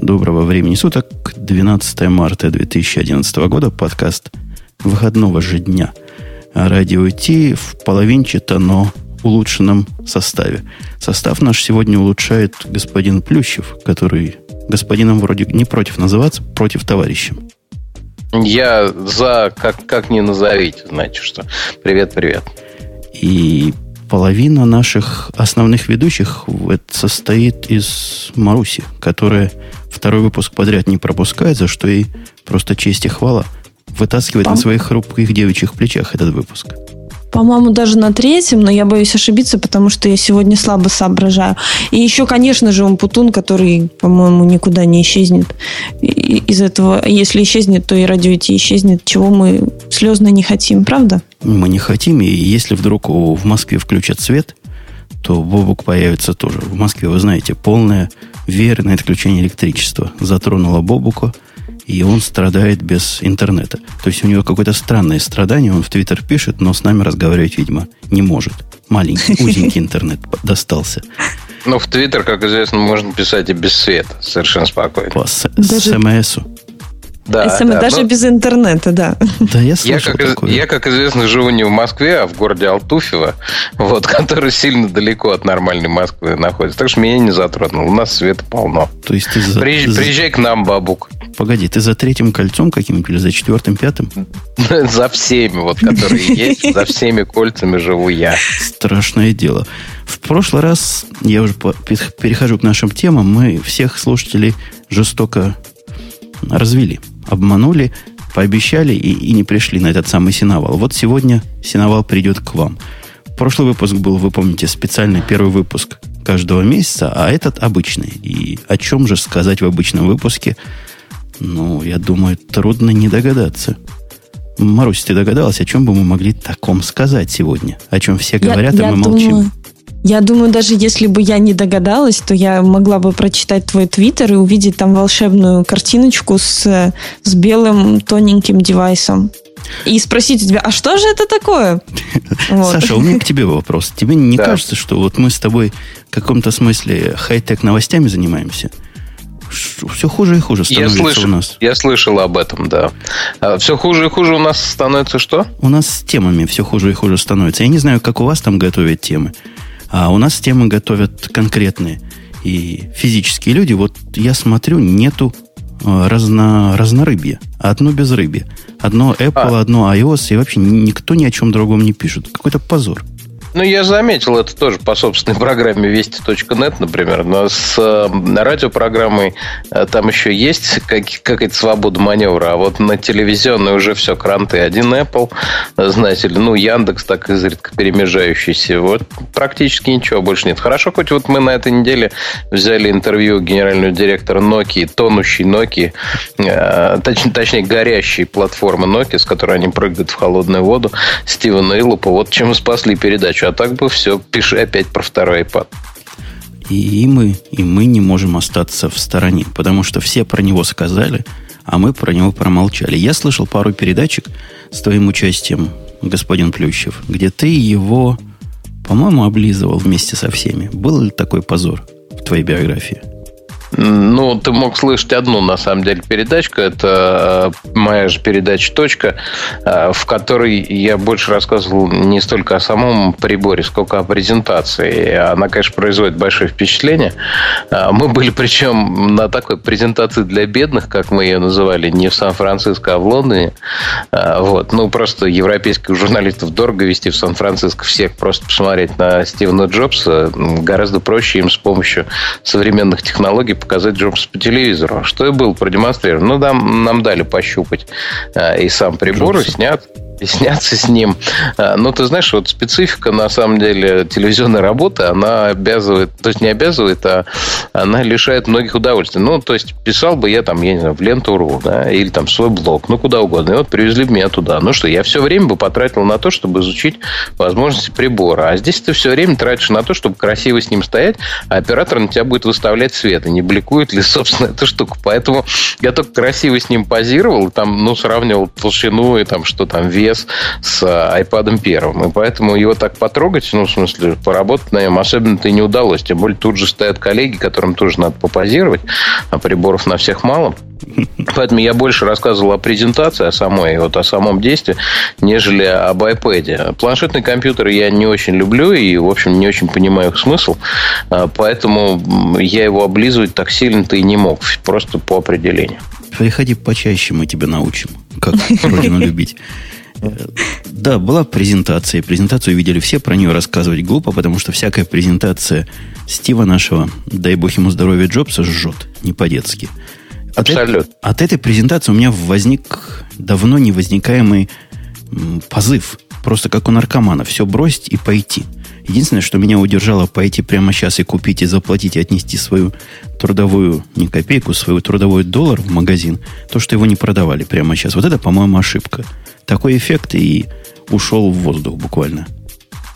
Доброго времени суток. 12 марта 2011 года. Подкаст выходного же дня. Радио Ти в половинчато, но улучшенном составе. Состав наш сегодня улучшает господин Плющев, который господином вроде не против называться, против товарищем. Я за, как, как не назовите, знаете что. Привет, привет. И половина наших основных ведущих состоит из Маруси, которая второй выпуск подряд не пропускает, за что ей просто честь и хвала. Вытаскивает Пам. на своих хрупких девичьих плечах этот выпуск. По-моему, даже на третьем, но я боюсь ошибиться, потому что я сегодня слабо соображаю. И еще, конечно же, Умпутун, который, по-моему, никуда не исчезнет. Из этого, если исчезнет, то и радио идти исчезнет, чего мы слезно не хотим, правда? Мы не хотим, и если вдруг в Москве включат свет, то Бобук появится тоже. В Москве, вы знаете, полное верное отключение электричества затронуло Бобука – и он страдает без интернета. То есть у него какое-то странное страдание, он в Твиттер пишет, но с нами разговаривать, видимо, не может. Маленький, узенький интернет достался. Ну, в Твиттер, как известно, можно писать и без света, совершенно спокойно. По СМСу. Да, СМ, да, даже ну, без интернета, да. Да, я слышал я как, такое. я, как известно, живу не в Москве, а в городе Алтуфево, вот, который сильно далеко от нормальной Москвы находится. Так что меня не затронул. У нас света полно. То есть ты за... Приезжай, приезжай к нам, бабук. Погоди, ты за третьим кольцом каким-нибудь или за четвертым, пятым? За всеми, вот, которые есть, за всеми кольцами живу я. Страшное дело. В прошлый раз, я уже перехожу к нашим темам, мы всех слушателей жестоко развели обманули, пообещали и, и не пришли на этот самый синовал. Вот сегодня синовал придет к вам. Прошлый выпуск был, вы помните, специальный первый выпуск каждого месяца, а этот обычный. И о чем же сказать в обычном выпуске? Ну, я думаю, трудно не догадаться. Марусь, ты догадалась, о чем бы мы могли таком сказать сегодня? О чем все говорят, я, а мы думаю, молчим. Я думаю, даже если бы я не догадалась, то я могла бы прочитать твой твиттер и увидеть там волшебную картиночку с, с белым тоненьким девайсом. И спросить у тебя, а что же это такое? Саша, у меня к тебе вопрос. Тебе не кажется, что вот мы с тобой в каком-то смысле хай-тек новостями занимаемся? все хуже и хуже становится я слышал, у нас. Я слышал об этом, да. А все хуже и хуже у нас становится что? У нас с темами все хуже и хуже становится. Я не знаю, как у вас там готовят темы. А у нас темы готовят конкретные. И физические люди, вот я смотрю, нету э, разно, разнорыбья. Одно без рыбья. Одно Apple, а. одно iOS, и вообще никто ни о чем другом не пишет. Какой-то позор. Ну, я заметил это тоже по собственной программе Вести.нет, например. Но с э, радиопрограммой э, там еще есть как, какая-то свобода маневра. А вот на телевизионной уже все кранты. Один Apple, знаете ли, ну, Яндекс так изредка перемежающийся. Вот практически ничего больше нет. Хорошо, хоть вот мы на этой неделе взяли интервью генерального директора Nokia, тонущей Nokia, э, точнее, точнее, горящей платформы Nokia, с которой они прыгают в холодную воду, Стивена Илупа. Вот чем спасли передачу задачу. А так бы все, пиши опять про второй iPad. И мы, и мы не можем остаться в стороне, потому что все про него сказали, а мы про него промолчали. Я слышал пару передачек с твоим участием, господин Плющев, где ты его, по-моему, облизывал вместе со всеми. Был ли такой позор в твоей биографии? Ну, ты мог слышать одну, на самом деле, передачку. Это э, моя же передача «Точка», э, в которой я больше рассказывал не столько о самом приборе, сколько о презентации. Она, конечно, производит большое впечатление. Э, мы были, причем, на такой презентации для бедных, как мы ее называли, не в Сан-Франциско, а в Лондоне. Вот. Ну, просто европейских журналистов дорого вести в Сан-Франциско всех просто посмотреть на Стивена Джобса. Гораздо проще им с помощью современных технологий показать Джобса по телевизору. Что и был продемонстрирован. Ну, там нам дали пощупать э, и сам прибор, Джобса. и снят и сняться с ним. А, ну, ты знаешь, вот специфика, на самом деле, телевизионной работы, она обязывает, то есть не обязывает, а она лишает многих удовольствия. Ну, то есть писал бы я там, я не знаю, в Ленту.ру, да, или там свой блог, ну, куда угодно. И вот привезли меня туда. Ну что, я все время бы потратил на то, чтобы изучить возможности прибора. А здесь ты все время тратишь на то, чтобы красиво с ним стоять, а оператор на тебя будет выставлять свет, и не бликует ли, собственно, эта штука. Поэтому я только красиво с ним позировал, там, ну, сравнивал толщину и там, что там, вес iOS с iPad первым. И поэтому его так потрогать, ну, в смысле, поработать на нем особенно-то и не удалось. Тем более тут же стоят коллеги, которым тоже надо попозировать, а приборов на всех мало. Поэтому я больше рассказывал о презентации, о самой, вот о самом действии, нежели об iPad. Планшетные компьютеры я не очень люблю и, в общем, не очень понимаю их смысл. А, поэтому я его облизывать так сильно-то и не мог. Просто по определению. Приходи почаще, мы тебя научим, как родину любить. Э, да, была презентация. Презентацию видели все, про нее рассказывать глупо, потому что всякая презентация Стива нашего, дай бог ему здоровья, Джобса, жжет, не по-детски. От, Абсолютно. Этой, от этой презентации у меня возник давно невозникаемый позыв. Просто как у наркомана. Все бросить и пойти. Единственное, что меня удержало пойти прямо сейчас и купить, и заплатить, и отнести свою трудовую, не копейку, свою трудовой доллар в магазин, то, что его не продавали прямо сейчас. Вот это, по-моему, ошибка. Такой эффект и ушел в воздух буквально.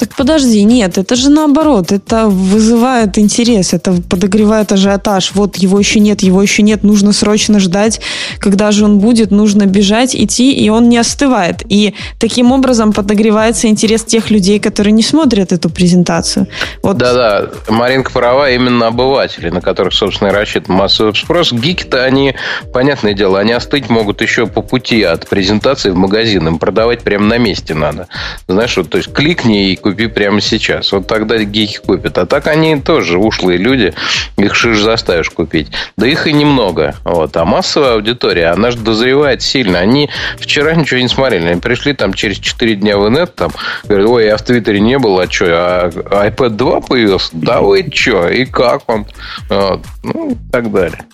Так подожди, нет, это же наоборот, это вызывает интерес, это подогревает ажиотаж. Вот его еще нет, его еще нет, нужно срочно ждать, когда же он будет, нужно бежать, идти, и он не остывает. И таким образом подогревается интерес тех людей, которые не смотрят эту презентацию. Вот. Да-да, Маринка права, именно обыватели, на которых, собственно, и рассчитан массовый спрос. Гики-то они, понятное дело, они остыть могут еще по пути от презентации в магазин, им продавать прямо на месте надо. Знаешь, вот, то есть кликни и купи купи прямо сейчас. Вот тогда гики купят. А так они тоже ушлые люди. Их шиш заставишь купить. Да их и немного. Вот. А массовая аудитория, она же дозревает сильно. Они вчера ничего не смотрели. Они пришли там через 4 дня в инет, там, говорят, ой, я в Твиттере не был, а что, а iPad 2 появился? Да вы что? И как он? Вот. Ну, и так далее.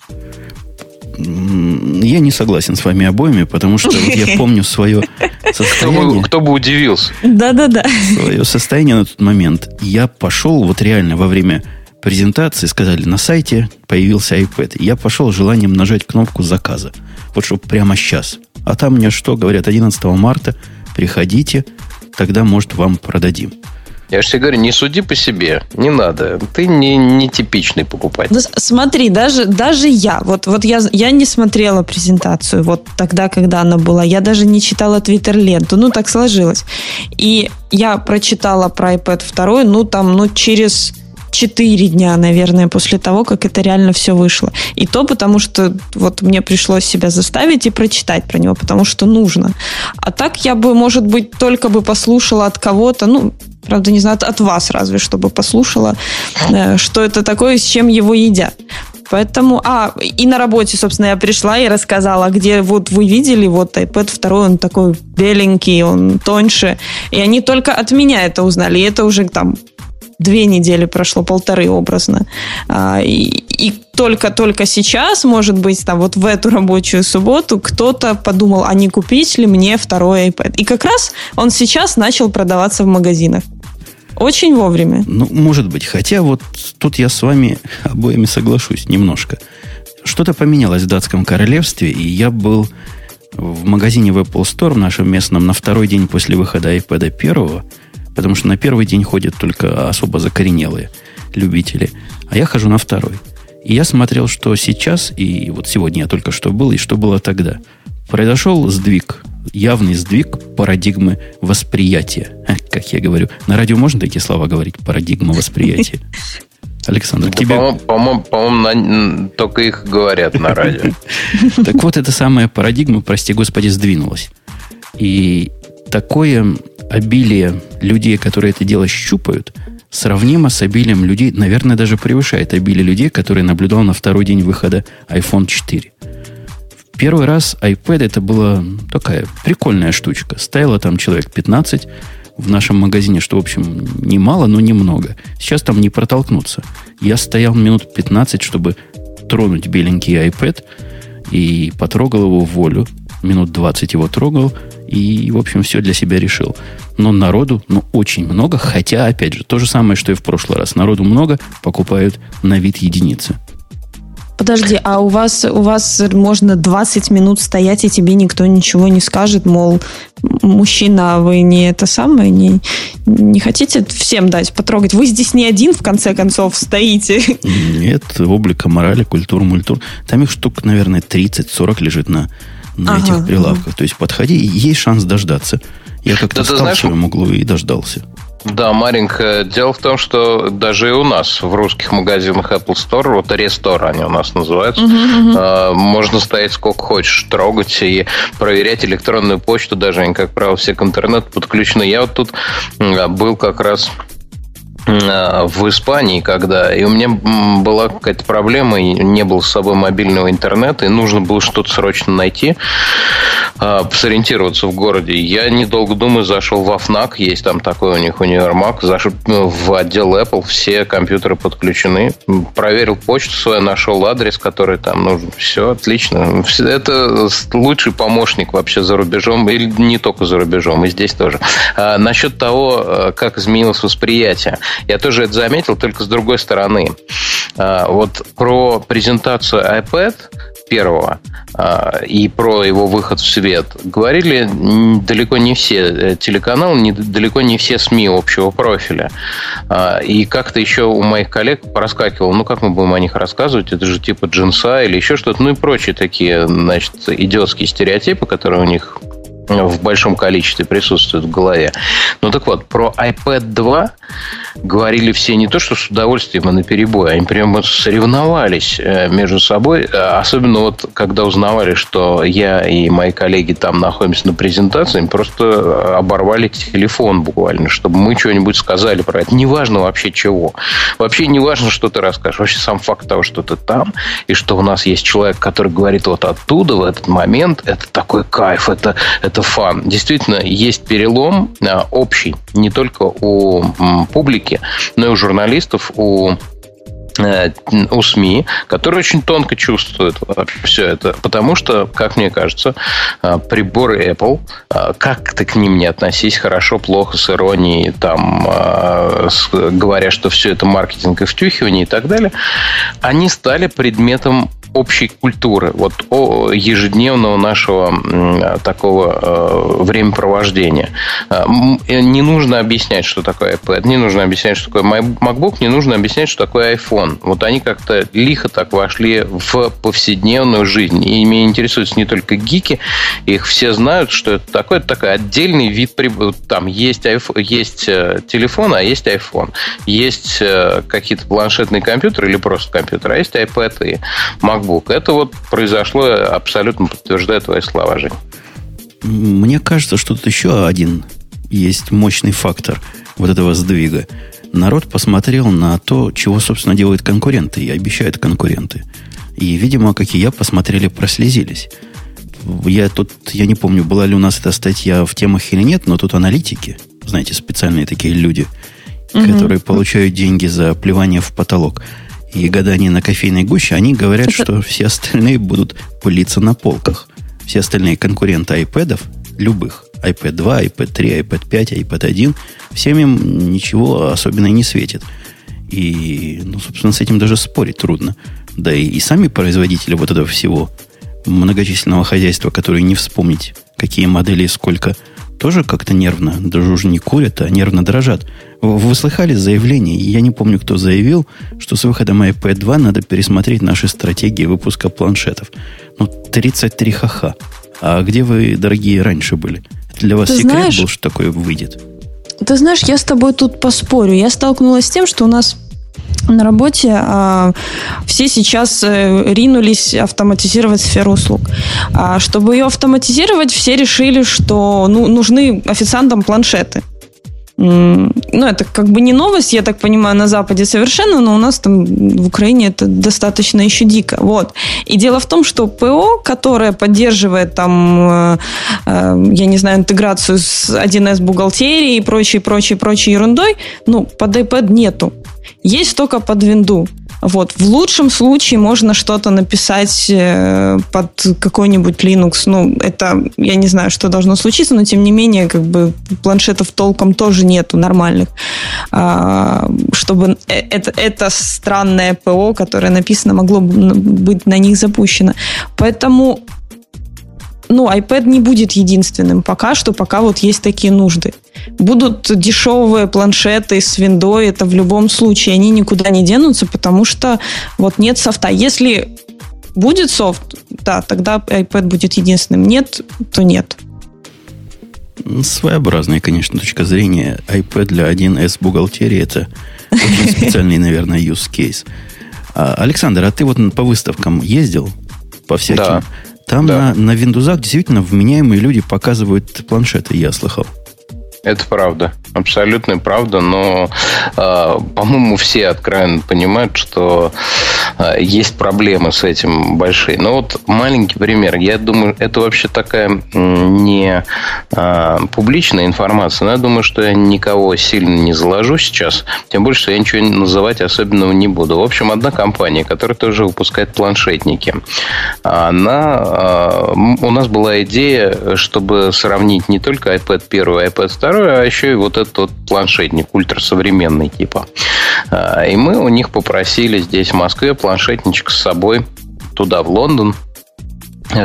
Я не согласен с вами обоими, потому что я помню свое состояние. Кто бы удивился. Да-да-да. Свое состояние на тот момент. Я пошел вот реально во время презентации, сказали, на сайте появился iPad. Я пошел желанием нажать кнопку заказа. Вот чтобы прямо сейчас. А там мне что, говорят, 11 марта, приходите, тогда, может, вам продадим. Я же тебе говорю, не суди по себе, не надо. Ты не, не типичный покупатель. Ну, смотри, даже, даже я, вот, вот я, я не смотрела презентацию вот тогда, когда она была. Я даже не читала твиттер-ленту. Ну, так сложилось. И я прочитала про iPad 2, ну, там, ну, через четыре дня, наверное, после того, как это реально все вышло. И то потому, что вот мне пришлось себя заставить и прочитать про него, потому что нужно. А так я бы, может быть, только бы послушала от кого-то, ну, Правда, не знаю, от вас разве, чтобы послушала, э, что это такое, с чем его едят. Поэтому, а, и на работе, собственно, я пришла и рассказала, где вот вы видели, вот iPad 2, он такой беленький, он тоньше. И они только от меня это узнали. И это уже там две недели прошло, полторы образно. А, и, только-только сейчас, может быть, там вот в эту рабочую субботу кто-то подумал, а не купить ли мне второй iPad. И как раз он сейчас начал продаваться в магазинах. Очень вовремя. Ну, может быть. Хотя вот тут я с вами обоими соглашусь немножко. Что-то поменялось в датском королевстве, и я был в магазине в Apple Store в нашем местном на второй день после выхода iPad первого, потому что на первый день ходят только особо закоренелые любители, а я хожу на второй. И я смотрел, что сейчас, и вот сегодня я только что был, и что было тогда. Произошел сдвиг явный сдвиг парадигмы восприятия. Как я говорю, на радио можно такие слова говорить? Парадигма восприятия. Александр, да, тебе... По-моему, по-моему только их говорят на радио. Так вот, эта самая парадигма, прости господи, сдвинулась. И такое обилие людей, которые это дело щупают, сравнимо с обилием людей, наверное, даже превышает обилие людей, которые наблюдал на второй день выхода iPhone 4. Первый раз iPad это была такая прикольная штучка. Стояло там человек 15 в нашем магазине, что, в общем, немало, но немного. Сейчас там не протолкнуться. Я стоял минут 15, чтобы тронуть беленький iPad и потрогал его в волю. Минут 20 его трогал и, в общем, все для себя решил. Но народу, ну, очень много, хотя, опять же, то же самое, что и в прошлый раз. Народу много, покупают на вид единицы. Подожди, а у вас, у вас можно 20 минут стоять, и тебе никто ничего не скажет, мол, мужчина, вы не это самое, не, не хотите всем дать потрогать? Вы здесь не один, в конце концов, стоите. Нет, облика морали, культур, мультур. Там их штук, наверное, 30-40 лежит на, на ага, этих прилавках. То есть подходи, есть шанс дождаться. Я как-то да, встал знаешь, в своем углу и дождался. Да, Маринка, дело в том, что даже и у нас в русских магазинах Apple Store, вот Restore они у нас называются, uh-huh, uh-huh. можно стоять сколько хочешь, трогать и проверять электронную почту, даже они, как правило, все к интернету подключены. Я вот тут был как раз в Испании, когда и у меня была какая-то проблема, и не было с собой мобильного интернета, и нужно было что-то срочно найти, э, сориентироваться в городе. Я, недолго думаю, зашел в Афнак, есть там такой у них универмаг, зашел ну, в отдел Apple, все компьютеры подключены, проверил почту свою, нашел адрес, который там нужен. Все отлично. Это лучший помощник вообще за рубежом, или не только за рубежом, и здесь тоже. А насчет того, э, как изменилось восприятие. Я тоже это заметил, только с другой стороны. А, вот про презентацию iPad первого а, и про его выход в свет говорили далеко не все э, телеканалы, далеко не все СМИ общего профиля. А, и как-то еще у моих коллег проскакивало, ну как мы будем о них рассказывать, это же типа джинса или еще что-то, ну и прочие такие, значит, идиотские стереотипы, которые у них в большом количестве присутствует в голове. Ну так вот, про iPad 2 говорили все не то, что с удовольствием, а на перебой. Они прямо соревновались э, между собой. Особенно вот, когда узнавали, что я и мои коллеги там находимся на презентации, просто оборвали телефон буквально, чтобы мы что-нибудь сказали про это. Неважно вообще чего. Вообще не важно, что ты расскажешь. Вообще сам факт того, что ты там, и что у нас есть человек, который говорит вот оттуда, в этот момент, это такой кайф, это, это фан. Действительно, есть перелом а, общий не только у публики, но и у журналистов, у э, у СМИ, которые очень тонко чувствуют все это. Потому что, как мне кажется, а, приборы Apple, а, как ты к ним не относись, хорошо, плохо, с иронией, там, говоря, что все это маркетинг и втюхивание и так далее, они стали предметом общей культуры, вот о ежедневного нашего такого э, времяпровождения. Э, не нужно объяснять, что такое iPad, не нужно объяснять, что такое MacBook, не нужно объяснять, что такое iPhone. Вот они как-то лихо так вошли в повседневную жизнь. И меня интересуют не только гики, их все знают, что это такое. Это такой отдельный вид. Там есть, iPhone, есть э, телефон, а есть iPhone. Есть какие-то планшетные компьютеры или просто компьютеры, а есть iPad и Mac MacBook. Это вот произошло, абсолютно подтверждает твои слова, Жень. Мне кажется, что тут еще один есть мощный фактор вот этого сдвига. Народ посмотрел на то, чего, собственно, делают конкуренты и обещают конкуренты. И, видимо, как и я, посмотрели, прослезились. Я тут, я не помню, была ли у нас эта статья в темах или нет, но тут аналитики, знаете, специальные такие люди, угу. которые получают деньги за плевание в потолок и гадание на кофейной гуще, они говорят, что все остальные будут пылиться на полках. Все остальные конкуренты iPad, любых, iPad 2, iPad 3, iPad 5, iPad 1, всем им ничего особенно не светит. И, ну, собственно, с этим даже спорить трудно. Да и, и сами производители вот этого всего многочисленного хозяйства, которые не вспомнить, какие модели и сколько, тоже как-то нервно, даже уже не курят, а нервно дрожат. Вы слыхали заявление? Я не помню, кто заявил, что с выходом iPad 2 надо пересмотреть наши стратегии выпуска планшетов. Ну, 33 ха-ха. А где вы, дорогие, раньше были? Для вас Ты секрет знаешь, был, что такое выйдет? Ты знаешь, я с тобой тут поспорю. Я столкнулась с тем, что у нас на работе а, все сейчас э, ринулись автоматизировать сферу услуг. А, чтобы ее автоматизировать, все решили, что ну, нужны официантам планшеты ну, это как бы не новость, я так понимаю, на Западе совершенно, но у нас там в Украине это достаточно еще дико. Вот. И дело в том, что ПО, которое поддерживает там, э, э, я не знаю, интеграцию с 1С бухгалтерией и прочей, прочей, прочей ерундой, ну, под iPad нету. Есть только под винду. Вот. В лучшем случае можно что-то написать э, под какой-нибудь Linux. Ну, это, я не знаю, что должно случиться, но тем не менее, как бы планшетов толком тоже нету нормальных. А, чтобы э, это, это странное ПО, которое написано, могло быть на них запущено. Поэтому ну, iPad не будет единственным пока что, пока вот есть такие нужды. Будут дешевые планшеты с виндой, это в любом случае, они никуда не денутся, потому что вот нет софта. Если будет софт, да, тогда iPad будет единственным. Нет, то нет. Своеобразная, конечно, точка зрения. iPad для 1С бухгалтерии это очень специальный, наверное, use case. А, Александр, а ты вот по выставкам ездил? По всяким? Да. Там да. На, на Windows действительно вменяемые люди показывают планшеты, я слыхал. Это правда. Абсолютно правда, но, э, по-моему, все откровенно понимают, что есть проблемы с этим большие. Но вот маленький пример. Я думаю, это вообще такая не э, публичная информация, но я думаю, что я никого сильно не заложу сейчас. Тем больше, что я ничего называть особенного не буду. В общем, одна компания, которая тоже выпускает планшетники, она, у нас была идея, чтобы сравнить не только iPad 1 и iPad 2, а еще и вот этот планшетник ультрасовременный типа. А, и мы у них попросили здесь в Москве планшетничек с собой туда, в Лондон,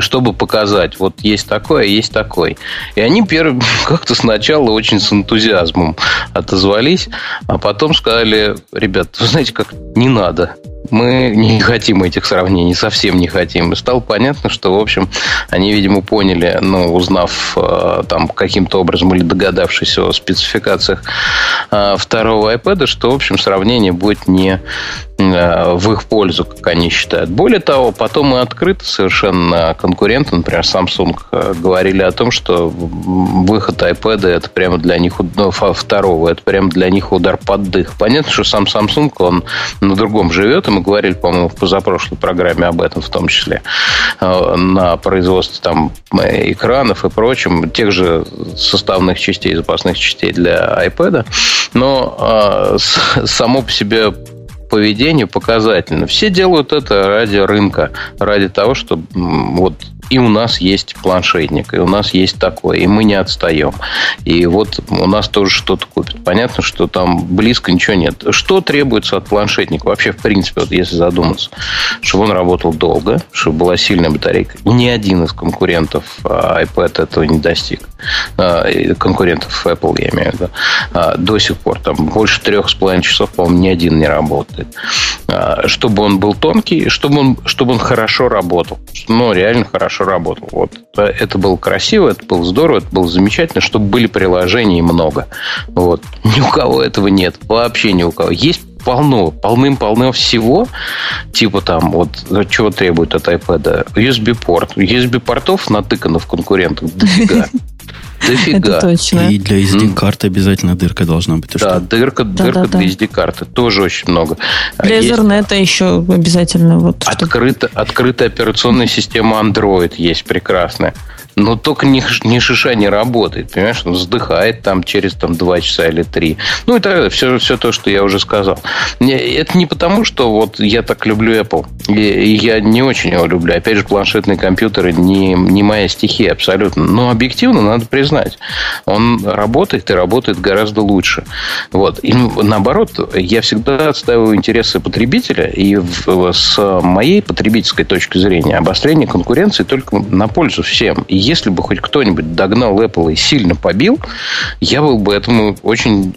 чтобы показать, вот есть такое, есть такой. И они первые как-то сначала очень с энтузиазмом отозвались, а потом сказали, ребят, вы знаете, как не надо мы не хотим этих сравнений, совсем не хотим. И стало понятно, что, в общем, они, видимо, поняли, ну, узнав э, там каким-то образом или догадавшись о спецификациях э, второго iPad, что, в общем, сравнение будет не Э, в их пользу, как они считают. Более того, потом мы открыто совершенно конкуренты, например, Samsung, э, говорили о том, что выход iPad это прямо для них ну, второго, это прямо для них удар под дых. Понятно, что сам Samsung, он на другом живет, и мы говорили, по-моему, в позапрошлой программе об этом в том числе, э, на производстве там экранов и прочем, тех же составных частей, запасных частей для iPad. Но само по себе поведению показательно. Все делают это ради рынка, ради того, чтобы вот и у нас есть планшетник, и у нас есть такое, и мы не отстаем. И вот у нас тоже что-то купят. Понятно, что там близко ничего нет. Что требуется от планшетника? Вообще, в принципе, вот если задуматься, чтобы он работал долго, чтобы была сильная батарейка. Ни один из конкурентов а, iPad этого не достиг. А, конкурентов Apple, я имею в виду. А, до сих пор. Там больше трех с половиной часов, по-моему, ни один не работает. Чтобы он был тонкий, чтобы он, чтобы он хорошо работал. Ну, реально хорошо хорошо работал. Вот это было красиво, это было здорово, это было замечательно, чтобы были приложений много. Вот. Ни у кого этого нет. Вообще ни у кого. Есть полно, полным-полно всего, типа там, вот, чего требует от iPad. USB-порт. USB-портов натыкано в конкурентах дофига. Дофига. Это точно. И для SD-карты обязательно дырка должна быть. Да, дырка, да, дырка да, для SD-карты тоже очень много. Для. Ethernet еще обязательно. Вот, Открыто, Открытая операционная система Android есть прекрасная. Но только ни, ни шиша не работает, понимаешь? Он вздыхает там через там, 2 часа или 3. Ну и так далее. Все, все то, что я уже сказал. Это не потому, что вот я так люблю Apple. Я не очень его люблю. Опять же, планшетные компьютеры не, не моя стихия абсолютно. Но объективно надо признать. Он работает и работает гораздо лучше. Вот. И наоборот, я всегда отстаиваю интересы потребителя. И с моей потребительской точки зрения обострение конкуренции только на пользу всем. И если бы хоть кто-нибудь догнал Apple и сильно побил, я был бы этому очень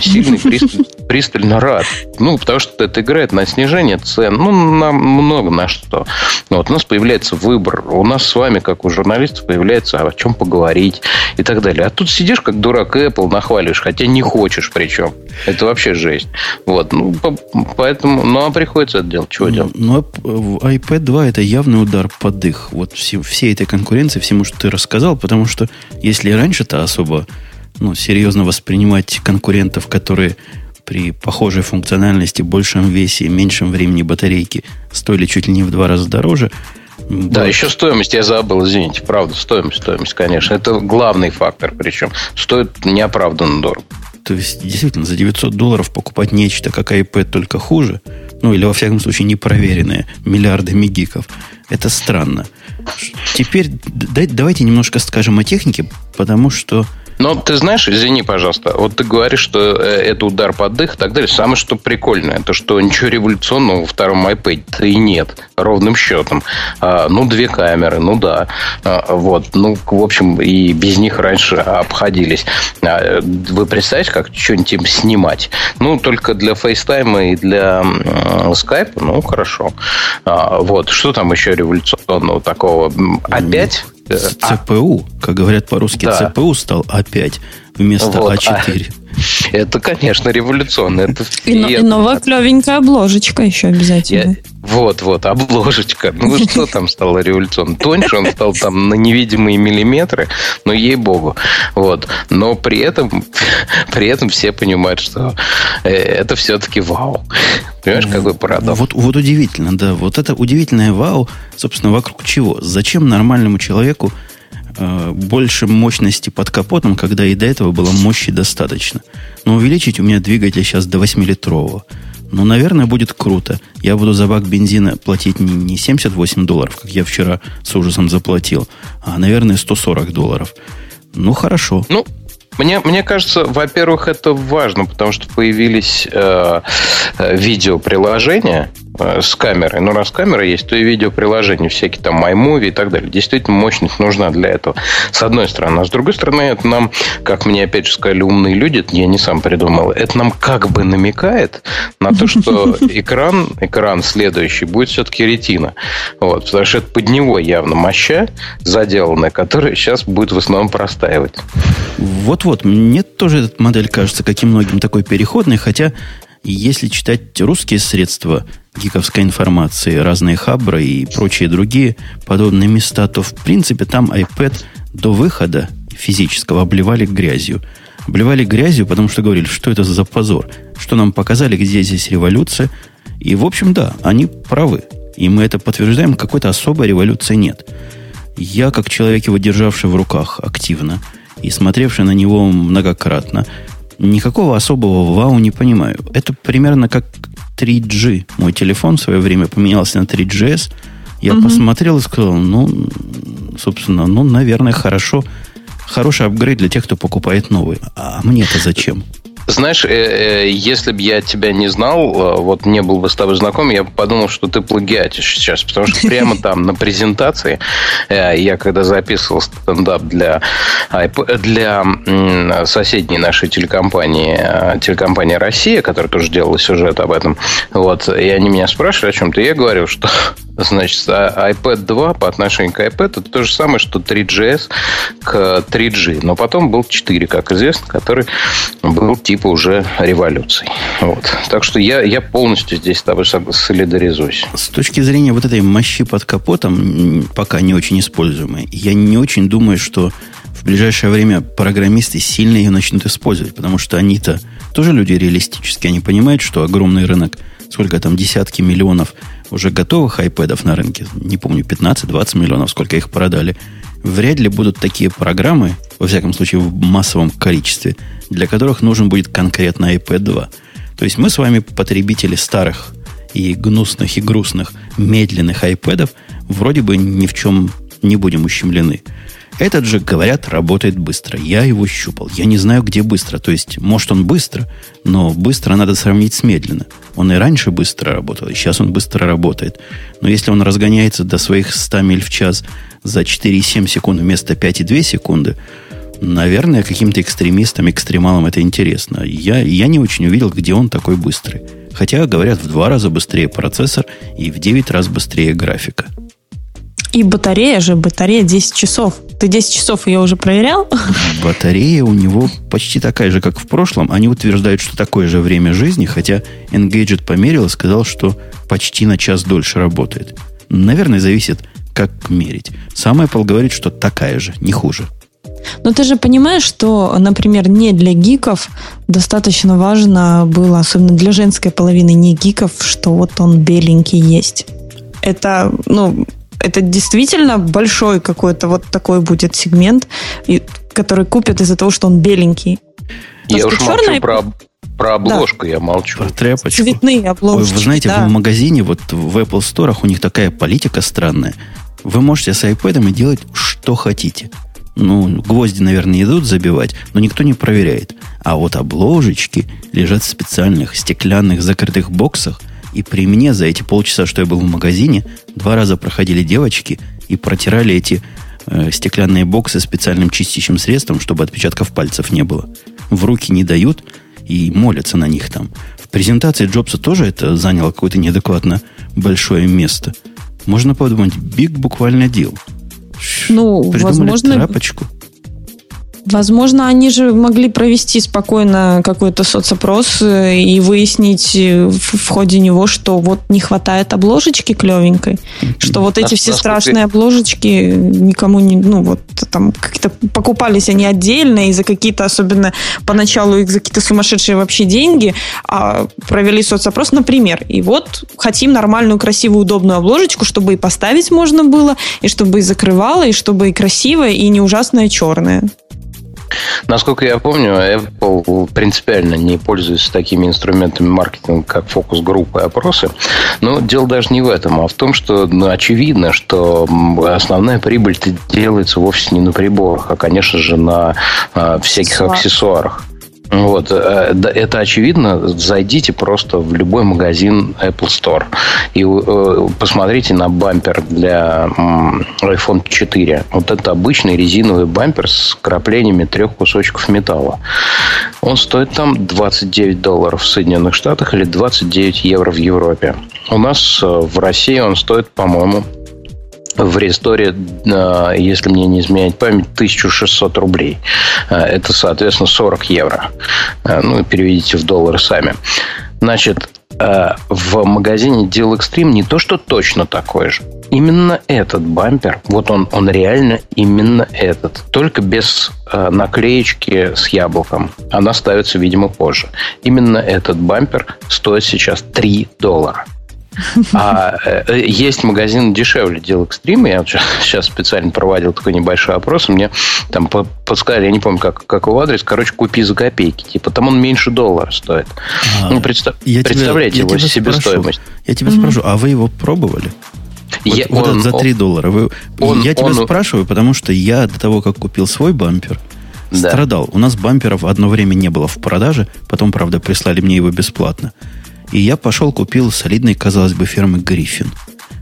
сильно и пристально, рад. Ну, потому что это играет на снижение цен, ну, на много на что. Вот, у нас появляется выбор, у нас с вами, как у журналистов, появляется о чем поговорить и так далее. А тут сидишь как дурак Apple, нахваливаешь, хотя не хочешь причем. Это вообще жесть. Вот, ну, поэтому, ну, а приходится это делать. Чего делать? Ну, iPad 2 это явный удар под дых. Вот все, всей этой конкуренции, всему, что ты рассказал, потому что если раньше-то особо ну, серьезно воспринимать конкурентов, которые при похожей функциональности, большем весе, меньшем времени батарейки стоили чуть ли не в два раза дороже. Да, вот. еще стоимость я забыл, извините, правда, стоимость, стоимость, конечно. Это главный фактор, причем стоит неоправданно дорого. То есть, действительно, за 900 долларов покупать нечто, как iPad, только хуже, ну, или, во всяком случае, непроверенное, миллиардами гиков, это странно. Теперь давайте немножко скажем о технике, потому что Но ты знаешь, извини, пожалуйста, вот ты говоришь, что э, это удар под дых и так далее. Самое, что прикольное, то, что ничего революционного во втором iPad и нет, ровным счетом. А, ну, две камеры, ну да. А, вот, ну, в общем, и без них раньше обходились. А, вы представляете, как что-нибудь им снимать? Ну, только для FaceTime и для Skype, ну, хорошо. А, вот, что там еще революционного такого? Опять ЦПУ, как говорят по-русски, да. ЦПУ стал А5 вместо вот, А4. Это, конечно, революционно. Это и, и новая клевенькая обложечка еще обязательно. Я, вот, вот, обложечка. Ну, что там стало революционно? Тоньше он стал там на невидимые миллиметры, но ей-богу. Вот. Но при этом, при этом все понимают, что э, это все-таки вау. Понимаешь, какой парадокс? Вот, вот удивительно, да. Вот это удивительное вау, собственно, вокруг чего? Зачем нормальному человеку э, больше мощности под капотом, когда и до этого было мощи достаточно? Но увеличить у меня двигатель сейчас до 8-литрового – ну, наверное, будет круто. Я буду за бак бензина платить не 78 долларов, как я вчера с ужасом заплатил, а, наверное, 140 долларов. Ну, хорошо. Ну, мне, мне кажется, во-первых, это важно, потому что появились э, э видеоприложения, Э, с камерой. Но раз камера есть, то и видеоприложения, всякие там iMovie и так далее. Действительно, мощность нужна для этого. С одной стороны. А с другой стороны, это нам, как мне опять же сказали умные люди, я не сам придумал, это нам как бы намекает на то, что экран, экран следующий будет все-таки ретина. Вот, потому что это под него явно моща заделанная, которая сейчас будет в основном простаивать. Вот-вот, мне тоже эта модель кажется каким многим такой переходной, хотя если читать русские средства гиковской информации, разные хабры и прочие другие подобные места, то в принципе там iPad до выхода физического обливали грязью. Обливали грязью, потому что говорили, что это за позор, что нам показали, где здесь революция. И, в общем, да, они правы. И мы это подтверждаем, какой-то особой революции нет. Я, как человек, его державший в руках активно и смотревший на него многократно, никакого особого вау не понимаю. Это примерно как 3G. Мой телефон в свое время поменялся на 3GS. Я угу. посмотрел и сказал, ну, собственно, ну, наверное, хорошо. Хороший апгрейд для тех, кто покупает новый. А мне-то зачем? Знаешь, э, э, если бы я тебя не знал, э, вот не был бы с тобой знаком, я бы подумал, что ты плагиатишь сейчас, потому что прямо там на презентации, я когда записывал стендап для, для соседней нашей телекомпании, телекомпании «Россия», которая тоже делала сюжет об этом, вот, и они меня спрашивали о чем-то, я говорил, что Значит, а iPad 2 по отношению к iPad это то же самое, что 3GS к 3G. Но потом был 4, как известно, который был типа уже революцией. Вот. Так что я, я полностью здесь с тобой солидаризуюсь. С точки зрения вот этой мощи под капотом, пока не очень используемой, я не очень думаю, что в ближайшее время программисты сильно ее начнут использовать, потому что они-то тоже люди реалистические, они понимают, что огромный рынок, сколько там, десятки миллионов уже готовых iPad на рынке, не помню, 15-20 миллионов, сколько их продали, вряд ли будут такие программы, во всяком случае в массовом количестве, для которых нужен будет конкретно iPad 2. То есть мы с вами потребители старых и гнусных, и грустных, медленных iPad, вроде бы ни в чем не будем ущемлены. Этот же, говорят, работает быстро. Я его щупал. Я не знаю, где быстро. То есть, может, он быстро, но быстро надо сравнить с медленно. Он и раньше быстро работал, и сейчас он быстро работает. Но если он разгоняется до своих 100 миль в час за 4,7 секунд вместо 5,2 секунды, наверное, каким-то экстремистам, экстремалам это интересно. Я, я не очень увидел, где он такой быстрый. Хотя, говорят, в два раза быстрее процессор и в 9 раз быстрее графика. И батарея же, батарея 10 часов. Ты 10 часов ее уже проверял? Батарея у него почти такая же, как в прошлом. Они утверждают, что такое же время жизни, хотя Engadget померил и сказал, что почти на час дольше работает. Наверное, зависит, как мерить. Сам Apple говорит, что такая же, не хуже. Но ты же понимаешь, что, например, не для гиков достаточно важно было, особенно для женской половины не гиков, что вот он беленький есть. Это, ну, это действительно большой какой-то вот такой будет сегмент, который купят из-за того, что он беленький. Я уж молчу черный... про, про обложку, да. я молчу. Про тряпочку. Цветные обложки. Ой, вы знаете, да. в магазине, вот в Apple Store у них такая политика странная. Вы можете с iPad делать что хотите. Ну, гвозди, наверное, идут забивать, но никто не проверяет. А вот обложечки лежат в специальных стеклянных закрытых боксах. И при мне за эти полчаса, что я был в магазине, два раза проходили девочки и протирали эти э, стеклянные боксы специальным чистящим средством, чтобы отпечатков пальцев не было. В руки не дают и молятся на них там. В презентации Джобса тоже это заняло какое-то неадекватно большое место. Можно подумать, биг буквально дел. Ну, Придумали возможно... трапочку. Возможно, они же могли провести спокойно какой-то соцопрос э, и выяснить э, в ходе него, что вот не хватает обложечки клевенькой, что вот эти все страшные обложечки никому не, ну вот там как-то покупались они отдельно и за какие-то, особенно поначалу их за какие-то сумасшедшие вообще деньги, а провели соцопрос, например, и вот хотим нормальную, красивую, удобную обложечку, чтобы и поставить можно было, и чтобы и закрывала, и чтобы и красивая, и не ужасная черная. Насколько я помню, Apple принципиально не пользуется такими инструментами маркетинга, как фокус-группы и опросы. Но дело даже не в этом, а в том, что ну, очевидно, что основная прибыль делается вовсе не на приборах, а, конечно же, на а, всяких аксессуарах. Вот, э, это очевидно. Зайдите просто в любой магазин Apple Store и э, посмотрите на бампер для iPhone 4. Вот это обычный резиновый бампер с краплениями трех кусочков металла. Он стоит там 29 долларов в Соединенных Штатах или 29 евро в Европе. У нас э, в России он стоит, по-моему, в ресторе, э, если мне не изменяет память, 1600 рублей. Э, это, соответственно, 40 евро. Э, ну, переведите в доллары сами. Значит, в магазине Deal Extreme не то, что точно такой же. Именно этот бампер, вот он, он реально именно этот. Только без наклеечки с яблоком. Она ставится, видимо, позже. Именно этот бампер стоит сейчас 3 доллара. А э, есть магазин дешевле Deal Extreme. Я сейчас специально проводил такой небольшой опрос. И мне там подсказали, я не помню, как, как его адрес. Короче, купи за копейки. Типа там он меньше доллара стоит. А, ну, представ, я представляете тебя, я его себестоимость. Я тебя mm-hmm. спрошу, а вы его пробовали? Вот, я, вот он, за 3 он, доллара. Вы, он, я тебя он, спрашиваю, потому что я до того, как купил свой бампер, да. страдал. У нас бамперов одно время не было в продаже, потом, правда, прислали мне его бесплатно. И я пошел, купил солидный, казалось бы, фирмы Гриффин.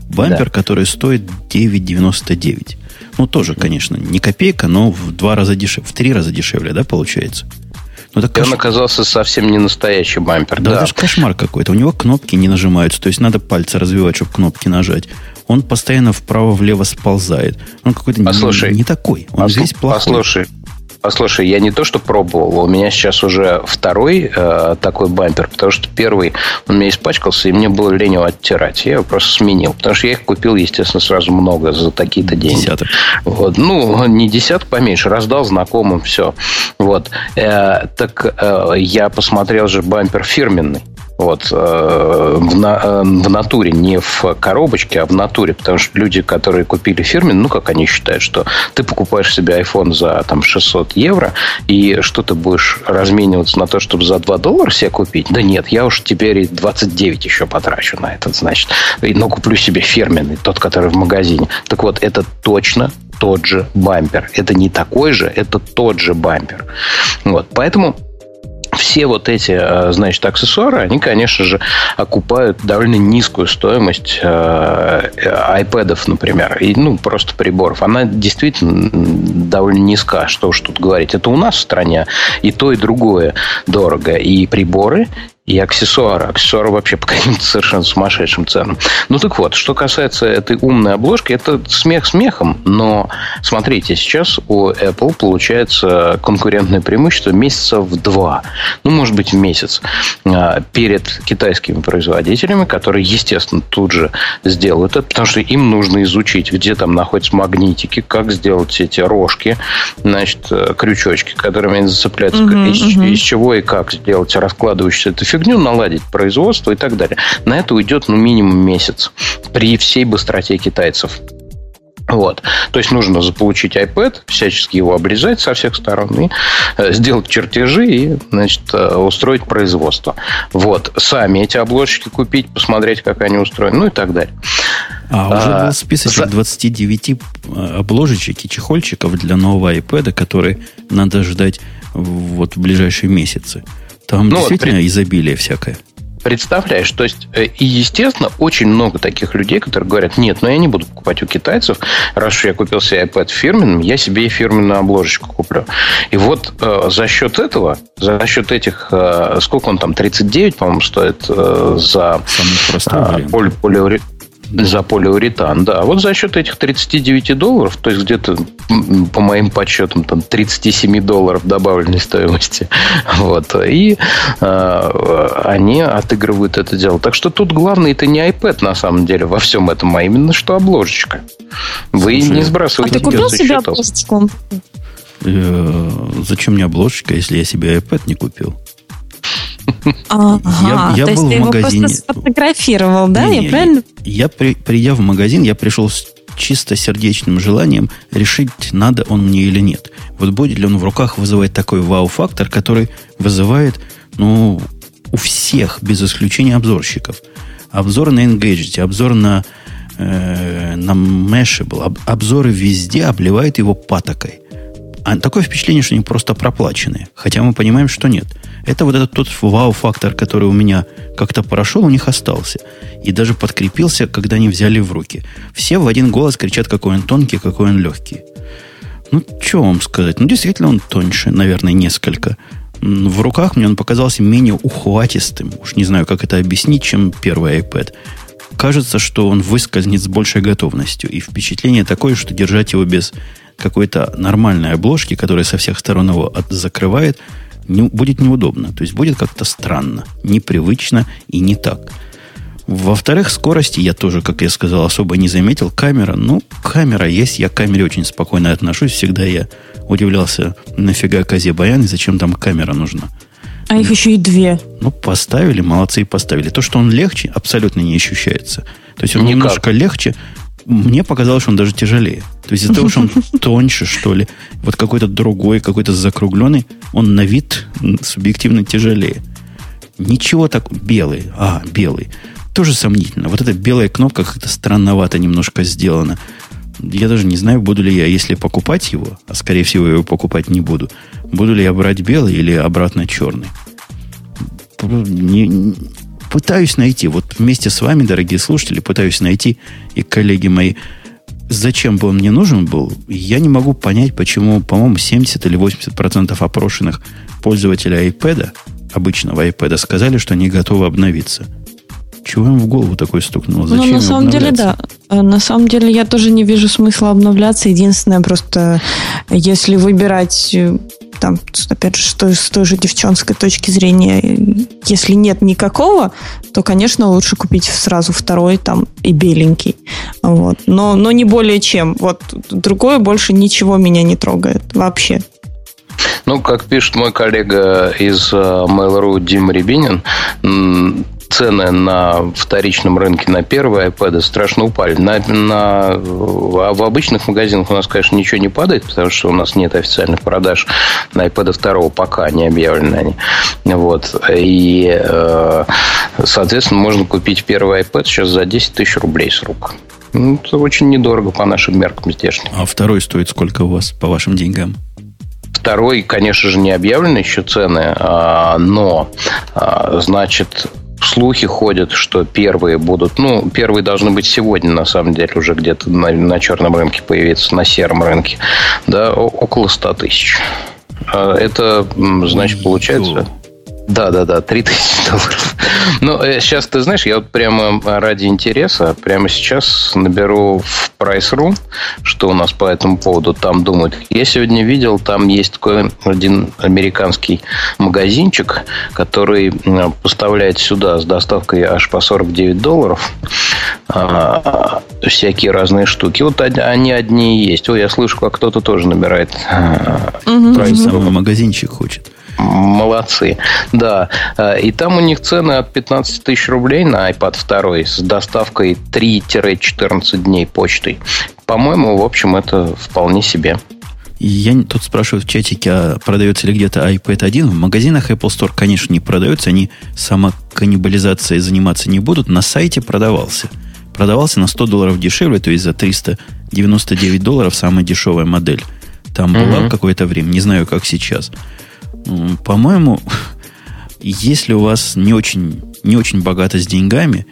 Бампер, да. который стоит 9,99. Ну, тоже, конечно, не копейка, но в два раза дешевле, в три раза дешевле, да, получается? Ну, это кош... Он оказался совсем не настоящий бампер. Да, да. это же кошмар какой-то. У него кнопки не нажимаются, то есть надо пальцы развивать, чтобы кнопки нажать. Он постоянно вправо-влево сползает. Он какой-то не, не такой. Он послушай, весь плохой. Послушай, Послушай, я не то что пробовал, у меня сейчас уже второй э, такой бампер, потому что первый он у меня испачкался, и мне было лень его оттирать. Я его просто сменил, потому что я их купил, естественно, сразу много за такие-то деньги. Десяток. Вот. Ну, не десяток, поменьше, раздал знакомым, все. Вот. Э, так э, я посмотрел же бампер фирменный. Вот, э, в, на, э, в натуре, не в коробочке, а в натуре. Потому что люди, которые купили фирменный, ну, как они считают, что ты покупаешь себе iPhone за там, 600 евро, и что ты будешь размениваться на то, чтобы за 2 доллара себе купить? Да нет, я уж теперь 29 еще потрачу на этот, значит. Но куплю себе фирменный, тот, который в магазине. Так вот, это точно тот же бампер. Это не такой же, это тот же бампер. Вот, поэтому все вот эти, э, значит, аксессуары, они, конечно же, окупают довольно низкую стоимость э, iPad, например, и, ну, просто приборов. Она действительно довольно низка, что уж тут говорить. Это у нас в стране и то, и другое дорого. И приборы, и аксессуары. Аксессуары вообще по каким-то совершенно сумасшедшим ценам. Ну так вот, что касается этой умной обложки, это смех смехом, но смотрите, сейчас у Apple получается конкурентное преимущество месяца в два, ну, может быть, в месяц а, перед китайскими производителями, которые, естественно, тут же сделают это, потому что им нужно изучить, где там находятся магнитики, как сделать эти рожки, значит, э, крючочки, которыми они зацепляются, угу, из, угу. из чего и как сделать раскладывающуюся эту фигню, наладить производство и так далее. На это уйдет ну, минимум месяц при всей быстроте китайцев. Вот. То есть нужно заполучить iPad, всячески его обрезать со всех сторон и э, сделать чертежи и значит, э, устроить производство. Вот. Сами эти обложки купить, посмотреть, как они устроены, ну и так далее. А, уже а, был списочек за... 29 э, обложечек и чехольчиков для нового iPad, который надо ждать вот в ближайшие месяцы. Там ну, действительно вот, изобилие всякое. Представляешь, то есть, э, и естественно, очень много таких людей, которые говорят, нет, ну я не буду покупать у китайцев, раз уж я купил себе iPad фирменным, я себе и фирменную обложечку куплю. И вот э, за счет этого, за счет этих, э, сколько он там, 39, по-моему, стоит э, за э, поль, полиуретан за полиуретан, да. Вот за счет этих 39 долларов, то есть где-то, по моим подсчетам, там 37 долларов добавленной стоимости, вот, и э, они отыгрывают это дело. Так что тут главное это не iPad на самом деле во всем этом, а именно что обложечка. Вы Слушай, не сбрасываете А ты купил себе обложечку? Э, зачем мне обложечка, если я себе iPad не купил? Ага, я, я то был есть в магазине. Его просто сфотографировал, да? Не, я правильно? Я, при, придя в магазин, я пришел с чисто сердечным желанием решить, надо он мне или нет. Вот будет ли он в руках вызывать такой вау-фактор, который вызывает, ну, у всех, без исключения обзорщиков. Обзор на Engaged, обзор на, э, на Mashable, об, обзоры везде обливают его патокой. А такое впечатление, что они просто проплаченные. Хотя мы понимаем, что нет. Это вот этот тот вау-фактор, который у меня как-то прошел, у них остался. И даже подкрепился, когда они взяли в руки. Все в один голос кричат, какой он тонкий, какой он легкий. Ну, что вам сказать? Ну, действительно, он тоньше, наверное, несколько. В руках мне он показался менее ухватистым. Уж не знаю, как это объяснить, чем первый iPad. Кажется, что он выскользнет с большей готовностью. И впечатление такое, что держать его без какой-то нормальной обложки, которая со всех сторон его от, закрывает, не, будет неудобно. То есть будет как-то странно, непривычно и не так. Во-вторых, скорости я тоже, как я сказал, особо не заметил. Камера, ну, камера есть, я к камере очень спокойно отношусь. Всегда я удивлялся, нафига Козе Баян и зачем там камера нужна. А их еще и две. Ну, поставили, молодцы и поставили. То, что он легче, абсолютно не ощущается. То есть он Никак. немножко легче, мне показалось, что он даже тяжелее. То есть из-за того, что он тоньше, что ли, вот какой-то другой, какой-то закругленный, он на вид субъективно тяжелее. Ничего так... Белый. А, белый. Тоже сомнительно. Вот эта белая кнопка как-то странновато немножко сделана. Я даже не знаю, буду ли я, если покупать его, а скорее всего я его покупать не буду, буду ли я брать белый или обратно черный. Не, пытаюсь найти, вот вместе с вами, дорогие слушатели, пытаюсь найти, и коллеги мои, зачем бы он мне нужен был, я не могу понять, почему, по-моему, 70 или 80 процентов опрошенных пользователей iPad, обычного iPad, сказали, что они готовы обновиться. Чего им в голову такой стукнуло? Ну, зачем ну, на самом деле, да. Э, на самом деле, я тоже не вижу смысла обновляться. Единственное, просто если выбирать э, там, опять же, с той, с той же девчонской точки зрения, если нет никакого, то, конечно, лучше купить сразу второй там и беленький. Вот. Но, но не более чем. Вот другое больше ничего меня не трогает вообще. Ну, как пишет мой коллега из э, Mail.ru Дим Рябинин, цены на вторичном рынке на первые iPad страшно упали. На, на, а в обычных магазинах у нас, конечно, ничего не падает, потому что у нас нет официальных продаж на iPad второго, пока не объявлены они. Вот. И, э, соответственно, можно купить первый iPad сейчас за 10 тысяч рублей с рук. Ну, это очень недорого по нашим меркам здешним. А второй стоит сколько у вас по вашим деньгам? Второй, конечно же, не объявлены еще цены, а, но, а, значит, слухи ходят, что первые будут, ну, первые должны быть сегодня, на самом деле, уже где-то на, на черном рынке появиться, на сером рынке, да, около 100 тысяч. А это, значит, получается... Да, да, да, 3000 долларов. Ну, сейчас, э, ты знаешь, я вот прямо ради интереса, прямо сейчас наберу в Price.ru, что у нас по этому поводу там думают. Я сегодня видел, там есть такой один американский магазинчик, который поставляет сюда с доставкой аж по 49 долларов а, всякие разные штуки. Вот они одни и есть. Ой, я слышу, как кто-то тоже набирает. Угу, угу. магазинчик хочет. Молодцы. Да. Э, и там у них цены от 15 тысяч рублей на iPad 2 с доставкой 3-14 дней почтой. По-моему, в общем, это вполне себе. Я тут спрашиваю в чатике, а продается ли где-то iPad 1? В магазинах Apple Store, конечно, не продается. Они самоканнибализацией заниматься не будут. На сайте продавался. продавался на 100 долларов дешевле, то есть за 399 долларов самая дешевая модель. Там была какое-то время, не знаю, как сейчас. По-моему, если у вас не очень, не очень богато с деньгами,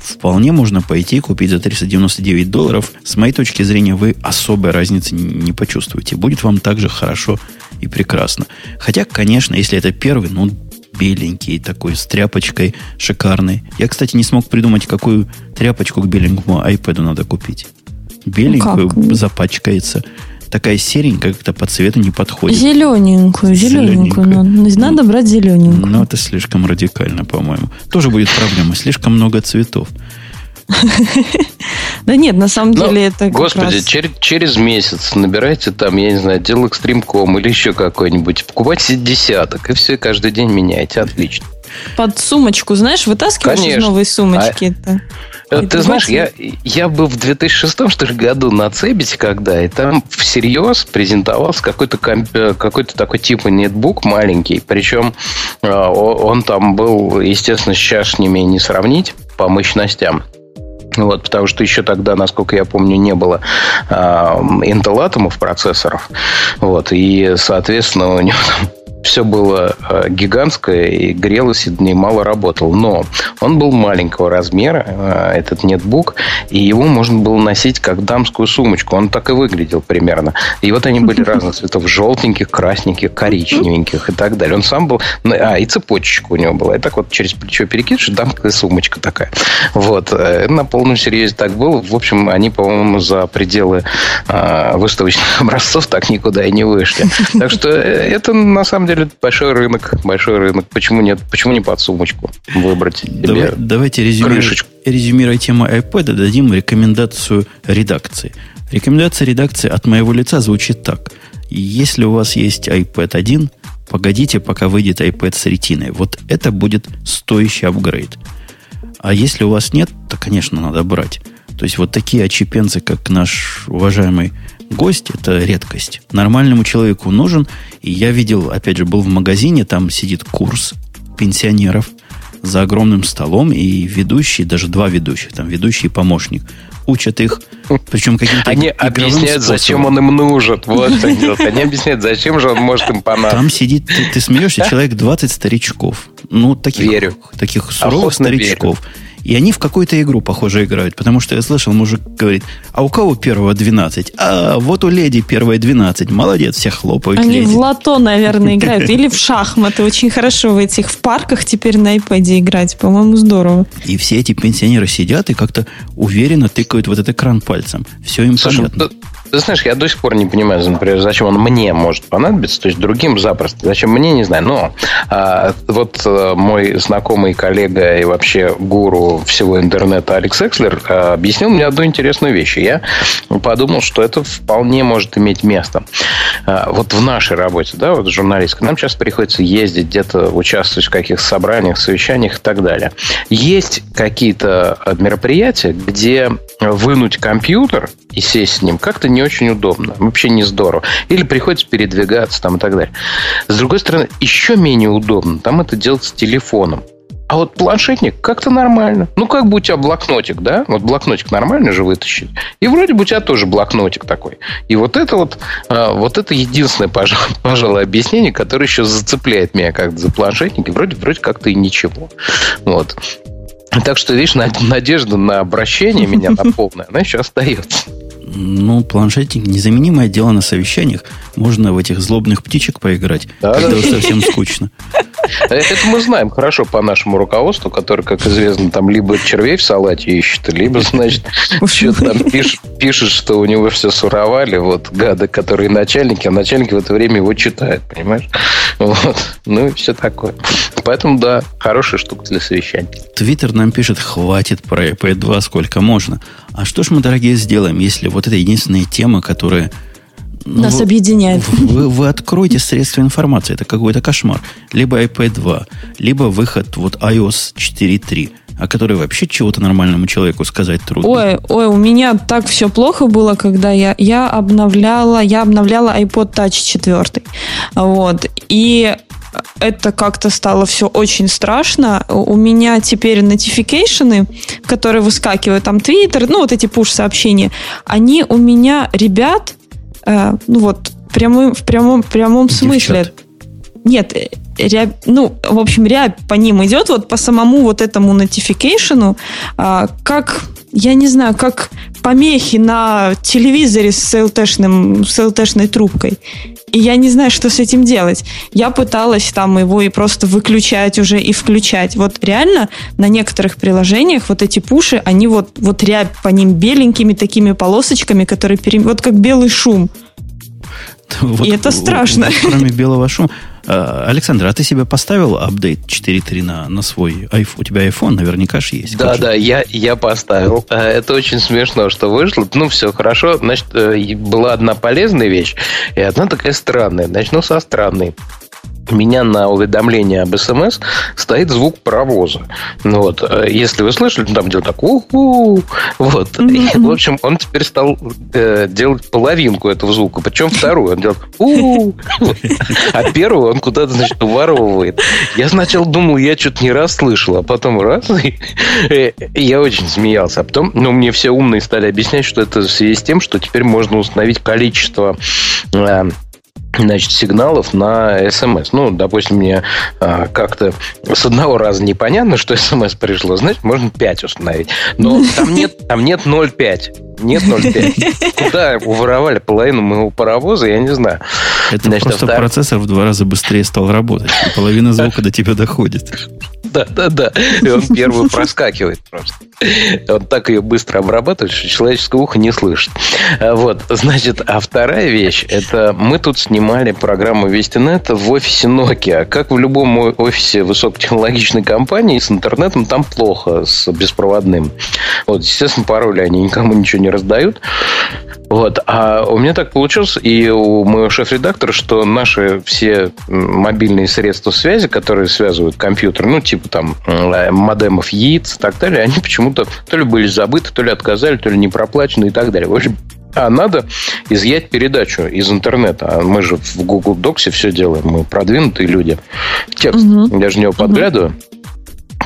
вполне можно пойти купить за 399 долларов. С моей точки зрения, вы особой разницы не почувствуете. Будет вам также хорошо и прекрасно. Хотя, конечно, если это первый, ну, беленький, такой, с тряпочкой шикарный. Я, кстати, не смог придумать, какую тряпочку к беленькому iPad надо купить. Беленькую ну, запачкается такая серенькая, как-то по цвету не подходит. Зелененькую, зелененькую. Надо, надо брать зелененькую. Ну, это слишком радикально, по-моему. Тоже будет проблема. Слишком много цветов. Да нет, на самом ну, деле это Господи, через, месяц набирайте там, я не знаю, экстримком или еще какой-нибудь. Покупайте десяток, и все, каждый день меняйте. Отлично. Под сумочку, знаешь, вытаскиваешь Конечно. из новой сумочки. А... Это, Ты знаешь, я, я был в 2006 что ли, году на Цебите когда, и там всерьез презентовался какой-то э, какой-то такой типа нетбук маленький. Причем э, он там был, естественно, с ними не сравнить по мощностям. Вот, потому что еще тогда, насколько я помню, не было э, Intel Atom процессоров. Вот, и, соответственно, у него там все было э, гигантское и грелось, и немало работал. Но он был маленького размера, э, этот нетбук, и его можно было носить как дамскую сумочку. Он так и выглядел примерно. И вот они были разных цветов. Желтеньких, красненьких, коричневеньких и так далее. Он сам был... А, и цепочечка у него была. И так вот через плечо перекидываешь, дамская сумочка такая. Вот. Э, на полном серьезе так было. В общем, они, по-моему, за пределы выставочных образцов так никуда и не вышли. Так что это, на самом деле, деле большой рынок, большой рынок. Почему нет? Почему не под сумочку выбрать? Давай, давайте резюмировать, резюмируя тему iPad, дадим рекомендацию редакции. Рекомендация редакции от моего лица звучит так. Если у вас есть iPad 1, погодите, пока выйдет iPad с ретиной. Вот это будет стоящий апгрейд. А если у вас нет, то, конечно, надо брать. То есть вот такие очепенцы, как наш уважаемый гость – это редкость. Нормальному человеку нужен. И я видел, опять же, был в магазине, там сидит курс пенсионеров за огромным столом, и ведущий, даже два ведущих, там ведущий и помощник, учат их, причем каким-то Они объясняют, способом. зачем он им нужен. Вот они Они объясняют, зачем же он может им понадобиться. Там сидит, ты, ты смеешься, человек 20 старичков. Ну, таких, Верю. таких суровых Охотно старичков. Верю. И они в какую-то игру, похоже, играют. Потому что я слышал, мужик говорит, а у кого первого 12? А вот у леди первое 12. Молодец, все хлопают Они леди. в лото, наверное, играют. Или в шахматы. Очень хорошо в этих в парках теперь на iPad играть. По-моему, здорово. И все эти пенсионеры сидят и как-то уверенно тыкают вот этот экран пальцем. Все им Слушай, понятно. Ты знаешь, я до сих пор не понимаю, например, зачем он мне может понадобиться, то есть другим запросто. Зачем мне, не знаю. Но а, вот а, мой знакомый коллега и вообще гуру всего интернета Алекс Экслер а, объяснил мне одну интересную вещь. И я подумал, что это вполне может иметь место. А, вот в нашей работе, да, вот журналистской, нам сейчас приходится ездить где-то, участвовать в каких-то собраниях, совещаниях и так далее. Есть какие-то мероприятия, где вынуть компьютер и сесть с ним как-то не очень удобно. Вообще не здорово. Или приходится передвигаться там и так далее. С другой стороны, еще менее удобно. Там это делать с телефоном. А вот планшетник как-то нормально. Ну, как бы у тебя блокнотик, да? Вот блокнотик нормально же вытащить. И вроде бы у тебя тоже блокнотик такой. И вот это вот, а, вот это единственное, пожалуй, пожалуй, объяснение, которое еще зацепляет меня как-то за планшетник. И вроде, вроде как-то и ничего. Вот. Так что, видишь, надежда на обращение меня на полное, она еще остается. Ну, планшетник незаменимое дело на совещаниях. Можно в этих злобных птичек поиграть, да, когда да. совсем скучно. Это мы знаем хорошо по нашему руководству, который, как известно, там либо червей в салате ищет, либо, значит, что-то там пишет, пишет, что у него все суровали, вот гады, которые начальники, а начальники в это время его читают, понимаешь? Вот. Ну и все такое. Поэтому, да, хорошая штука для совещаний. Твиттер нам пишет, хватит про iPad 2 сколько можно. А что ж мы, дорогие, сделаем, если вот это единственная тема, которая ну, Нас вы, объединяет. Вы, вы откроете средства информации. Это какой-то кошмар. Либо iPad 2, либо выход вот iOS 4.3 о которой вообще чего-то нормальному человеку сказать трудно. Ой, ой, у меня так все плохо было, когда я, я обновляла, я обновляла iPod Touch 4. Вот. И это как-то стало все очень страшно. У меня теперь notification, которые выскакивают, там Twitter, ну вот эти push-сообщения, они у меня ребят, э, ну вот, прямым, в прямом, прямом смысле. Нет, рябь, ну, в общем, рябь по ним идет, вот по самому вот этому notification, а, как, я не знаю, как помехи на телевизоре с LTшным, с LTшной трубкой. И я не знаю, что с этим делать. Я пыталась там его и просто выключать уже и включать. Вот реально на некоторых приложениях вот эти пуши, они вот, вот рябь по ним беленькими такими полосочками, которые пере... вот как белый шум. Вот, и это страшно. Вот, кроме белого шума. А, Александр, а ты себе поставил апдейт 4.3 на, на свой iPhone? У тебя iPhone наверняка же есть. Да, да, я, я поставил. А, это очень смешно, что вышло. Ну, все хорошо. Значит, э, была одна полезная вещь и одна такая странная. Начну со странной у меня на уведомление об СМС стоит звук паровоза. Ну, вот, э, если вы слышали, там делал так у Вот. Mm-hmm. И, в общем, он теперь стал э, делать половинку этого звука, причем вторую. Он делает у А первую он куда-то, значит, уворовывает. Я сначала думал, я что-то не раз слышал, а потом раз, и, и я очень смеялся. А потом, ну, мне все умные стали объяснять, что это в связи с тем, что теперь можно установить количество э, значит, сигналов на смс. Ну, допустим, мне а, как-то с одного раза непонятно, что смс пришло, значит, можно 5 установить. Но там нет, там нет 0,5. Нет 0,5. Куда уворовали половину моего паровоза, я не знаю. Это значит, просто автор... процессор в два раза быстрее стал работать. И половина звука до тебя доходит. Да, да, да. И он первый проскакивает просто. Он так ее быстро обрабатывает, что человеческое ухо не слышит. Вот, значит, а вторая вещь, это мы тут снимали программу Вестинет в офисе Nokia. Как в любом офисе высокотехнологичной компании, с интернетом там плохо, с беспроводным. Вот, естественно, пароли они никому ничего не раздают. Вот. А у меня так получилось, и у моего шеф-редактора, что наши все мобильные средства связи, которые связывают компьютер, ну, типа там э, модемов яиц и так далее, они почему-то то ли были забыты, то ли отказали, то ли не проплачены и так далее. В общем, а надо изъять передачу из интернета. А мы же в Google Docs все делаем. Мы продвинутые люди. Текст. Угу. Я же в него подглядываю. Угу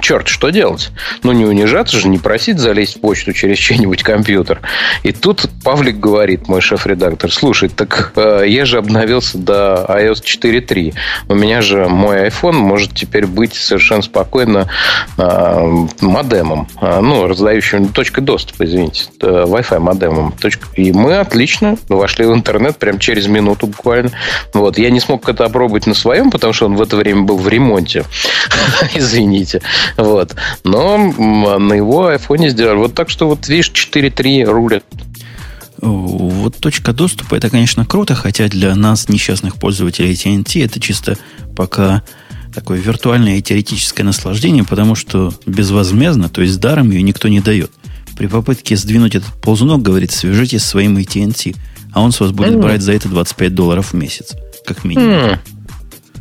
черт, что делать? Ну, не унижаться же, не просить залезть в почту через чей-нибудь компьютер. И тут Павлик говорит, мой шеф-редактор, слушай, так э, я же обновился до iOS 4.3. У меня же мой iPhone может теперь быть совершенно спокойно э, модемом, э, ну, раздающим точкой доступа, извините, э, Wi-Fi модемом. И мы отлично вошли в интернет прямо через минуту буквально. Вот. Я не смог это опробовать на своем, потому что он в это время был в ремонте. Извините. Вот. Но на его айфоне сделали. Вот так что вот видишь, 4.3 рулят. Вот точка доступа, это, конечно, круто, хотя для нас, несчастных пользователей AT&T, это чисто пока такое виртуальное и теоретическое наслаждение, потому что безвозмездно, то есть даром ее никто не дает. При попытке сдвинуть этот ползунок, говорит, свяжитесь с своим AT&T, а он с вас будет брать за это 25 долларов в месяц, как минимум.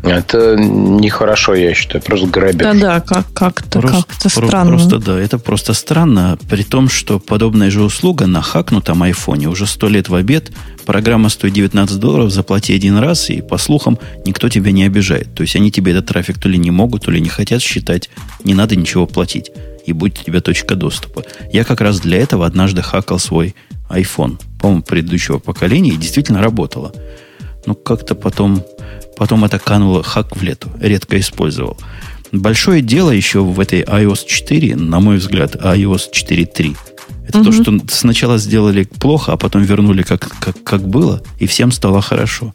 Это нехорошо, я считаю, просто грабеж. Да-да, как, как-то, просто, как-то странно. Просто, да, это просто странно, при том, что подобная же услуга на хакнутом айфоне уже сто лет в обед, программа стоит 19 долларов, заплати один раз, и, по слухам, никто тебя не обижает. То есть они тебе этот трафик то ли не могут, то ли не хотят считать, не надо ничего платить, и будет у тебя точка доступа. Я как раз для этого однажды хакал свой iPhone, по-моему, предыдущего поколения, и действительно работало. Но как-то потом Потом это кануло хак в лету. Редко использовал. Большое дело еще в этой iOS 4, на мой взгляд, iOS 4.3. Это угу. то, что сначала сделали плохо, а потом вернули как, как, как было, и всем стало хорошо.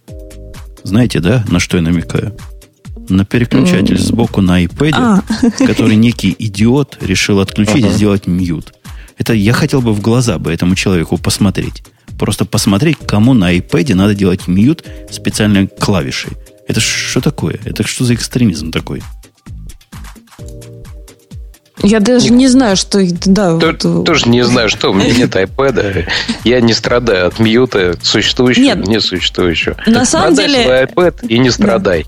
Знаете, да, на что я намекаю? На переключатель mm. сбоку на iPad, а. который некий идиот решил отключить uh-huh. и сделать mute. Это я хотел бы в глаза бы этому человеку посмотреть. Просто посмотреть, кому на iPad надо делать mute специальной клавишей. Это что такое? Это что за экстремизм такой? Я даже не, не знаю, что... Да, то, вот... Тоже не знаю, что. У меня нет iPad. Я не страдаю от мьюта существующего, нет, несуществующего. На самом Продай деле... свой iPad и не страдай.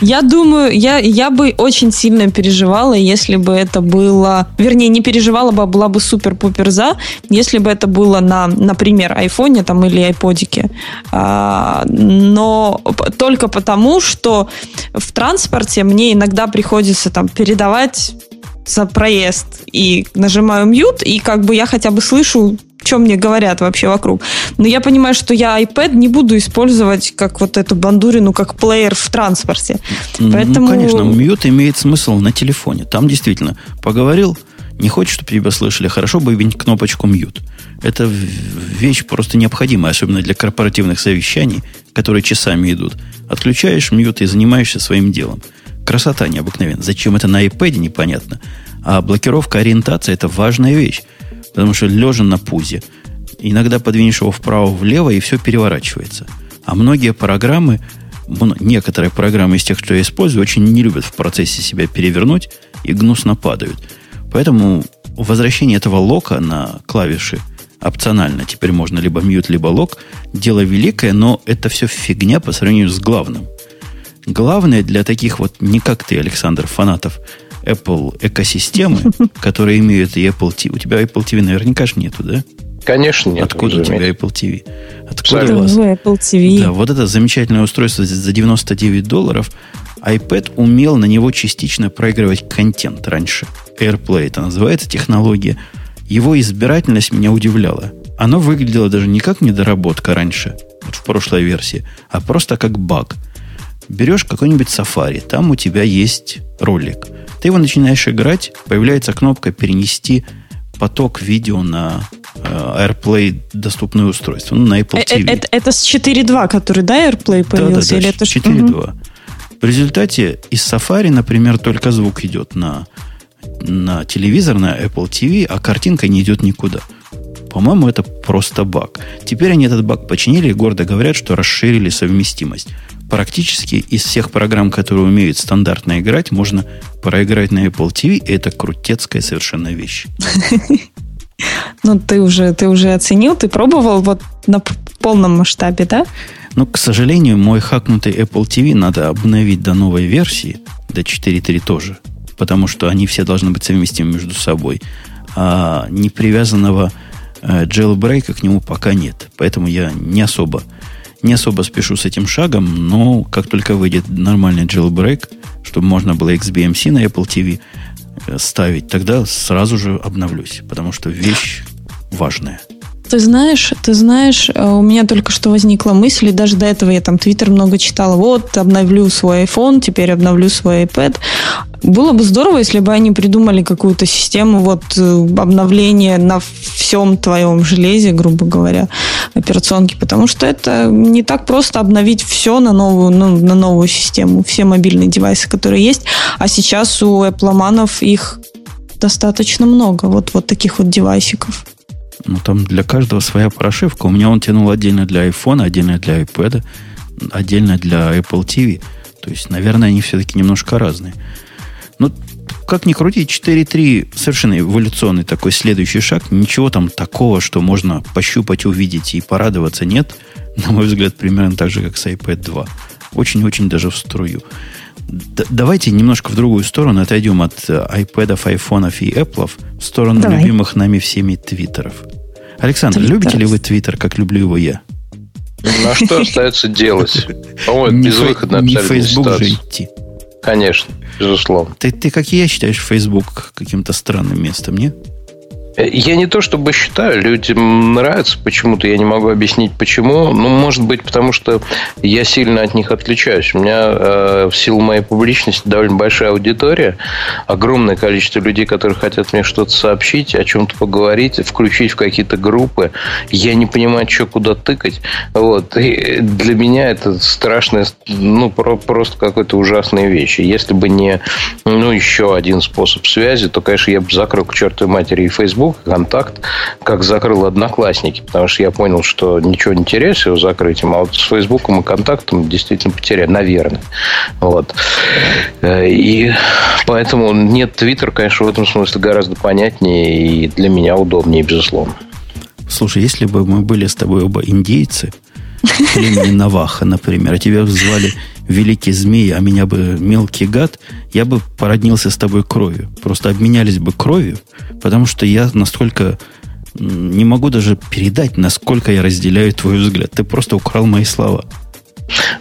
Я думаю, я, я бы очень сильно переживала, если бы это было... Вернее, не переживала бы, а была бы супер-пупер за, если бы это было на, например, айфоне там, или айподике. А, но только потому, что в транспорте мне иногда приходится там передавать за проезд и нажимаю мьют, и как бы я хотя бы слышу, что мне говорят вообще вокруг. Но я понимаю, что я iPad не буду использовать как вот эту бандурину, как плеер в транспорте. Ну, Поэтому... Ну, конечно, mute имеет смысл на телефоне. Там действительно поговорил, не хочешь, чтобы тебя слышали, хорошо бы иметь кнопочку mute. Это вещь просто необходимая, особенно для корпоративных совещаний, которые часами идут. Отключаешь mute и занимаешься своим делом. Красота необыкновенная. Зачем это на iPad, непонятно. А блокировка ориентации – это важная вещь. Потому что лежа на пузе, иногда подвинешь его вправо-влево, и все переворачивается. А многие программы, некоторые программы из тех, что я использую, очень не любят в процессе себя перевернуть и гнусно падают. Поэтому возвращение этого лока на клавиши опционально. Теперь можно либо мьют, либо лок. Дело великое, но это все фигня по сравнению с главным – Главное для таких вот, не как ты, Александр, фанатов Apple экосистемы, которые имеют и Apple TV. У тебя Apple TV наверняка же нету, да? Конечно нет. Откуда у тебя Apple TV? Откуда у вас? Apple TV. Да, вот это замечательное устройство за 99 долларов. iPad умел на него частично проигрывать контент раньше. AirPlay это называется технология. Его избирательность меня удивляла. Оно выглядело даже не как недоработка раньше, вот в прошлой версии, а просто как баг – берешь какой-нибудь Safari, там у тебя есть ролик. Ты его начинаешь играть, появляется кнопка «Перенести поток видео на э, AirPlay доступное устройство, ну, на Apple э, TV. Это, это с 4.2, который, да, AirPlay появился? Да, да, да, или это 4.2. Угу. В результате из Safari, например, только звук идет на, на телевизор, на Apple TV, а картинка не идет никуда. По-моему, это просто баг. Теперь они этот баг починили и гордо говорят, что расширили совместимость практически из всех программ, которые умеют стандартно играть, можно проиграть на Apple TV, и это крутецкая совершенно вещь. Ну, ты уже, ты уже оценил, ты пробовал вот на полном масштабе, да? Ну, к сожалению, мой хакнутый Apple TV надо обновить до новой версии, до 4.3 тоже, потому что они все должны быть совместимы между собой. А непривязанного э, jailbreak к нему пока нет. Поэтому я не особо не особо спешу с этим шагом, но как только выйдет нормальный jailbreak, чтобы можно было XBMC на Apple TV э, ставить, тогда сразу же обновлюсь, потому что вещь важная. Ты знаешь, ты знаешь, э, у меня только что возникла мысль, и даже до этого я там Твиттер много читала. Вот, обновлю свой iPhone, теперь обновлю свой iPad. Было бы здорово, если бы они придумали какую-то систему вот э, обновления на всем твоем железе, грубо говоря, операционки, потому что это не так просто обновить все на новую, ну, на новую систему, все мобильные девайсы, которые есть, а сейчас у Apple их достаточно много, вот, вот таких вот девайсиков. Ну, там для каждого своя прошивка. У меня он тянул отдельно для iPhone, отдельно для iPad, отдельно для Apple TV. То есть, наверное, они все-таки немножко разные. Но как ни крути, 4.3 совершенно эволюционный такой следующий шаг. Ничего там такого, что можно пощупать, увидеть и порадоваться нет. На мой взгляд, примерно так же, как с iPad 2. Очень-очень даже в струю. Д- давайте немножко в другую сторону отойдем от iPad, iPhone и Apple в сторону Давай. любимых нами всеми твиттеров. Александр, Твиттер. любите ли вы твиттер, как люблю его я? Ну, а что остается делать? По-моему, безвыходно абсолютно Не Facebook же идти. Конечно, безусловно. Ты, ты, как и я, считаешь Facebook каким-то странным местом, нет? Я не то чтобы считаю, людям нравится почему-то, я не могу объяснить почему. Ну, может быть, потому что я сильно от них отличаюсь. У меня э, в силу моей публичности довольно большая аудитория, огромное количество людей, которые хотят мне что-то сообщить, о чем-то поговорить, включить в какие-то группы. Я не понимаю, что куда тыкать. Вот. И для меня это страшная, ну, про, просто какой-то ужасные вещи. Если бы не, ну, еще один способ связи, то, конечно, я бы закрыл к чертовой матери и Facebook, Facebook Контакт, как закрыл Одноклассники, потому что я понял, что ничего не теряю с его закрытием, а вот с Фейсбуком и Контактом действительно потеряю, наверное. Вот. Э, и поэтому нет, Твиттер, конечно, в этом смысле гораздо понятнее и для меня удобнее, безусловно. Слушай, если бы мы были с тобой оба индейцы, племени Наваха, например, а тебя звали Великий Змей, а меня бы Мелкий Гад, я бы породнился с тобой кровью. Просто обменялись бы кровью, потому что я настолько не могу даже передать, насколько я разделяю твой взгляд. Ты просто украл мои слова.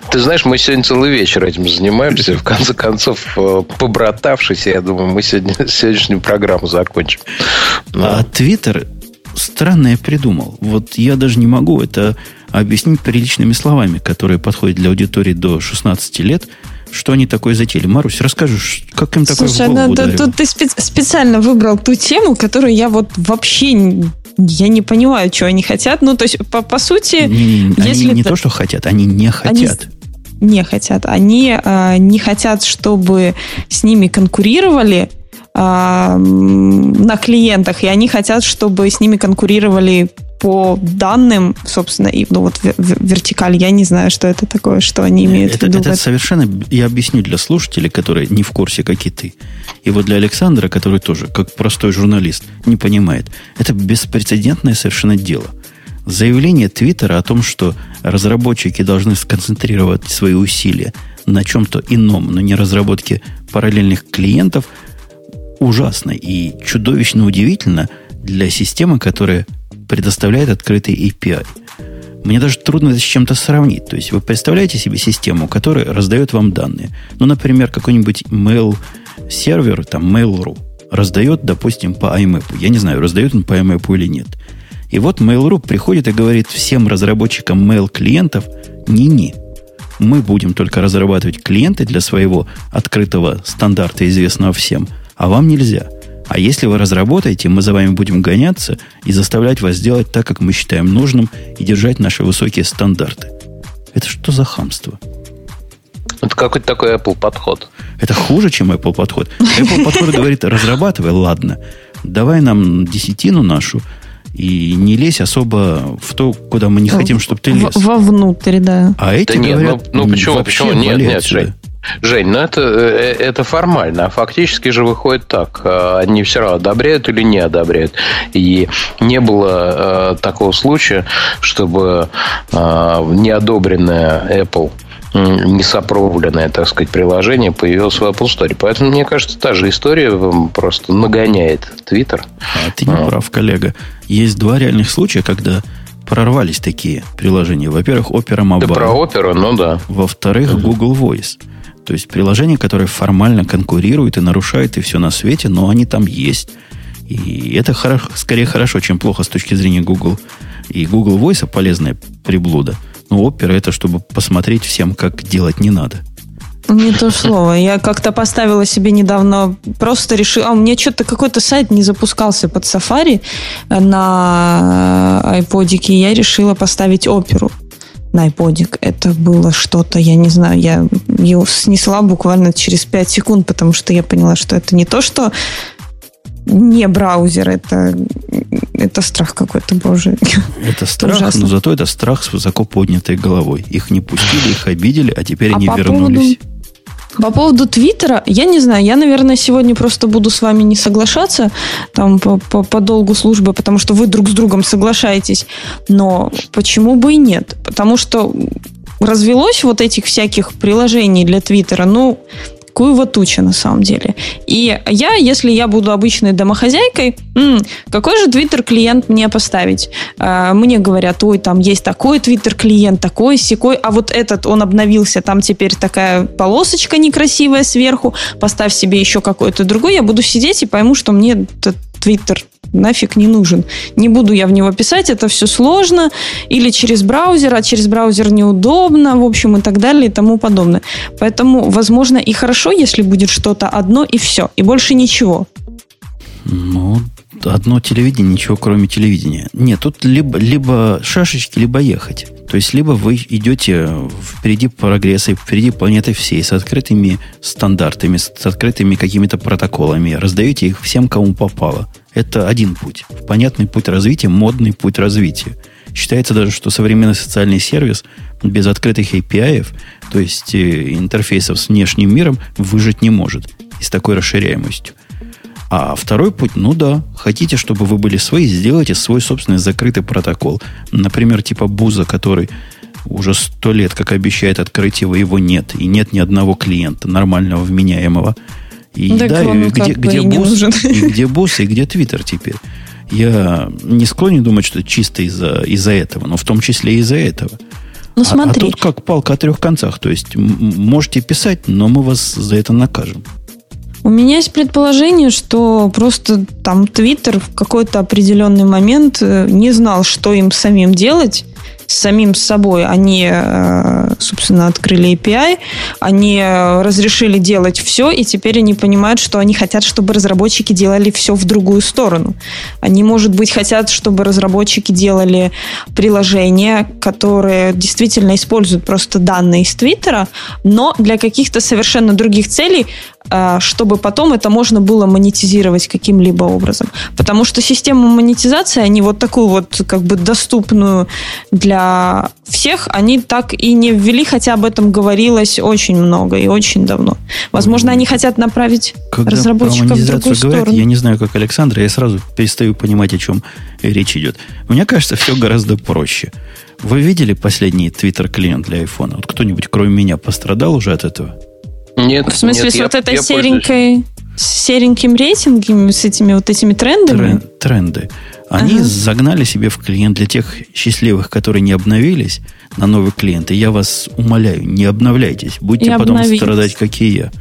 Ты знаешь, мы сегодня целый вечер этим занимаемся. В конце концов, э, побратавшись, я думаю, мы сегодня сегодняшнюю программу закончим. А Твиттер странное придумал. Вот я даже не могу это объяснить приличными словами, которые подходят для аудитории до 16 лет, что они такое затеяли. Марусь, расскажешь, как им такое Слушай, в голову ну, тут ты специально выбрал ту тему, которую я вот вообще я не понимаю, что они хотят. Ну, то есть, по, по сути... Не, не, если они не то, что хотят, они не хотят. Они не хотят. Они э, не хотят, чтобы с ними конкурировали, а, на клиентах, и они хотят, чтобы с ними конкурировали по данным, собственно, и ну вот вертикаль, я не знаю, что это такое, что они имеют это, в виду. Это совершенно, я объясню для слушателей, которые не в курсе, как и ты. И вот для Александра, который тоже, как простой журналист, не понимает. Это беспрецедентное совершенно дело. Заявление Твиттера о том, что разработчики должны сконцентрировать свои усилия на чем-то ином, но не разработке параллельных клиентов – ужасно и чудовищно удивительно для системы, которая предоставляет открытый API. Мне даже трудно это с чем-то сравнить. То есть вы представляете себе систему, которая раздает вам данные. Ну, например, какой-нибудь mail сервер, там Mail.ru, раздает, допустим, по IMAP. Я не знаю, раздает он по IMAP или нет. И вот Mail.ru приходит и говорит всем разработчикам mail клиентов, не-не, мы будем только разрабатывать клиенты для своего открытого стандарта, известного всем – а вам нельзя. А если вы разработаете, мы за вами будем гоняться и заставлять вас делать так, как мы считаем нужным, и держать наши высокие стандарты. Это что за хамство? Это какой-то такой Apple подход. Это хуже, чем Apple подход. Apple подход говорит, разрабатывай, ладно, давай нам десятину нашу, и не лезь особо в то, куда мы не хотим, чтобы ты лез. Вовнутрь, да. А эти да говорят, нет, ну, ну почему, почему? Нет, нет, Жень. Ну это, э, это формально, а фактически же выходит так. Э, они все равно одобряют или не одобряют. И не было э, такого случая, чтобы э, неодобренная Apple несопровленное, так сказать, приложение появилось в Apple Store. Поэтому, мне кажется, та же история просто нагоняет Twitter. А ты не а. прав, коллега. Есть два реальных случая, когда прорвались такие приложения. Во-первых, Opera Mobile. Да про Opera, ну да. Во-вторых, Google Voice. То есть приложения, которые формально конкурируют и нарушают и все на свете, но они там есть. И это хорошо, скорее хорошо, чем плохо с точки зрения Google. И Google Voice полезная приблуда. Но Opera это чтобы посмотреть всем, как делать не надо. Не то слово. Я как-то поставила себе недавно, просто решила, а у меня что-то какой-то сайт не запускался под Safari на iPod, я решила поставить оперу на iPodик. Это было что-то, я не знаю, я ее снесла буквально через 5 секунд, потому что я поняла, что это не то, что не браузер, это, это страх какой-то, боже. Это страх, Ужасно. но зато это страх с высоко поднятой головой. Их не пустили, их обидели, а теперь а они вернулись. Поводу по поводу Твиттера, я не знаю, я, наверное, сегодня просто буду с вами не соглашаться там по, по, по долгу службы, потому что вы друг с другом соглашаетесь. Но почему бы и нет? Потому что развелось вот этих всяких приложений для Твиттера, ну, Куева туча на самом деле. И я, если я буду обычной домохозяйкой, какой же твиттер клиент мне поставить? А, мне говорят, ой, там есть такой твиттер клиент, такой, секой, а вот этот, он обновился, там теперь такая полосочка некрасивая сверху, поставь себе еще какой-то другой, я буду сидеть и пойму, что мне этот твиттер нафиг не нужен. Не буду я в него писать, это все сложно. Или через браузер, а через браузер неудобно, в общем, и так далее, и тому подобное. Поэтому, возможно, и хорошо, если будет что-то одно и все, и больше ничего. Ну, одно телевидение, ничего кроме телевидения. Нет, тут либо, либо шашечки, либо ехать. То есть, либо вы идете впереди прогресса, впереди планеты всей, с открытыми стандартами, с открытыми какими-то протоколами, раздаете их всем, кому попало. Это один путь. Понятный путь развития, модный путь развития. Считается даже, что современный социальный сервис без открытых API, то есть э, интерфейсов с внешним миром, выжить не может и с такой расширяемостью. А второй путь, ну да, хотите, чтобы вы были свои, сделайте свой собственный закрытый протокол. Например, типа Буза, который уже сто лет, как обещает открыть его, его нет. И нет ни одного клиента нормального, вменяемого. И так да, и где, где, бус, и где босс, и где Твиттер теперь. Я не склонен думать, что чисто из-за из этого, но в том числе и из-за этого. Ну, смотри. А, а тут как палка о трех концах. То есть можете писать, но мы вас за это накажем. У меня есть предположение, что просто там Твиттер в какой-то определенный момент э, не знал, что им самим делать, самим собой. Они, э, собственно, открыли API, они э, разрешили делать все, и теперь они понимают, что они хотят, чтобы разработчики делали все в другую сторону. Они, может быть, хотят, чтобы разработчики делали приложения, которые действительно используют просто данные из Твиттера, но для каких-то совершенно других целей, э, чтобы потом это можно было монетизировать каким-либо образом. Потому что систему монетизации, они вот такую вот как бы доступную для всех они так и не ввели, хотя об этом говорилось очень много и очень давно. Возможно, они хотят направить Когда разработчиков в другую говорят, сторону. Я не знаю, как Александр, я сразу перестаю понимать, о чем речь идет. Мне кажется, все гораздо проще. Вы видели последний Twitter-клиент для iPhone? Вот кто-нибудь, кроме меня, пострадал уже от этого? Нет. В смысле, нет, с я, вот этой я серенькой, с сереньким рейтингом, с этими вот этими трендами? Трен, тренды. Они ага. загнали себе в клиент для тех счастливых, которые не обновились на новый клиент. И я вас умоляю, не обновляйтесь. Будьте я потом обновилась. страдать, как и я.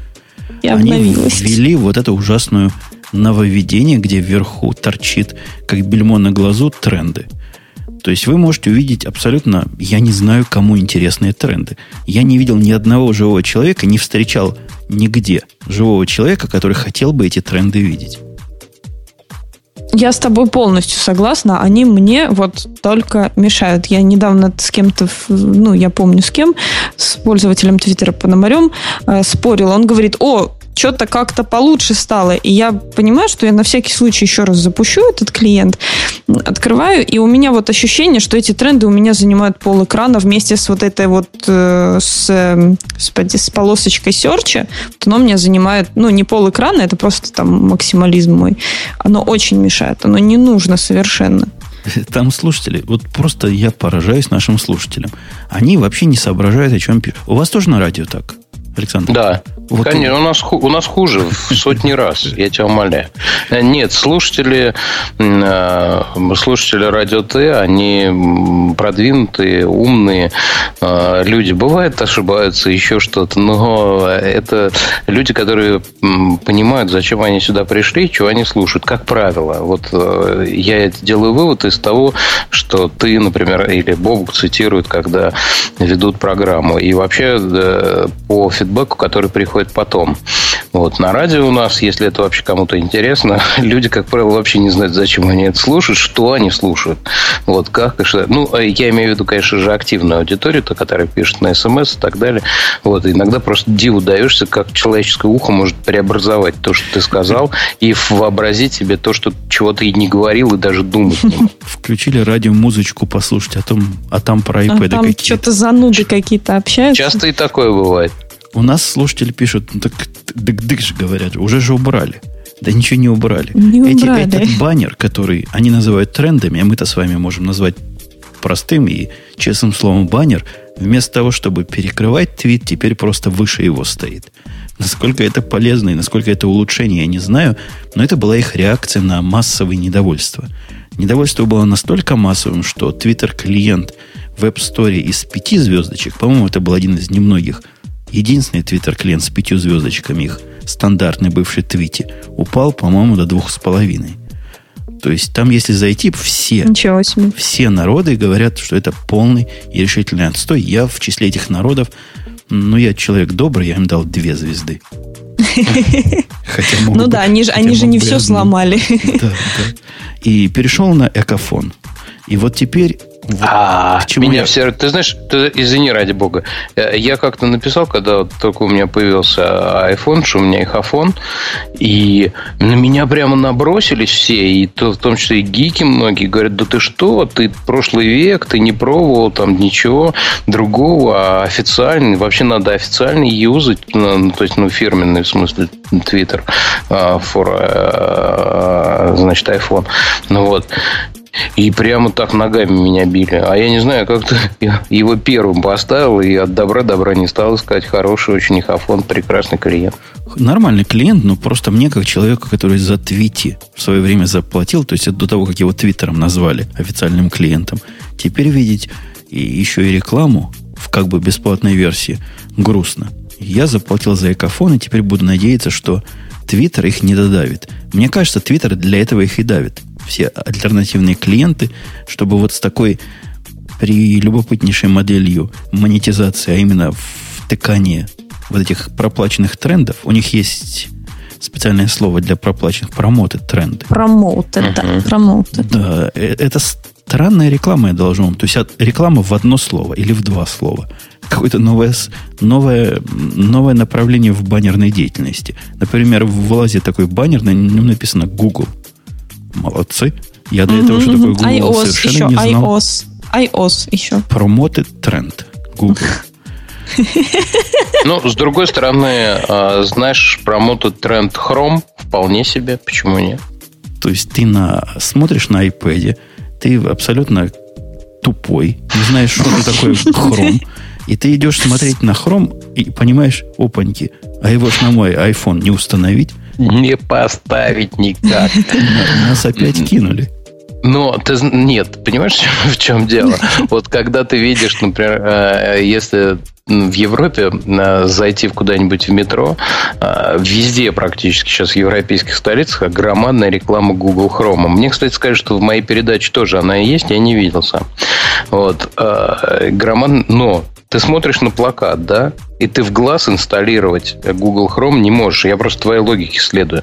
я Они обновилась. ввели вот это ужасную нововведение, где вверху торчит, как бельмо на глазу, тренды. То есть вы можете увидеть абсолютно, я не знаю, кому интересные тренды. Я не видел ни одного живого человека, не встречал нигде живого человека, который хотел бы эти тренды видеть. Я с тобой полностью согласна. Они мне вот только мешают. Я недавно с кем-то, ну, я помню с кем, с пользователем Твиттера Пономарем э, спорила. Он говорит, о, что-то как-то получше стало. И я понимаю, что я на всякий случай еще раз запущу этот клиент, открываю, и у меня вот ощущение, что эти тренды у меня занимают пол экрана вместе с вот этой вот э, с, господи, с полосочкой серча. Вот оно мне занимает, ну, не пол экрана, это просто там максимализм мой. Оно очень мешает, оно не нужно совершенно. Там слушатели, вот просто я поражаюсь нашим слушателям. Они вообще не соображают, о чем пишут. У вас тоже на радио так? Александр? Да. Вот Конечно, у нас, у нас хуже в сотни раз, я тебя умоляю. Нет, слушатели, э, слушатели Радио Т, они продвинутые, умные э, люди. Бывает, ошибаются, еще что-то, но это люди, которые понимают, зачем они сюда пришли, чего они слушают, как правило. Вот э, я делаю вывод из того, что ты, например, или Бобук цитируют, когда ведут программу. И вообще по фидбэку, который приходит потом. Вот. На радио у нас, если это вообще кому-то интересно, люди, как правило, вообще не знают, зачем они это слушают, что они слушают. Вот как и что. Ну, а я имею в виду, конечно же, активную аудиторию, то, которая пишет на смс и так далее. Вот. И иногда просто диву даешься, как человеческое ухо может преобразовать то, что ты сказал, и вообразить себе то, что чего ты не говорил, и даже думать не Включили радио музычку послушать, а там, а там про iPad а там какие-то. что-то зануды какие-то общаются. Часто и такое бывает. У нас слушатели пишут, ну так дык-дык же говорят, уже же убрали. Да ничего не убрали. Не Эти, убрали. Этот баннер, который они называют трендами, а мы-то с вами можем назвать простым и честным словом баннер, вместо того, чтобы перекрывать твит, теперь просто выше его стоит. Насколько это полезно и насколько это улучшение, я не знаю, но это была их реакция на массовое недовольство. Недовольство было настолько массовым, что Twitter клиент в App Store из пяти звездочек, по-моему, это был один из немногих – Единственный твиттер-клиент с пятью звездочками их, стандартный бывший твити, упал, по-моему, до двух с половиной. То есть там, если зайти, все, все народы говорят, что это полный и решительный отстой. Я в числе этих народов, ну, я человек добрый, я им дал две звезды. Хотя ну да, они же, они же не все сломали. Да, да. И перешел на экофон. И вот теперь а, меня я... все... Ты знаешь, ты, извини, ради бога. Э, я как-то написал, когда вот только у меня появился iPhone, что у меня их iPhone, и на меня прямо набросились все, и то, в том числе и гики многие говорят, да ты что, ты прошлый век, ты не пробовал там ничего другого, а официальный, вообще надо официальный юзать, ну, то есть, ну, фирменный, в смысле, Twitter, for, а, значит, iPhone. Ну вот. И прямо так ногами меня били. А я не знаю, как-то его первым поставил и от добра добра не стал искать. Хороший очень ихофон, прекрасный клиент. Нормальный клиент, но просто мне, как человеку, который за Твити в свое время заплатил, то есть до того, как его Твиттером назвали официальным клиентом, теперь видеть и еще и рекламу в как бы бесплатной версии грустно. Я заплатил за экофон, и теперь буду надеяться, что Твиттер их не додавит. Мне кажется, Твиттер для этого их и давит все альтернативные клиенты, чтобы вот с такой при любопытнейшей моделью монетизации, а именно втыкание вот этих проплаченных трендов, у них есть специальное слово для проплаченных промоты тренды. Промоуты, uh-huh. да, промоуты. Да, э, это странная реклама, я должен вам. То есть реклама в одно слово или в два слова. Какое-то новое, новое, новое направление в баннерной деятельности. Например, в лазе такой баннер, на нем написано Google. Молодцы. Я до этого, что такое Google, iOS совершенно еще, не знал. iOS. iOS еще. Промотед тренд. Google. Ну, с другой стороны, а, знаешь, промотед тренд Chrome вполне себе. Почему нет? То есть ты на, смотришь на iPad, ты абсолютно тупой, не знаешь, что это такое Chrome, и ты идешь смотреть на Chrome и понимаешь, опаньки, а его ж на мой iPhone не установить, не поставить никак. Нас опять кинули. Но ты нет, понимаешь, в чем дело? Вот когда ты видишь, например, э, если в Европе э, зайти в куда-нибудь в метро, э, везде практически сейчас в европейских столицах громадная реклама Google Chrome. Мне, кстати, сказали, что в моей передаче тоже она есть, я не видел сам. Вот. Громад... Но ты смотришь на плакат, да, и ты в глаз инсталлировать Google Chrome не можешь. Я просто твоей логике следую.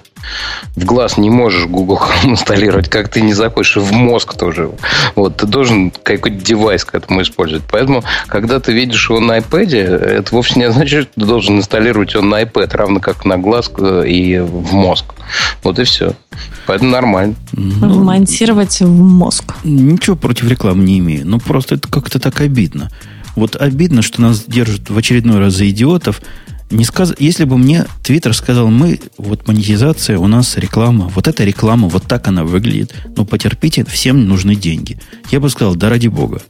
В глаз не можешь Google Chrome инсталлировать, как ты не захочешь, в мозг тоже. Вот, ты должен какой-то девайс к этому использовать. Поэтому, когда ты видишь его на iPad, это вовсе не означает, что ты должен инсталлировать его на iPad, равно как на глаз э, и в мозг. Вот и все. Поэтому нормально. Ну, Монтировать в мозг. Ничего против рекламы не имею. Но просто это как-то так обидно. Вот обидно, что нас держат в очередной раз за идиотов. Не сказ... Если бы мне Твиттер сказал, мы, вот монетизация, у нас реклама, вот эта реклама, вот так она выглядит, ну потерпите, всем нужны деньги. Я бы сказал, да ради бога,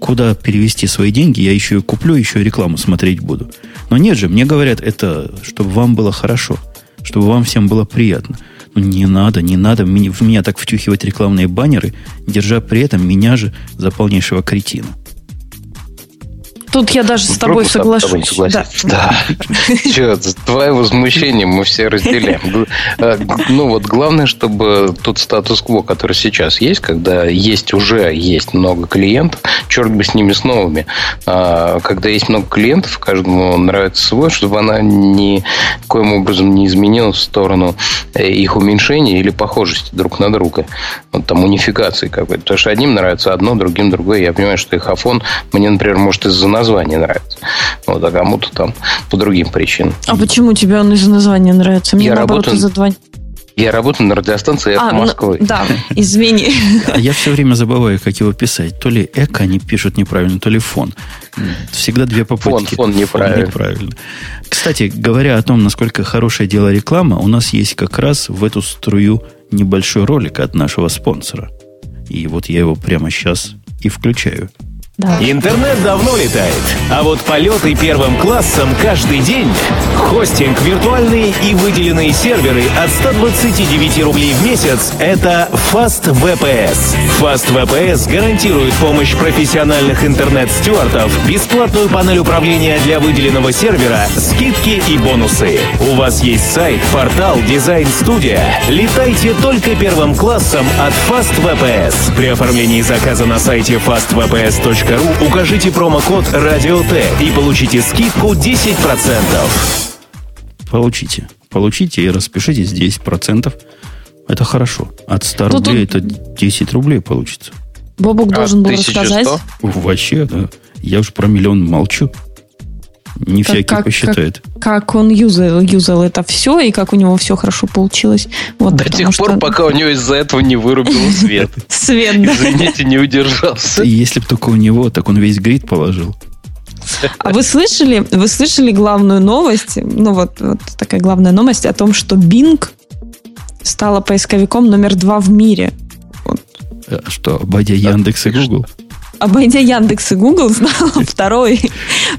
куда перевести свои деньги, я еще и куплю, еще и рекламу смотреть буду. Но нет же, мне говорят, это чтобы вам было хорошо, чтобы вам всем было приятно. Ну, не надо, не надо в меня так втюхивать рекламные баннеры, держа при этом меня же за полнейшего кретина. Тут я даже с тобой соглашусь. Да. да. Че, твое возмущение мы все разделяем. Э, ну вот главное, чтобы тот статус-кво, который сейчас есть, когда есть уже есть много клиентов, черт бы с ними с новыми. А, когда есть много клиентов, каждому нравится свой, чтобы она никоим образом не изменилась в сторону э, их уменьшения или похожести друг на друга. Вот там унификации какой-то. Потому что одним нравится одно, другим другое. Я понимаю, что их афон мне, например, может из-за название нравится. Вот, а кому-то там по другим причинам. А почему тебе он из-за названия нравится? Мне, я наоборот, работаю... из-за два... Я работаю на радиостанции «Эко а, Москвы». Ну, да, извини. А я все время забываю, как его писать. То ли «Эко» они пишут неправильно, то ли «Фон». Всегда две попытки. Фон, фон неправильно. Фон неправильно. Кстати, говоря о том, насколько хорошее дело реклама, у нас есть как раз в эту струю небольшой ролик от нашего спонсора. И вот я его прямо сейчас и включаю. Да. Интернет давно летает, а вот полеты первым классом каждый день. Хостинг виртуальный и выделенные серверы от 129 рублей в месяц – это Fast VPS. Fast VPS гарантирует помощь профессиональных интернет-стюартов, бесплатную панель управления для выделенного сервера, скидки и бонусы. У вас есть сайт, портал, дизайн-студия. Летайте только первым классом от Fast VPS. При оформлении заказа на сайте fastvps.com Podster.ru укажите промокод «Радио Т» и получите скидку 10%. Получите. Получите и распишитесь 10%. Это хорошо. От 100 Тут рублей он... это 10 рублей получится. Бобук А, должен был 1100? рассказать, Вообще, да. Я уж про миллион молчу. Не Как- всякий как- посчитает. как он юзал, юзал это все, и как у него все хорошо получилось. Вот, До тех пор, что- пока у него из-за этого не вырубил свет. Свет. Извините, не удержался. И если бы только у него, так он весь грид положил. А вы слышали, вы слышали главную новость? Ну вот, вот такая главная новость о том, что Bing стала поисковиком номер два в мире. Э, Что, обойдя Яндекс и? Google? Обойдя Яндекс и Google, стала второй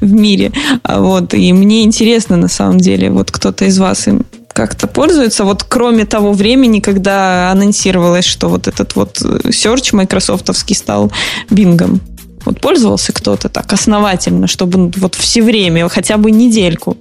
в мире. А Вот, и мне интересно, на самом деле, вот кто-то из вас им как-то пользуется, вот кроме того времени, когда анонсировалось, что вот этот вот э, Search майкрософтовский стал бингом. Вот пользовался кто-то так основательно, чтобы вот все время, хотя бы недельку.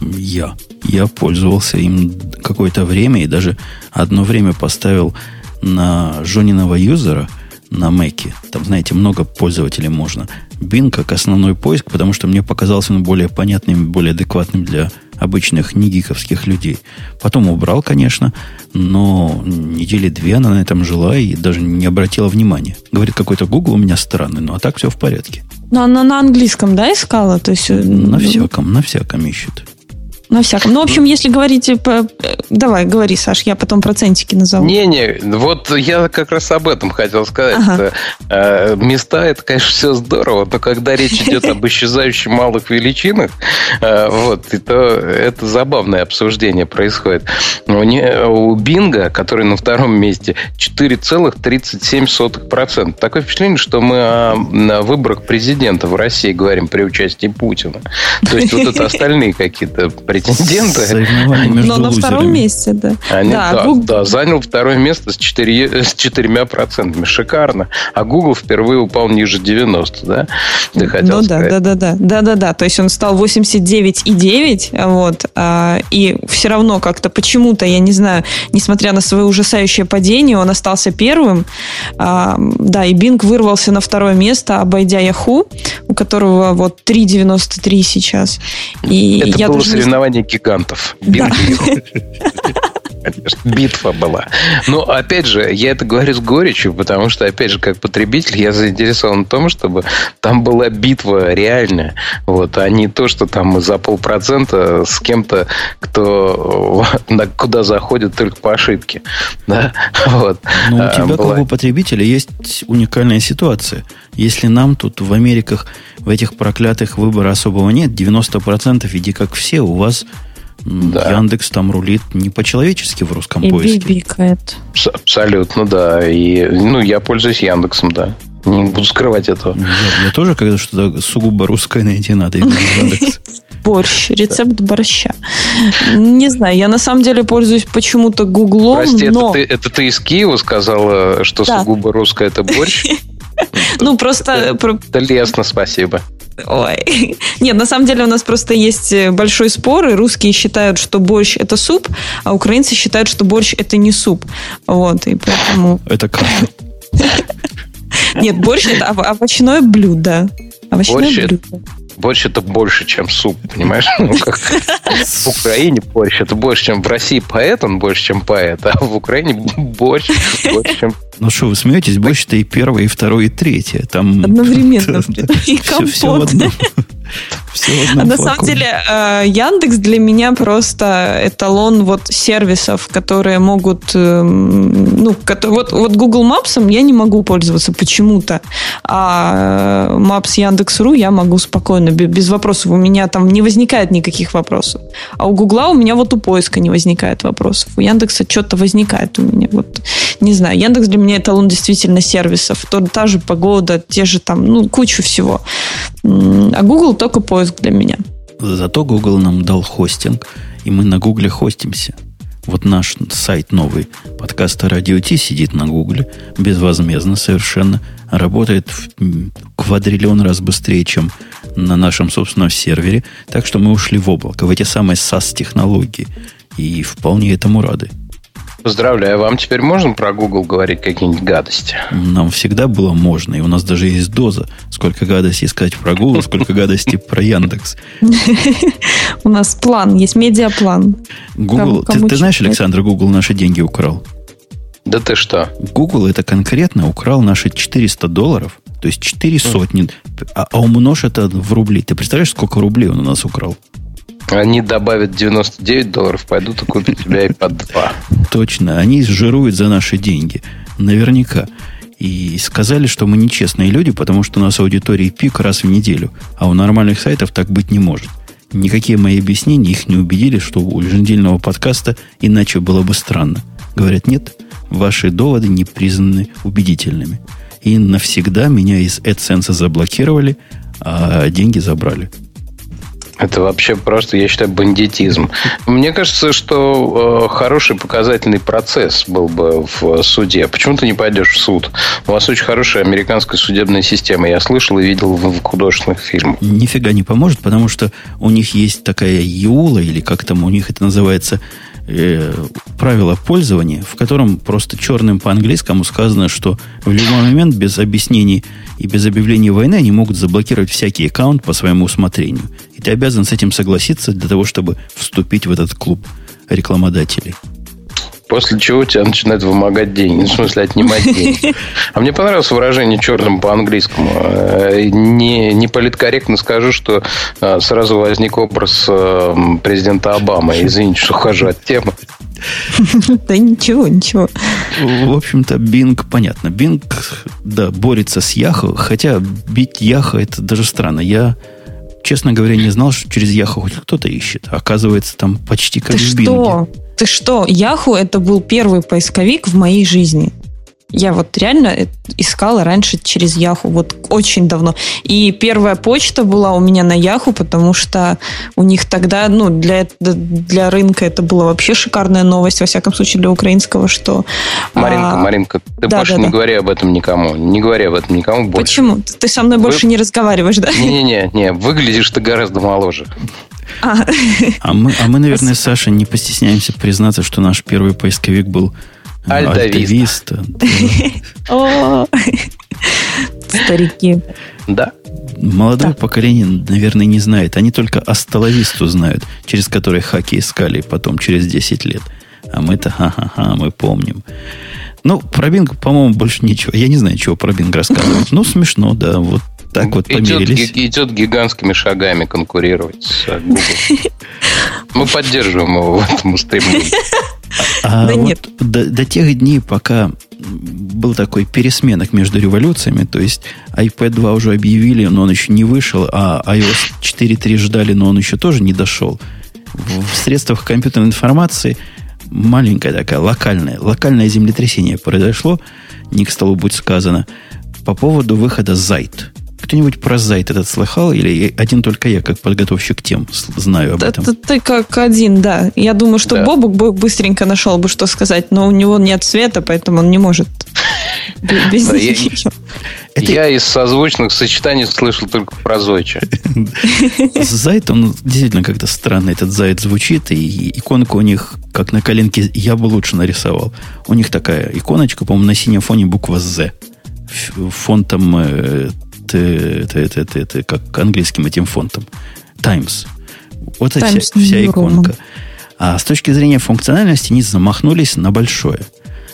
Я. Я пользовался им какое-то время и даже одно время поставил на Жониного юзера на Мэке. Там, знаете, много пользователей можно. Bing как основной поиск, потому что мне показался он более понятным, более адекватным для обычных негиковских людей. Потом убрал, конечно, но недели две она на этом жила и даже не обратила внимания. Говорит, какой-то Google у меня странный, ну а так все в порядке. Но она на английском, да, искала? То есть, э, На всяком, на всяком ищет. На всяком. Ну, в общем, если говорите... по- э, Давай, говори, Саш, я потом процентики назову. Не-не, вот я как раз об этом хотел сказать. Ага. Э, места, это, конечно, все здорово, но когда речь идет об исчезающих малых величинах, э, вот, то это забавное обсуждение происходит. У, не- у Бинга, который на втором месте, 4,37%. Такое впечатление, что мы о, выборах президента в России говорим при участии Путина. То есть вот это остальные какие-то претенденты. Но на втором месте, да. Они, да, да, Google- да, занял второе место с, 4, с 4%. Шикарно. А Google впервые упал ниже 90, да? Ты хотел ну да, сказать? да, да, да, да, да, да. То есть он стал 89,9, вот, а, и все равно как-то почему-то, я не знаю, несмотря на свое ужасающее падение, он остался первым. А, да, и Bing вырвался на второе место, обойдя Yahoo, у которого вот 3,93 сейчас. И Это я было даже соревнование гигантов. Yahoo. Конечно, битва была. Но, опять же, я это говорю с горечью, потому что, опять же, как потребитель, я заинтересован в том, чтобы там была битва реальная. Вот, а не то, что там за полпроцента с кем-то, кто э, куда заходит только по ошибке. Да? Вот. Но у А, тебя, была- как у потребителя, есть уникальная ситуация. Если нам тут в Америках в этих проклятых выбора особого нет, 90% иди как все, у вас Да. Яндекс там рулит не по-человечески в русском и поиске. бибикает. Абс- Абсолютно, да. И, ну, я пользуюсь Яндексом, да. Не буду скрывать этого. Я, я тоже, когда что-то сугубо русское найти надо. Борщ, рецепт борща. Не знаю, я на самом деле пользуюсь почему-то гуглом, Прости, но... это, ты, это ты из Киева сказала, что Да. сугубо русское это борщ? Ну, просто... про- Это лестно, спасибо. Ой. Нет, на самом деле у нас просто есть э, большой спор, и русские считают, что борщ это суп, а украинцы считают, что борщ это не суп. Вот, и поэтому... Это как? Нет, борщ это ов- овощное блюдо. Овощное Борщ блюдо. Борщ это больше, чем суп, понимаешь? Ну, как в Украине борщ это больше, чем в России поэт, он больше, чем поэт, а в Украине борщ больше, чем... Ну что, вы смеетесь? Борщ это и первое, и второе, и третье. Там Одновременно. И все, все в компот. одном. на самом деле э, Яндекс для меня просто эталон вот сервисов, которые могут, эм, ну, вот, вот Google Maps я не могу пользоваться почему-то, а э, Maps Яндекс.ру я могу спокойно, бе- без вопросов. У меня там не возникает никаких вопросов. А у Гугла у меня вот у поиска не возникает вопросов. У Яндекса что-то возникает у меня. Вот, не знаю, Яндекс для меня эталон действительно сервисов. То, та же погода, те же там, ну, кучу всего. А Google только поиск для меня. Зато Google нам дал хостинг, и мы на Гугле хостимся. Вот наш сайт новый, подкаста Радио Ти, сидит на Гугле, безвозмездно совершенно, работает в квадриллион раз быстрее, чем на нашем собственном сервере, так что мы ушли в облако, в эти самые SaaS-технологии, и вполне этому рады. Поздравляю, вам теперь можно про Google говорить какие-нибудь гадости? Нам всегда было можно, и у нас даже есть доза, сколько гадостей сказать про Google, сколько гадостей про Яндекс. У нас план, есть медиаплан. Google, ты, знаешь? Александр, Google наши деньги украл. Да ты что? Google это конкретно украл наши 400 долларов, то есть 4 сотни, а, а умножь это в рубли. Ты представляешь, сколько рублей он у нас украл? Они добавят 99 долларов, пойдут и купят тебе iPad 2. Точно, они жируют за наши деньги. Наверняка. И сказали, что мы нечестные люди, потому что у нас аудитории пик раз в неделю. А у нормальных сайтов так быть не может. Никакие мои объяснения их не убедили, что у еженедельного подкаста иначе было бы странно. Говорят, нет, ваши доводы не признаны убедительными. И навсегда меня из AdSense заблокировали, а деньги забрали. Это вообще просто, я считаю, бандитизм. Мне кажется, что э, хороший показательный процесс был бы в суде. Почему ты не пойдешь в суд? У вас очень хорошая американская судебная система. Я слышал и видел в, в художественных фильмах. Нифига не поможет, потому что у них есть такая ЕУЛа, или как там у них это называется, э, правило пользования, в котором просто черным по-английскому сказано, что в любой момент без объяснений и без объявления войны они могут заблокировать всякий аккаунт по своему усмотрению. И ты обязан с этим согласиться для того, чтобы вступить в этот клуб рекламодателей. После чего тебя начинают вымогать деньги. Ну, в смысле, отнимать деньги. А мне понравилось выражение черным по-английскому. Э, не, не политкорректно скажу, что э, сразу возник образ э, президента Обамы. Извините, что хожу от темы. Да ничего, ничего. В общем-то, Bing, понятно. Bing, да, борется с Yahoo, хотя бить Yahoo это даже странно. Я, честно говоря, не знал, что через Yahoo хоть кто-то ищет. Оказывается, там почти как Ты в что? Ты что? Яху это был первый поисковик в моей жизни. Я вот реально искала раньше через Яху, вот очень давно. И первая почта была у меня на Яху, потому что у них тогда, ну, для, для рынка это была вообще шикарная новость, во всяком случае для украинского, что... Маринка, а, Маринка, ты да, больше да, не да. говори об этом никому. Не говори об этом никому больше. Почему? Ты со мной Вы... больше не разговариваешь, да? Не-не-не, не, выглядишь ты гораздо моложе. А, а, мы, а мы, наверное, Саша, не постесняемся признаться, что наш первый поисковик был Альтависта. О, Старики. Да. Молодое поколение, наверное, не знает. Они только астоловисту знают, через который хаки искали потом через 10 лет. А мы-то, ха-ха-ха, мы помним. Ну, про Бинг, по-моему, больше ничего. Я не знаю, чего про Бинг рассказывать. Ну, смешно, да. Вот так вот помирились. Идет, идет гигантскими шагами конкурировать с Google. Мы поддерживаем его в этом стремлении. А да вот нет. До, до тех дней, пока был такой пересменок между революциями, то есть iPad 2 уже объявили, но он еще не вышел, а iOS 4.3 ждали, но он еще тоже не дошел. В средствах компьютерной информации маленькое такое локальное, локальное землетрясение произошло, не к столу будет сказано, по поводу выхода Zite. Кто-нибудь про Зайт этот слыхал? Или один только я, как подготовщик тем, знаю об этом? Это ты как один, да. Я думаю, что да. Бобук бы быстренько нашел бы, что сказать, но у него нет света, поэтому он не может без да, ничего. Это... Я из созвучных сочетаний слышал только про Зойча. Зайт, он действительно как-то странно этот Зайт звучит, и иконка у них, как на коленке, я бы лучше нарисовал. У них такая иконочка, по-моему, на синем фоне буква Z. Фонтом э, это, это, это, это как английским этим фонтом. Times. Вот эта вся, вся иконка. А с точки зрения функциональности они замахнулись на большое.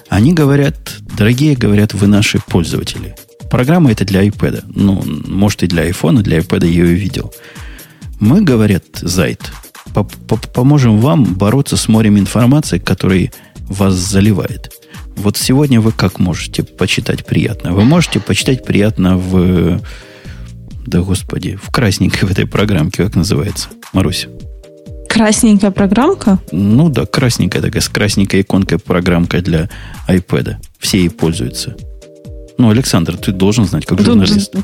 Они говорят, дорогие, говорят, вы наши пользователи. Программа это для iPad. Ну, может и для iPhone, для iPad я ее видел. Мы, говорят, Зайт, поможем вам бороться с морем информации, который вас заливает. Вот сегодня вы как можете почитать приятно? Вы можете почитать приятно в... Да, господи, в красненькой в этой программке, как называется, Маруся? Красненькая программка? Ну да, красненькая такая, с красненькой иконкой программка для iPad. Все ей пользуются. Ну, Александр, ты должен знать, как журналист.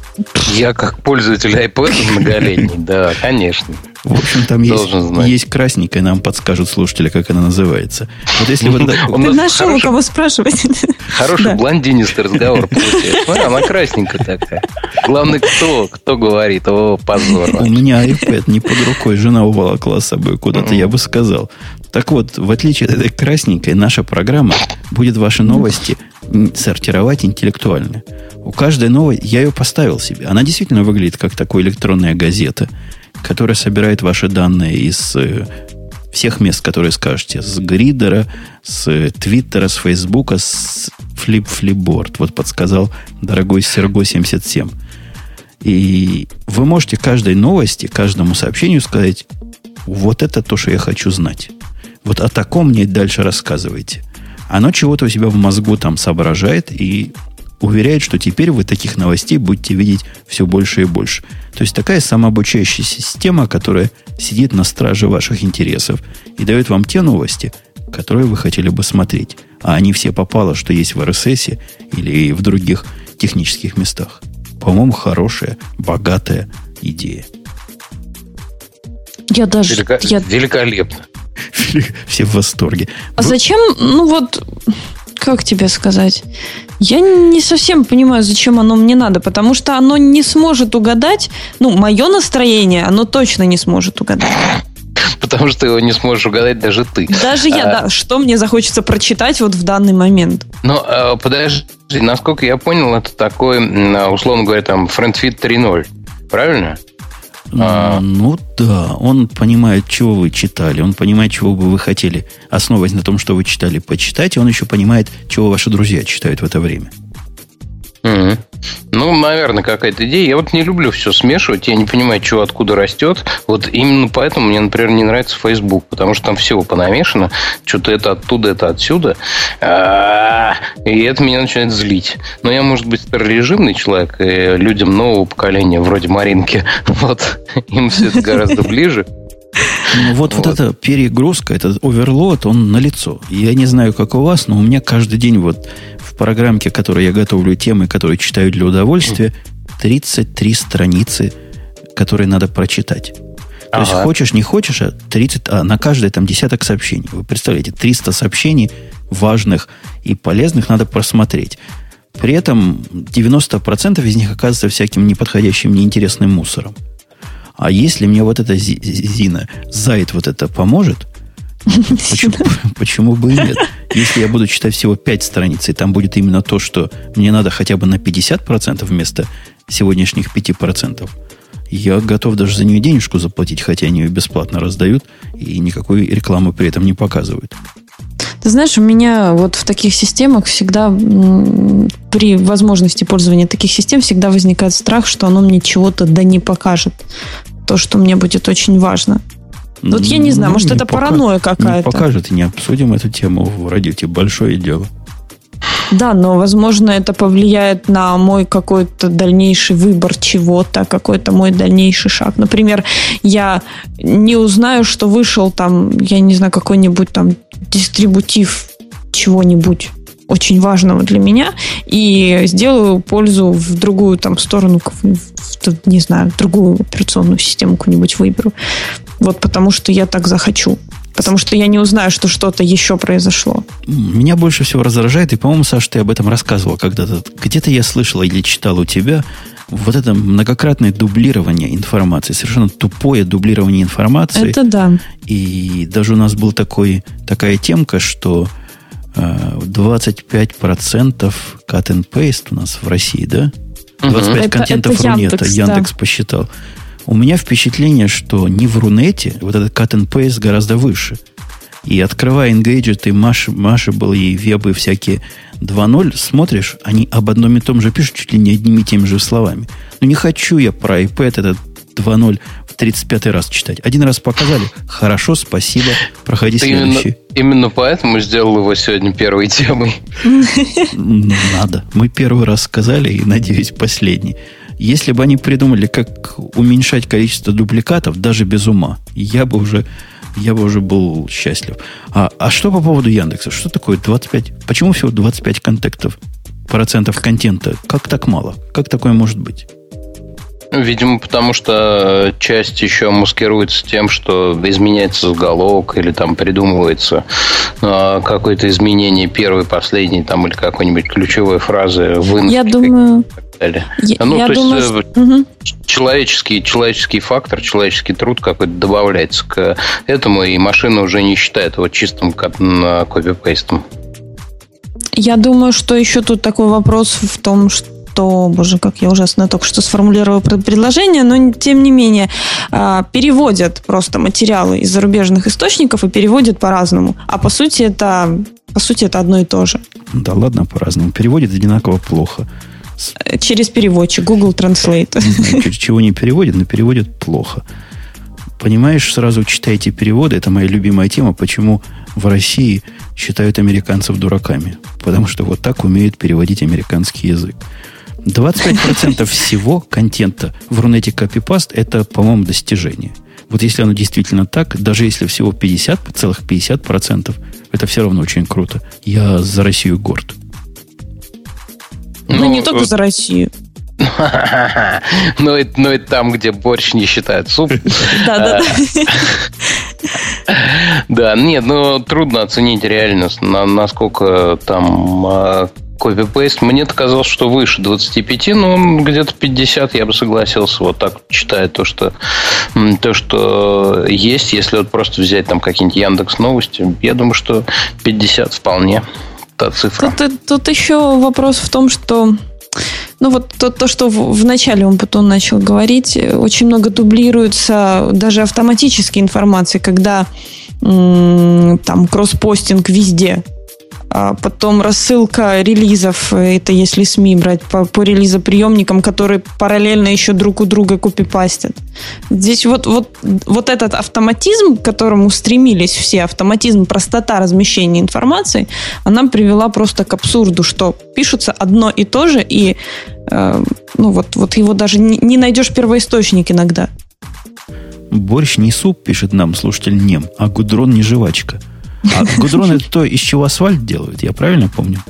Я как пользователь iPad многолетний, да, конечно. В общем, там есть, есть красненькая, нам подскажут слушатели, как она называется. Вот если вот... Ты нашел, у кого спрашивать. Хороший блондинистый разговор получается. Она красненькая такая. Главное, кто, кто говорит, о, позор. У меня iPad не под рукой, жена уволокла с собой куда-то, я бы сказал. Так вот, в отличие от этой красненькой, наша программа будет ваши новости сортировать интеллектуально. У каждой новой, я ее поставил себе. Она действительно выглядит как такая электронная газета, которая собирает ваши данные из э, всех мест, которые скажете. С Гридера, с Твиттера, с Фейсбука, с Флип Флипборд. Вот подсказал дорогой Серго 77. И вы можете каждой новости, каждому сообщению сказать, вот это то, что я хочу знать. Вот о таком мне дальше рассказывайте. Оно чего-то у себя в мозгу там соображает и уверяет, что теперь вы таких новостей будете видеть все больше и больше. То есть такая самообучающаяся система, которая сидит на страже ваших интересов и дает вам те новости, которые вы хотели бы смотреть. А они все попало, что есть в RSS или в других технических местах. По-моему, хорошая, богатая идея. Я даже... Велика... Я... Великолепно. Все в восторге. А зачем, ну вот, как тебе сказать? Я не совсем понимаю, зачем оно мне надо, потому что оно не сможет угадать, ну, мое настроение, оно точно не сможет угадать. Потому что его не сможешь угадать даже ты. Даже я, а, да. Что мне захочется прочитать вот в данный момент? Ну, а, подожди, насколько я понял, это такой, условно говоря, там, FriendFit 3.0. Правильно? А... Ну да, он понимает, чего вы читали, он понимает, чего бы вы хотели, основываясь на том, что вы читали, почитать, и он еще понимает, чего ваши друзья читают в это время. Mm-hmm. Ну, наверное, какая-то идея. Я вот не люблю все смешивать, я не понимаю, чего откуда растет. Вот именно поэтому мне, например, не нравится Facebook, потому что там всего понамешано. Что-то это оттуда, это отсюда. А, и это меня начинает злить. Но я, может быть, старорежимный человек, и людям нового поколения, вроде Маринки, вот, им все это гораздо ближе. Ну, вот, вот, вот эта перегрузка, этот оверлот, он на лицо. Я не знаю, как у вас, но у меня каждый день вот в программке, которой я готовлю темы, которые читаю для удовольствия, 33 страницы, которые надо прочитать. То ага. есть хочешь, не хочешь, а 30, а на каждое там десяток сообщений. Вы представляете, 300 сообщений важных и полезных надо просмотреть. При этом 90% из них оказывается всяким неподходящим, неинтересным мусором. А если мне вот эта Зина, Зайд вот это поможет, почему, почему бы и нет? Если я буду читать всего 5 страниц, и там будет именно то, что мне надо хотя бы на 50% вместо сегодняшних 5%, я готов даже за нее денежку заплатить, хотя они ее бесплатно раздают и никакой рекламы при этом не показывают. Ты знаешь, у меня вот в таких системах всегда при возможности пользования таких систем всегда возникает страх, что оно мне чего-то да не покажет. То, что мне будет очень важно. Вот я не знаю, ну, может, не это пока, паранойя какая-то. Не покажет, и не обсудим эту тему в радиоте. Большое дело. Да, но, возможно, это повлияет на мой какой-то дальнейший выбор чего-то, какой-то мой дальнейший шаг. Например, я не узнаю, что вышел там, я не знаю, какой-нибудь там дистрибутив чего-нибудь очень важного для меня и сделаю пользу в другую там сторону, в, не знаю, в другую операционную систему какую-нибудь выберу. Вот потому что я так захочу. Потому что я не узнаю, что что-то еще произошло. Меня больше всего раздражает, и, по-моему, Саша, ты об этом рассказывал когда-то. Где-то я слышал или читал у тебя вот это многократное дублирование информации, совершенно тупое дублирование информации. Это да. И даже у нас был такой, такая темка, что 25% cut and paste у нас в России, да? 25 угу. контентов это, это Рунета, Яндекс, Яндекс да. посчитал. У меня впечатление, что не в Рунете вот этот cut and paste гораздо выше. И открывая Engadget и Mashable и вебы всякие 2.0, смотришь, они об одном и том же пишут чуть ли не одними и теми же словами. Ну, не хочу я про iPad этот 2.0 в 35 раз читать. Один раз показали. Хорошо, спасибо. Проходи Ты следующий. Именно, именно поэтому сделал его сегодня первой темой. Надо. Мы первый раз сказали, и, надеюсь, последний. Если бы они придумали, как уменьшать количество дубликатов, даже без ума, я бы уже, я бы уже был счастлив. А, а что по поводу Яндекса? Что такое 25? Почему всего 25 контактов, процентов контента? Как так мало? Как такое может быть? Видимо, потому что часть еще маскируется тем, что изменяется заголовок или там придумывается э, какое-то изменение первой, последней там или какой-нибудь ключевой фразы в Я думаю, далее. Я, ну, я то думаю, есть что... угу. человеческий, человеческий фактор, человеческий труд какой-то добавляется к этому, и машина уже не считает его чистым копипейстом. Я думаю, что еще тут такой вопрос в том, что то, боже, как я ужасно только что сформулировала предложение, но тем не менее а, переводят просто материалы из зарубежных источников и переводят по-разному. А по сути это по сути это одно и то же. Да ладно, по-разному. Переводят одинаково плохо. Через переводчик, Google Translate. Чего не переводят, но переводят плохо. Понимаешь, сразу читайте переводы. Это моя любимая тема, почему в России считают американцев дураками. Потому что вот так умеют переводить американский язык. 25% всего контента в Рунете Copypast это, по-моему, достижение. Вот если оно действительно так, даже если всего 50, целых 50%, это все равно очень круто. Я за Россию горд. Ну, ну не только за Россию. Но это, но это там, где борщ не считают суп. Да, да, да. Да, нет, ну трудно оценить реальность, насколько там а, копипейст. Мне казалось, что выше 25, но где-то 50 я бы согласился. Вот так читая то, что, то, что есть. Если вот просто взять там какие-нибудь Яндекс новости, я думаю, что 50 вполне та цифра. Тут, тут еще вопрос в том, что ну вот то, то что в, начале он потом начал говорить, очень много дублируется даже автоматической информации, когда м- там кросспостинг везде потом рассылка релизов, это если СМИ брать по, по релизоприемникам, которые параллельно еще друг у друга копипастят. Здесь вот, вот, вот этот автоматизм, к которому стремились все, автоматизм, простота размещения информации, она привела просто к абсурду, что пишутся одно и то же, и э, ну вот, вот его даже не, не найдешь первоисточник иногда. Борщ не суп, пишет нам слушатель Нем, а гудрон не жвачка – а гудрон это то, из чего асфальт делают, я правильно помню?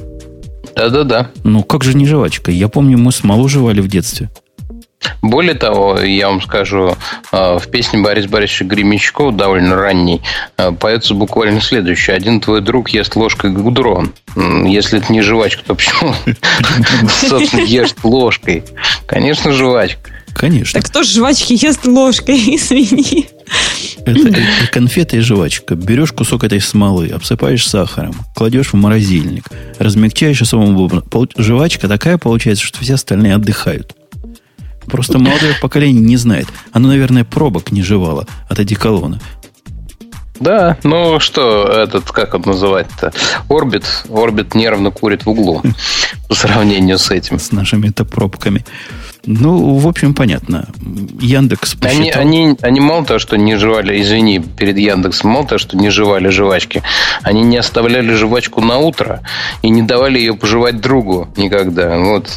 Да-да-да. Ну, как же не жвачка? Я помню, мы смолу жевали в детстве. Более того, я вам скажу, э, в песне Бориса Борисовича Гремячкова, довольно ранней, э, поется буквально следующее. Один твой друг ест ложкой гудрон. Если это не жвачка, то почему, собственно, ешь ложкой? Конечно, жвачка. Конечно. Так кто ж жвачки ест ложкой, извини. Это и конфеты, и жвачка. Берешь кусок этой смолы, обсыпаешь сахаром, кладешь в морозильник, размягчаешь и самому Жвачка такая получается, что все остальные отдыхают. Просто молодое поколение не знает. Оно, наверное, пробок не жевало от одеколона. Да, ну что, этот, как он называть-то? Орбит. Орбит нервно курит в углу по сравнению с этим. С нашими-то пробками. Ну, в общем, понятно. Яндекс посчитал... Они, они, они мало того, что не жевали, извини, перед Яндексом, мало того, что не жевали жвачки, они не оставляли жвачку на утро и не давали ее пожевать другу никогда. Вот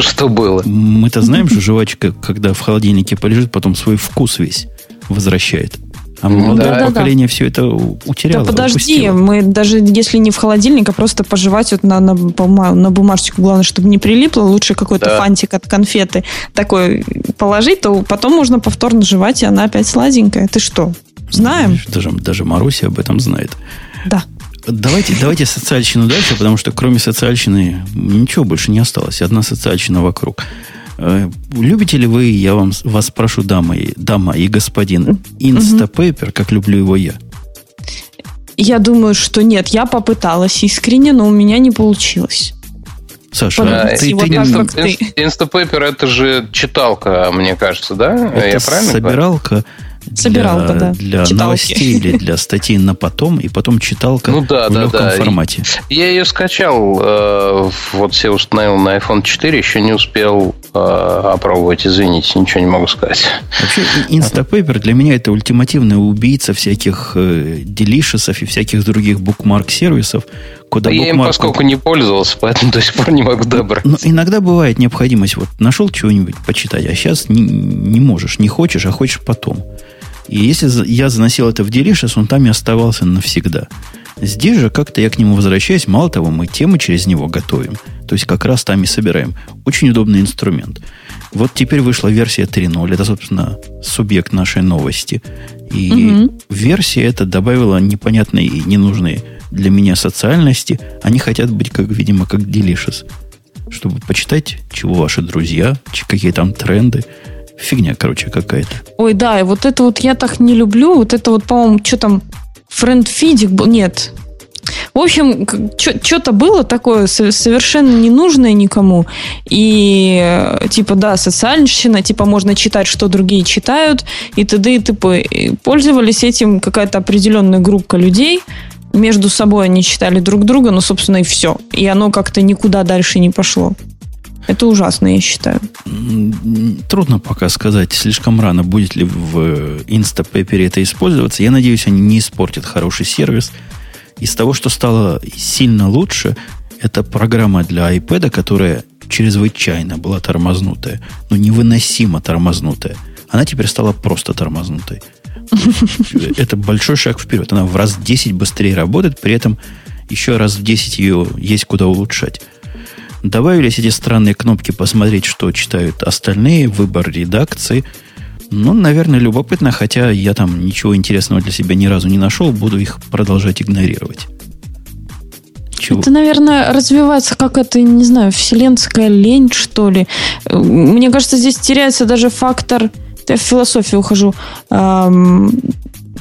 что было. Мы-то знаем, что жвачка, когда в холодильнике полежит, потом свой вкус весь возвращает. А молодое да, поколение да, да. все это утеряло. Да подожди, упустило. мы даже если не в холодильник, а просто пожевать вот на, на, на бумажечку, главное, чтобы не прилипло, лучше какой-то да. фантик от конфеты такой положить, то потом можно повторно жевать, и она опять сладенькая. Ты что, знаем? Даже, даже Маруся об этом знает. Да. Давайте, давайте социальщину дальше, потому что кроме социальщины ничего больше не осталось. Одна социальщина вокруг. Э, любите ли вы, я вам, вас прошу, дама и, дама и господин, угу. как люблю его я? Я думаю, что нет. Я попыталась искренне, но у меня не получилось. Саша, а, ты, вот ты, Инста, ты... Instapaper это же читалка, мне кажется, да? Это я правильно собиралка, говорю? Собиралка, для, да. Для читалки. новостей или для статей на потом, и потом читалка ну, да, в да, легком да. формате. Я ее скачал, э, вот все установил на iPhone 4, еще не успел э, опробовать, извините, ничего не могу сказать. Вообще, Instapaper для меня это ультимативная убийца всяких э, делишесов и всяких других букмарк-сервисов, куда Я им поскольку не пользовался, поэтому до сих пор не могу добраться. Но иногда бывает необходимость, вот нашел чего-нибудь почитать, а сейчас не, не можешь, не хочешь, а хочешь потом. И если я заносил это в Delicious, он там и оставался навсегда. Здесь же как-то я к нему возвращаюсь. Мало того, мы темы через него готовим. То есть как раз там и собираем. Очень удобный инструмент. Вот теперь вышла версия 3.0. Это, собственно, субъект нашей новости. И угу. версия эта добавила непонятные и ненужные для меня социальности. Они хотят быть, как, видимо, как Delicious. Чтобы почитать, чего ваши друзья, какие там тренды, Фигня, короче, какая-то. Ой, да, и вот это вот я так не люблю. Вот это вот, по-моему, что там, френдфидик был? Нет. В общем, что-то было такое совершенно ненужное никому. И э, типа, да, социальщина, типа можно читать, что другие читают, и т.д. и т.п. Пользовались этим какая-то определенная группа людей, между собой они читали друг друга, но, собственно, и все. И оно как-то никуда дальше не пошло. Это ужасно, я считаю. Трудно пока сказать, слишком рано, будет ли в Instapaper это использоваться. Я надеюсь, они не испортят хороший сервис. Из того, что стало сильно лучше, это программа для iPad, которая чрезвычайно была тормознутая, но невыносимо тормознутая. Она теперь стала просто тормознутой. Это большой шаг вперед. Она в раз в 10 быстрее работает, при этом еще раз в 10 ее есть куда улучшать. Добавились эти странные кнопки посмотреть, что читают остальные, выбор редакции. Ну, наверное, любопытно, хотя я там ничего интересного для себя ни разу не нашел, буду их продолжать игнорировать. Чего? Это, наверное, развивается как это, не знаю, вселенская лень, что ли. Мне кажется, здесь теряется даже фактор, я в философию ухожу, эм,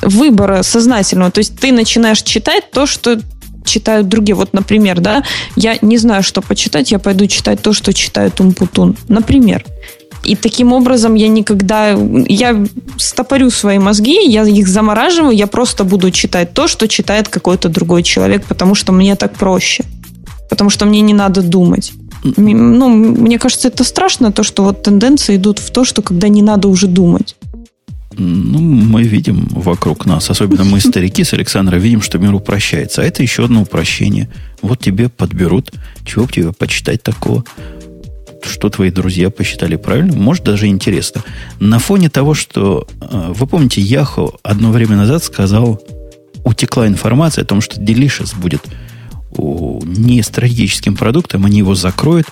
выбора сознательного. То есть ты начинаешь читать то, что читают другие. Вот, например, да, я не знаю, что почитать, я пойду читать то, что читает Умпутун. Например. И таким образом я никогда... Я стопорю свои мозги, я их замораживаю, я просто буду читать то, что читает какой-то другой человек, потому что мне так проще. Потому что мне не надо думать. Ну, мне кажется, это страшно, то, что вот тенденции идут в то, что когда не надо уже думать. Ну, мы видим вокруг нас, особенно мы, старики с Александра, видим, что мир упрощается. А это еще одно упрощение. Вот тебе подберут, чего бы тебе почитать такого, что твои друзья посчитали правильно, может, даже интересно. На фоне того, что, э, вы помните, Яхо одно время назад сказал, утекла информация о том, что Delicious будет не стратегическим продуктом, они его закроют.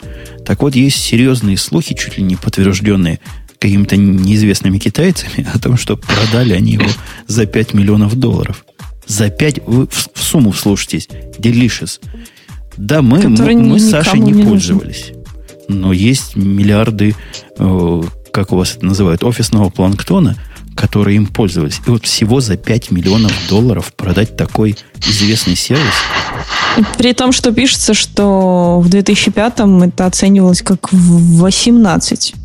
Так вот, есть серьезные слухи, чуть ли не подтвержденные какими-то неизвестными китайцами о том, что продали они его за 5 миллионов долларов. За 5, вы в, в сумму вслушайтесь, Delicious. Да, мы, мы, мы с Сашей не, не пользовались. Но есть миллиарды, э, как у вас это называют, офисного планктона, которые им пользовались. И вот всего за 5 миллионов долларов продать такой известный сервис. При том, что пишется, что в 2005-м это оценивалось как в 18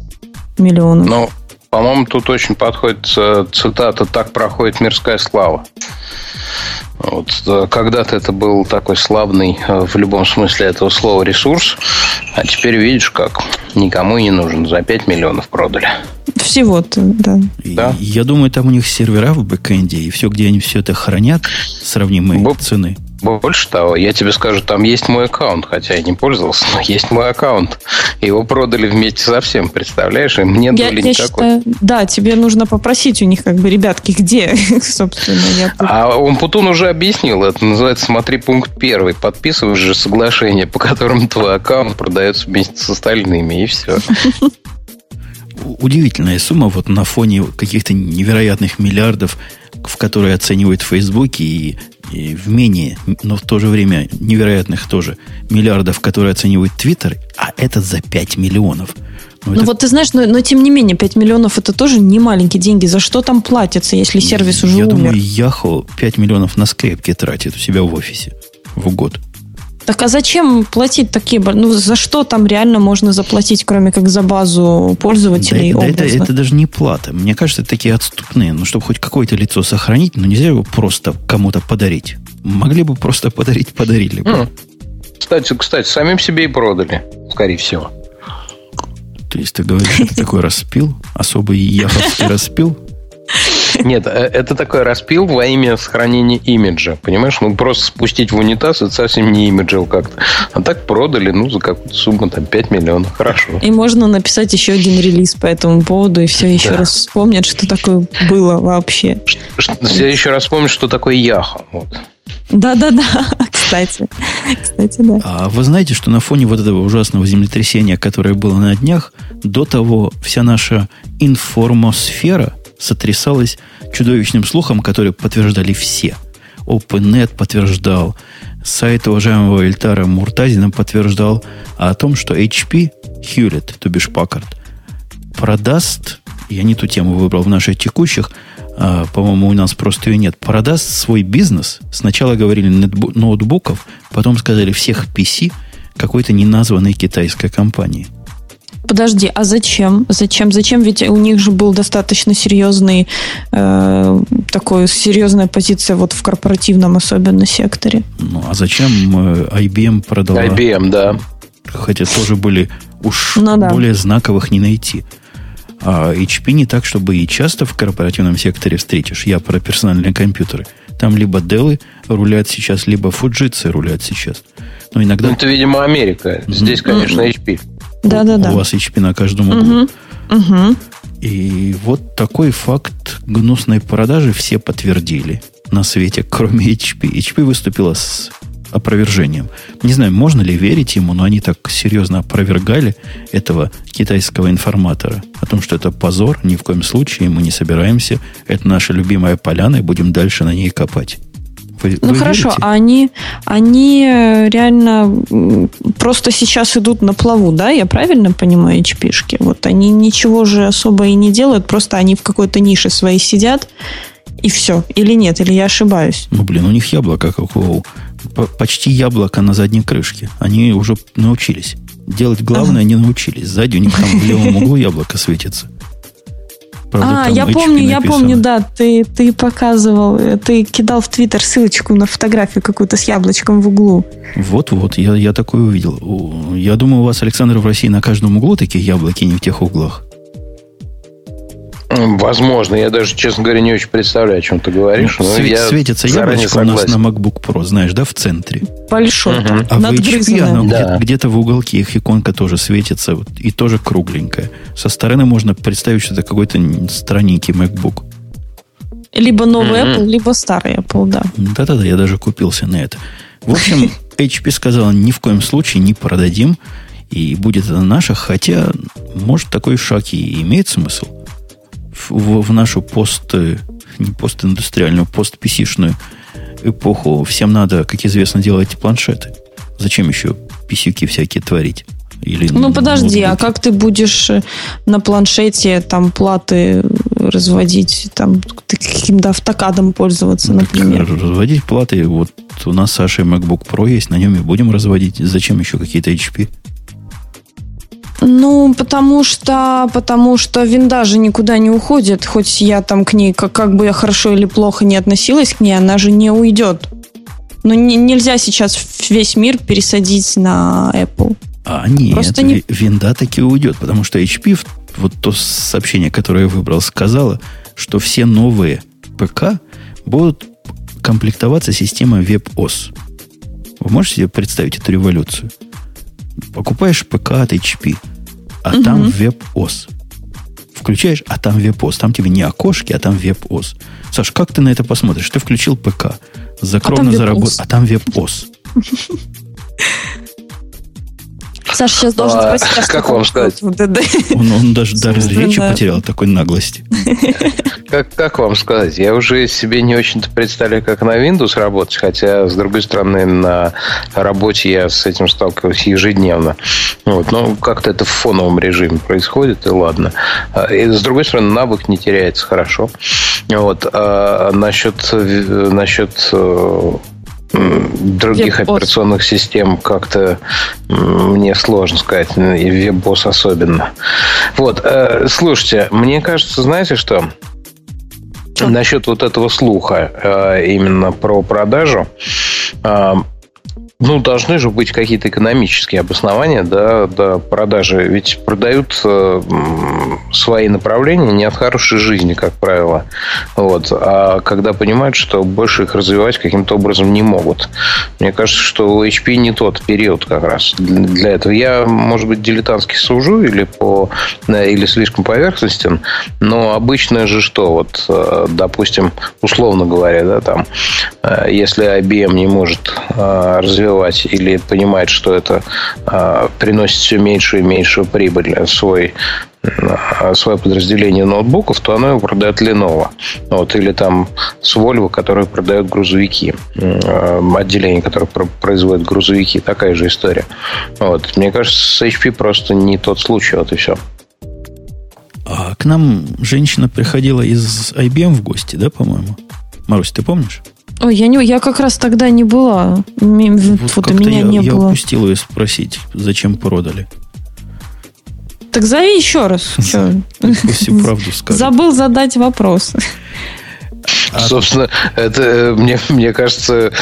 миллионов. Ну, по-моему, тут очень подходит э, цитата «Так проходит мирская слава». Вот, э, когда-то это был такой славный э, в любом смысле этого слова ресурс, а теперь видишь, как никому не нужен. За 5 миллионов продали. Всего-то, да. да. Я думаю, там у них сервера в бэкэнде, и все, где они все это хранят, сравнимые Б- цены. Больше того, я тебе скажу, там есть мой аккаунт, хотя я не пользовался, но есть мой аккаунт. Его продали вместе со всем, представляешь? И мне я, доли я никакой. Считаю, да, тебе нужно попросить у них, как бы, ребятки, где, собственно. Я... А Умпутун уже объяснил, это называется «Смотри пункт первый». Подписываешь же соглашение, по которому твой аккаунт продается вместе с остальными, и все. Удивительная сумма вот на фоне каких-то невероятных миллиардов, в которые оценивают Facebook и и в менее, но в то же время невероятных тоже миллиардов, которые оценивает Твиттер, а этот за 5 миллионов. Ну, ну это... вот ты знаешь, но, но тем не менее, 5 миллионов это тоже не маленькие деньги. За что там платятся, если сервис уже Я умер? думаю, Яхо 5 миллионов на скрепки тратит у себя в офисе в год. Так а зачем платить такие... Ну, за что там реально можно заплатить, кроме как за базу пользователей? Да, да это, это даже не плата. Мне кажется, это такие отступные. Ну, чтобы хоть какое-то лицо сохранить, но нельзя его просто кому-то подарить. Могли бы просто подарить, подарили бы. Mm. Кстати, кстати, самим себе и продали, скорее всего. То есть ты говоришь, это такой распил? Особый яховский распил? Нет, э, это такой распил во имя сохранения имиджа. Понимаешь, ну просто спустить в унитаз это совсем не имиджил как-то. А так продали, ну, за какую-то сумму, там, 5 миллионов. Хорошо. И можно написать еще один релиз по этому поводу, и все еще да. раз вспомнят, что такое было вообще. Все еще раз вспомнят, что такое Яха. Вот. Да-да-да, кстати. Кстати, да. А вы знаете, что на фоне вот этого ужасного землетрясения, которое было на днях, до того вся наша информосфера сотрясалась чудовищным слухом, который подтверждали все. OpenNet подтверждал, сайт уважаемого Эльтара Муртазина подтверждал о том, что HP, Hewlett, то бишь Packard, продаст, я не ту тему выбрал в наших текущих, а, по-моему, у нас просто ее нет, продаст свой бизнес. Сначала говорили ноутбуков, потом сказали всех PC какой-то неназванной китайской компании. Подожди, а зачем? Зачем? Зачем? Ведь у них же был достаточно серьезный, э, такой серьезная позиция вот в корпоративном особенно секторе. Ну, а зачем э, IBM продала? IBM, да. Хотя тоже были уж ну, да. более знаковых не найти. А HP не так, чтобы и часто в корпоративном секторе встретишь. Я про персональные компьютеры. Там либо Dell рулят сейчас, либо Fujitsu рулят сейчас. Но иногда... Ну, это, видимо, Америка. Здесь, конечно, HP. Да, да, да. У вас HP на каждом углу. Угу. И вот такой факт гнусной продажи все подтвердили на свете, кроме HP. HP выступила с опровержением. Не знаю, можно ли верить ему, но они так серьезно опровергали этого китайского информатора о том, что это позор, ни в коем случае мы не собираемся. Это наша любимая поляна, и будем дальше на ней копать. Вы, ну вы хорошо, верите? а они, они э, реально просто сейчас идут на плаву, да? Я правильно понимаю, HP-шки? Вот они ничего же особо и не делают, просто они в какой-то нише своей сидят, и все. Или нет, или я ошибаюсь? Ну, блин, у них яблоко, как у... Почти яблоко на задней крышке. Они уже научились. Делать главное ага. не научились. Сзади у них там в левом углу яблоко светится. Правда, а, я помню, я помню, да, ты, ты показывал, ты кидал в Твиттер ссылочку на фотографию какую-то с яблочком в углу. Вот-вот, я, я такое увидел. Я думаю, у вас, Александр, в России на каждом углу такие яблоки, не в тех углах. Возможно, я даже, честно говоря, не очень представляю, о чем ты говоришь. Ну, свет, я светится яблочко у нас на MacBook Pro, знаешь, да, в центре. Большой, угу. А в HP оно да. где-то в уголке, их иконка тоже светится, вот, и тоже кругленькая. Со стороны можно представить, что это какой-то странненький MacBook. Либо новый mm Apple, либо старый Apple, да. Да-да-да, я даже купился на это. В общем, HP сказала, ни в коем случае не продадим, и будет это наше, хотя, может, такой шаг и имеет смысл в, в нашу пост, не постиндустриальную, постписишную эпоху всем надо, как известно, делать планшеты. Зачем еще писюки всякие творить? Или, ну, подожди, а как ты будешь э, на планшете там платы разводить, там каким-то автокадом пользоваться, например? Разводить платы, вот у нас с Сашей MacBook Pro есть, на нем и будем разводить. Зачем еще какие-то HP? Ну, потому что, потому что винда же никуда не уходит, хоть я там к ней, как, как бы я хорошо или плохо не относилась к ней, она же не уйдет. Но не, нельзя сейчас весь мир пересадить на Apple. А нет, Просто не... винда таки уйдет, потому что HP, вот то сообщение, которое я выбрал, сказала, что все новые ПК будут комплектоваться системой WebOS. Вы можете себе представить эту революцию? Покупаешь ПК от HP – а угу. там веб-ос. Включаешь, а там веб-ос. Там тебе не окошки, а там веб-ос. Саш, как ты на это посмотришь? Ты включил ПК, закровно а заработал, а там веб-ос. Саша сейчас должен а, спросить, а как вам сказать? Он, он даже дар речи потерял такой наглости. Как, как вам сказать? Я уже себе не очень-то представляю, как на Windows работать, хотя, с другой стороны, на работе я с этим сталкиваюсь ежедневно. Вот, но как-то это в фоновом режиме происходит, и ладно. А, и, с другой стороны, навык не теряется хорошо. Вот. А насчет, насчет э, других веб операционных систем как-то мне сложно сказать, и WebOS особенно. Вот, э, слушайте, мне кажется, знаете что? Насчет вот этого слуха э, именно про продажу. Ну, должны же быть какие-то экономические обоснования да, до продажи. Ведь продают э, свои направления не от хорошей жизни, как правило. Вот. А когда понимают, что больше их развивать каким-то образом не могут. Мне кажется, что у HP не тот период как раз для этого. Я, может быть, дилетантски сужу или, по, э, или слишком поверхностен, но обычно же что? Вот, э, допустим, условно говоря, да, там, э, если IBM не может развивать развивать или понимает, что это а, приносит все меньшую и меньшую прибыль в свой а, свое подразделение ноутбуков, то оно его продает Lenovo. Вот, или там с Volvo, который продает грузовики. А, отделение, которое производит грузовики. Такая же история. Вот. Мне кажется, с HP просто не тот случай. Вот и все. А к нам женщина приходила из IBM в гости, да, по-моему? Марусь, ты помнишь? Ой, я, не, я как раз тогда не была. Вот Фото меня я, не я было. упустил ее спросить, зачем продали. Так зови еще раз. Пусть правду скажет. Забыл задать вопрос. А... Собственно, это э, мне, мне кажется,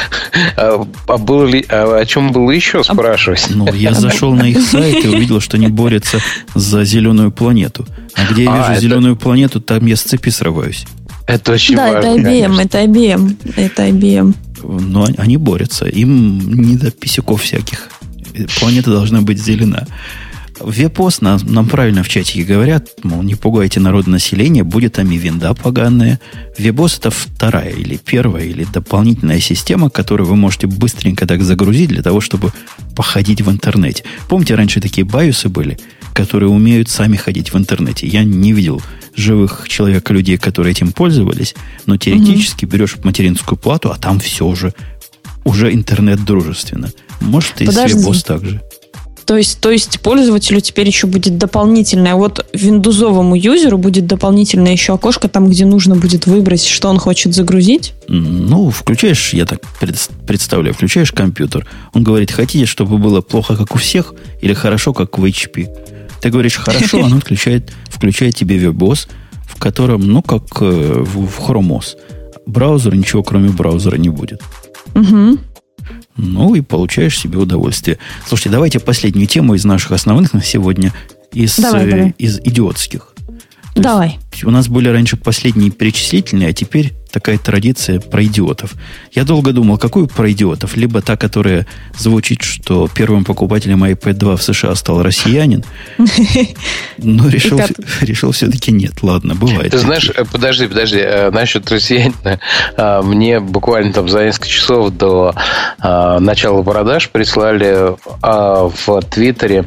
а, а было ли, а о чем было еще а спрашивать? Ну, я зашел на их сайт и увидел, что они борются за зеленую планету. А где я а, вижу это... зеленую планету, там я с цепи срываюсь. Это очень да, важно. Да, это IBM, конечно. это IBM, это IBM. Но они борются. Им не до писюков всяких. Планета должна быть зелена. Вепост нам, нам правильно в чатике говорят, мол, не пугайте народ населения, будет там и винда поганая. Вебос это вторая или первая или дополнительная система, которую вы можете быстренько так загрузить для того, чтобы походить в интернете. Помните, раньше такие баюсы были, которые умеют сами ходить в интернете. Я не видел живых человека, людей, которые этим пользовались, но теоретически угу. берешь материнскую плату, а там все уже, уже интернет дружественно. Может, и Подожди. с Вебос также. То есть, то есть пользователю теперь еще будет дополнительное. Вот виндузовому юзеру будет дополнительное еще окошко, там, где нужно будет выбрать, что он хочет загрузить? Ну, включаешь, я так представляю, включаешь компьютер. Он говорит, хотите, чтобы было плохо, как у всех, или хорошо, как в HP? Ты говоришь, хорошо, он включает, включает тебе веб-босс, в котором, ну, как э, в, в OS. Браузер ничего, кроме браузера, не будет. Угу. Ну и получаешь себе удовольствие. Слушайте, давайте последнюю тему из наших основных на сегодня, из, давай, давай. Э, из идиотских. То Давай. У нас были раньше последние перечислительные, а теперь такая традиция про идиотов. Я долго думал, какую про идиотов? Либо та, которая звучит, что первым покупателем iPad 2 в США стал россиянин. Но решил, решил все-таки нет. Ладно, бывает. Ты знаешь, э, подожди, подожди. Э, насчет россиянина. Э, мне буквально там за несколько часов до начала продаж прислали в Твиттере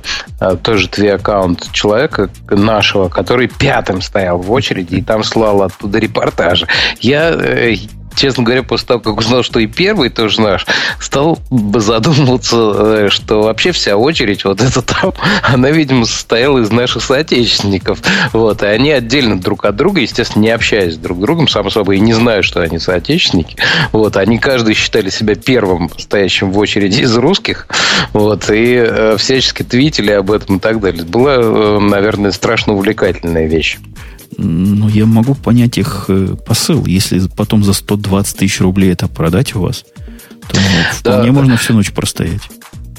тоже твой аккаунт человека нашего, который пятым стоял в очереди и там слал оттуда репортажи. Я Э, честно говоря, после того, как узнал, что и первый тоже наш, стал задумываться, э, что вообще вся очередь вот эта там, она, видимо, состояла из наших соотечественников. Вот, и они отдельно друг от друга, естественно, не общаясь друг с другом, сам собой, и не знаю, что они соотечественники. Вот, они каждый считали себя первым стоящим в очереди из русских. Вот, и э, всячески твитили об этом и так далее. Была, наверное, страшно увлекательная вещь. Ну, я могу понять их э, посыл. Если потом за 120 тысяч рублей это продать у вас, то вполне да, можно да. всю ночь простоять.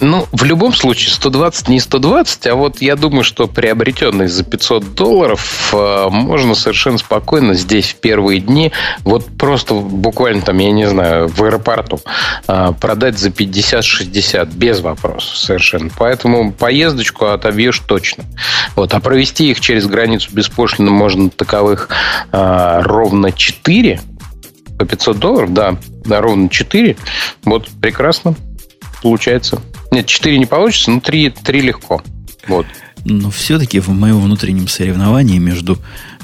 Ну, в любом случае, 120 не 120, а вот я думаю, что приобретенный за 500 долларов э, можно совершенно спокойно здесь в первые дни, вот просто буквально там, я не знаю, в аэропорту э, продать за 50-60 без вопросов совершенно. Поэтому поездочку отобьешь точно. Вот, а провести их через границу беспошлино можно таковых э, ровно 4 по 500 долларов, да, да, ровно 4. Вот, прекрасно получается. Нет, 4 не получится, но 3, 3 легко. Вот. Но все-таки в моем внутреннем соревновании между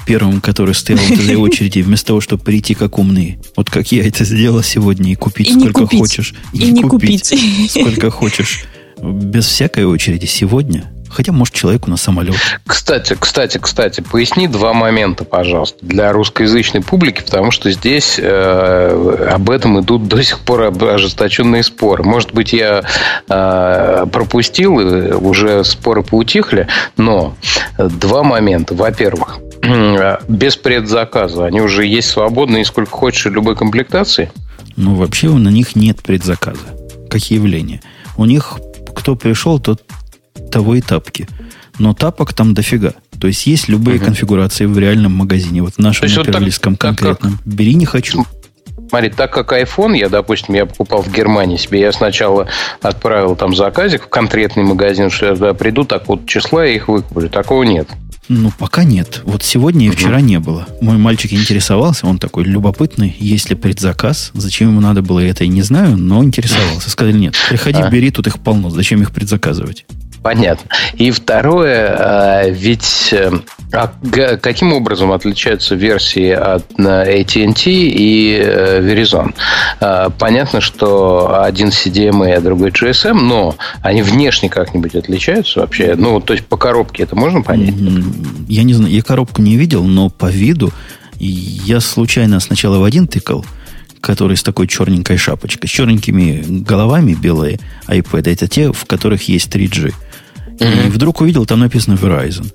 первым, который стоял в этой очереди, вместо того, чтобы прийти как умный, вот как я это сделал сегодня, и купить и сколько купить. хочешь, и, и не купить, купить сколько хочешь, без всякой очереди сегодня, Хотя, может, человеку на самолет. Кстати, кстати, кстати, поясни два момента, пожалуйста, для русскоязычной публики, потому что здесь э, об этом идут до сих пор ожесточенные споры. Может быть, я э, пропустил, уже споры поутихли, но два момента. Во-первых, без предзаказа. Они уже есть свободные, сколько хочешь, любой комплектации? Ну, вообще на них нет предзаказа, как явление. У них кто пришел, тот того и тапки. Но тапок там дофига. То есть есть любые угу. конфигурации в реальном магазине. Вот в нашем империалистском вот конкретном. Как, Бери не хочу. Смотри, так как iPhone, я, допустим, я покупал в Германии себе, я сначала отправил там заказик в конкретный магазин, что я туда приду, так вот числа я их выкуплю. Такого нет. Ну, пока нет. Вот сегодня и вчера не было. Мой мальчик интересовался, он такой любопытный, есть ли предзаказ. Зачем ему надо было это, я не знаю, но интересовался. Сказали, нет, приходи, а. бери, тут их полно. Зачем их предзаказывать? Понятно. И второе, а, ведь э, а каким образом отличаются версии от AT&T и э, Verizon? А, понятно, что один CDMA, а другой GSM, но они внешне как-нибудь отличаются вообще? Ну, то есть по коробке это можно понять? Я не знаю, я коробку не видел, но по виду я случайно сначала в один тыкал, который с такой черненькой шапочкой, с черненькими головами белые iPad. Это те, в которых есть 3G. Mm-hmm. И вдруг увидел, там написано Verizon.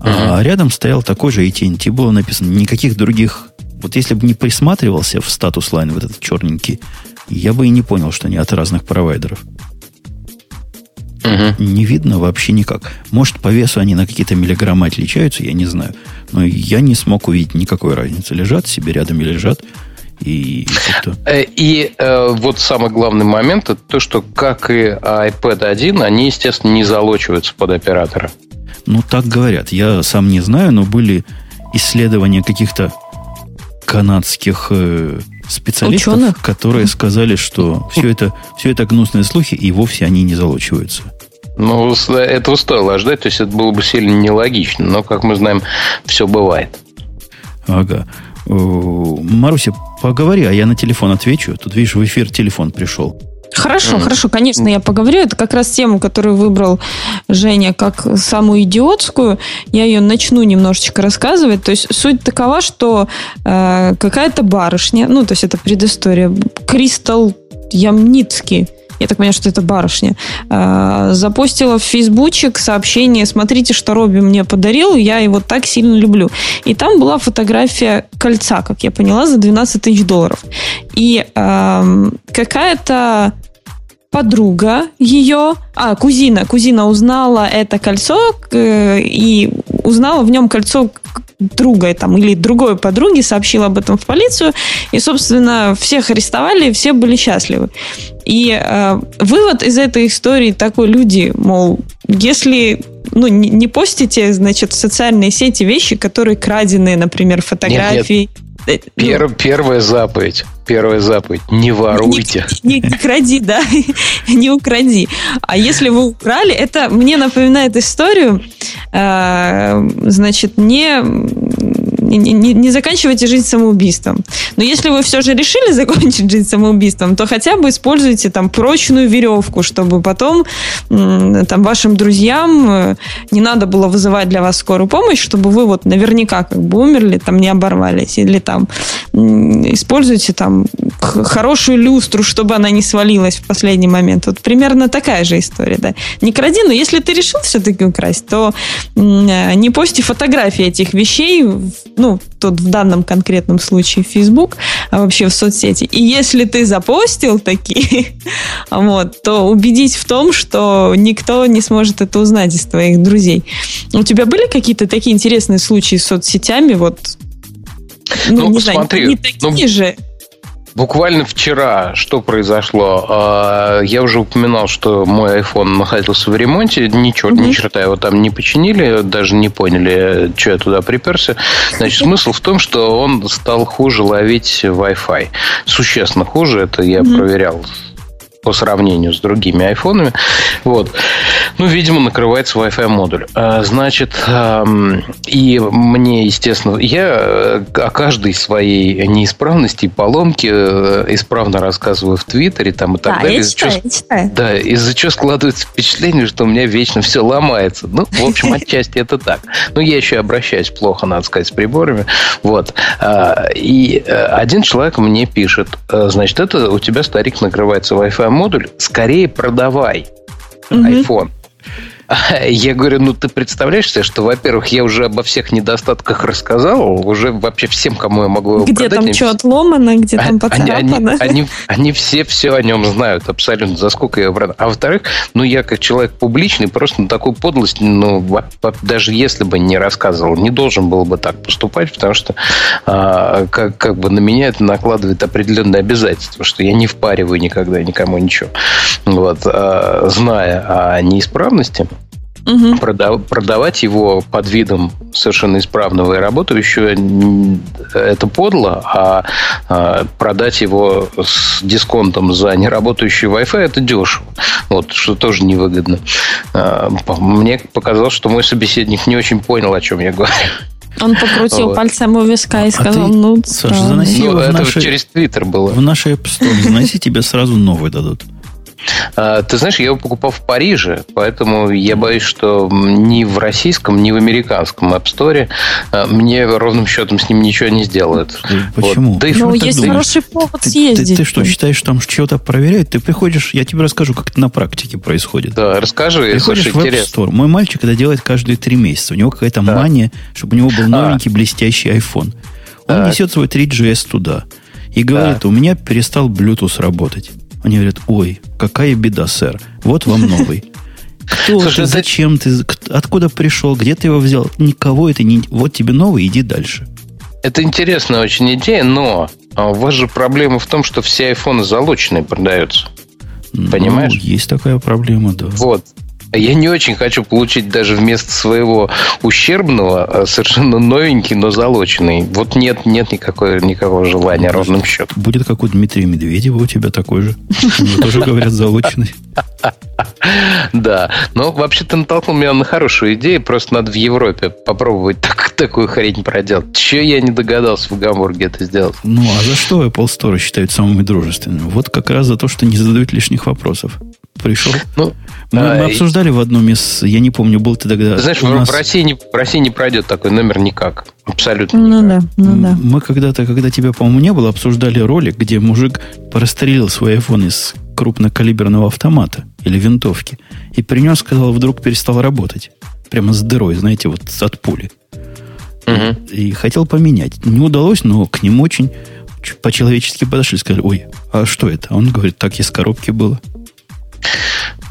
Mm-hmm. А рядом стоял такой же AT&T, было написано никаких других... Вот если бы не присматривался в status line в этот черненький, я бы и не понял, что они от разных провайдеров. Угу. Не видно вообще никак. Может, по весу они на какие-то миллиграммы отличаются, я не знаю. Но я не смог увидеть никакой разницы. Лежат себе рядом и лежат. И, и, и э, вот самый главный момент это то, что как и iPad 1, они, естественно, не залочиваются под оператора. Ну, так говорят. Я сам не знаю, но были исследования каких-то канадских э, специалистов, Ученых? которые сказали, что все это, все это гнусные слухи, и вовсе они не залочиваются. Ну, этого стоило ждать, то есть это было бы сильно нелогично, но, как мы знаем, все бывает. Ага. Маруся, поговори, а я на телефон отвечу. Тут, видишь, в эфир телефон пришел. Хорошо, mm. хорошо, конечно, я поговорю. Это как раз тему, которую выбрал Женя как самую идиотскую. Я ее начну немножечко рассказывать. То есть суть такова, что э, какая-то барышня, ну, то есть это предыстория, Кристал Ямницкий, я так понимаю, что это барышня, э, запостила в фейсбучик сообщение, смотрите, что Робби мне подарил, я его так сильно люблю. И там была фотография кольца, как я поняла, за 12 тысяч долларов. И какая-то подруга ее, а, кузина, кузина узнала это кольцо э, и узнала в нем кольцо друга там, или другой подруги, сообщила об этом в полицию, и, собственно, всех арестовали, все были счастливы. И э, вывод из этой истории такой, люди, мол, если ну, не, не постите, значит, в социальные сети вещи, которые краденые, например, фотографии, нет, нет Пер, ну, первая заповедь. Первая заповедь. Не воруйте. Не, не, не кради, да. не укради. А если вы украли, это мне напоминает историю, э, значит, не не, не, заканчивайте жизнь самоубийством. Но если вы все же решили закончить жизнь самоубийством, то хотя бы используйте там прочную веревку, чтобы потом там вашим друзьям э, не надо было вызывать для вас скорую помощь, чтобы вы вот наверняка как бы умерли, там не оборвались. Или там используйте там хорошую люстру, чтобы она не свалилась в последний момент. Вот примерно такая же история, да. Не кради, но если ты решил все-таки украсть, то не пости фотографии этих вещей ну, тут в данном конкретном случае Facebook, а вообще в соцсети. И если ты запостил такие, вот, то убедись в том, что никто не сможет это узнать из твоих друзей. У тебя были какие-то такие интересные случаи с соцсетями, вот, ну, ну не знаю, смотри, не такие ну, же, Буквально вчера что произошло? А, я уже упоминал, что мой iPhone находился в ремонте. Ничего, mm-hmm. ни черта его там не починили, даже не поняли, что я туда приперся. Значит, смысл в том, что он стал хуже ловить Wi-Fi. Существенно хуже, это я mm-hmm. проверял по сравнению с другими айфонами. Вот. Ну, видимо, накрывается Wi-Fi модуль. А, значит, и мне, естественно, я э, о каждой своей неисправности и поломке э, исправно рассказываю в Твиттере там, и так да, далее. Я читаю, чего, я читаю. Да, из-за чего складывается впечатление, что у меня вечно все ломается. Ну, в общем, отчасти это так. Ну, я еще обращаюсь плохо, надо сказать, с приборами. Вот. А, и э, один человек мне пишет, значит, это у тебя, старик, накрывается Wi-Fi модуль, скорее продавай iPhone. Я говорю, ну ты представляешь себе, что, во-первых, я уже обо всех недостатках рассказал, уже вообще всем, кому я могу его Где продать, там что отломано, где а, там поцарапано. Они, они, они, они все все о нем знают абсолютно, за сколько я его продал. А во-вторых, ну я как человек публичный, просто на такую подлость, ну даже если бы не рассказывал, не должен был бы так поступать, потому что а, как, как бы на меня это накладывает определенные обязательства, что я не впариваю никогда никому ничего. Вот, а, зная о неисправности, угу. продав, продавать его под видом совершенно исправного и работающего это подло, а, а продать его с дисконтом за неработающий Wi-Fi это дешево. Вот, что тоже невыгодно. А, мне показалось, что мой собеседник не очень понял, о чем я говорю. Он покрутил вот. пальцем у виска и а сказал, ты, ну, Саша, заноси ну, это наши, через Твиттер было. В нашей App Store заноси, тебе сразу новый дадут. А, ты знаешь, я его покупал в Париже, поэтому я боюсь, что ни в российском, ни в американском App Store а, мне ровным счетом с ним ничего не сделают. Почему? Вот. Да ну, есть думаешь? хороший повод ты, съездить. Ты, ты, ты что, считаешь, что там чего-то проверяют? Ты приходишь, я тебе расскажу, как это на практике происходит. Да, расскажи. Приходишь в App Store. Мой мальчик это делает каждые три месяца. У него какая-то да. мания, чтобы у него был а. новенький, а. блестящий iPhone. Он так. несет свой 3GS туда и говорит, да. у меня перестал Bluetooth работать. Они говорят, ой, какая беда, сэр. Вот вам новый. Кто Слушай, ты, зачем ты, откуда пришел, где ты его взял? Никого это не... Вот тебе новый, иди дальше. Это интересная очень идея, но а, у вас же проблема в том, что все айфоны залоченные продаются. Ну, Понимаешь? Есть такая проблема, да. Вот. Я не очень хочу получить даже вместо своего ущербного а, совершенно новенький, но залоченный. Вот нет, нет никакой, никакого желания ровным счетом. Будет как у Дмитрия Медведева у тебя такой же. тоже говорят залоченный. Да. Но вообще ты натолкнул меня на хорошую идею. Просто надо в Европе попробовать так, такую хрень проделать. Че я не догадался в Гамбурге это сделать? Ну, а за что Apple Store считают самыми дружественными? Вот как раз за то, что не задают лишних вопросов. Пришел. Ну, мы, а, мы обсуждали в одном из, я не помню, был ты тогда. Ты знаешь, нас... в, России не, в России не пройдет такой номер никак. Абсолютно ну, никак. Да, ну, да. Мы когда-то, когда тебя, по-моему, не было, обсуждали ролик, где мужик прострелил свой iPhone из крупнокалиберного автомата или винтовки и принес, сказал, вдруг перестал работать. Прямо с дырой, знаете, вот от пули. Угу. И хотел поменять. Не удалось, но к нему очень по-человечески подошли, сказали, ой, а что это? Он говорит, так из коробки было.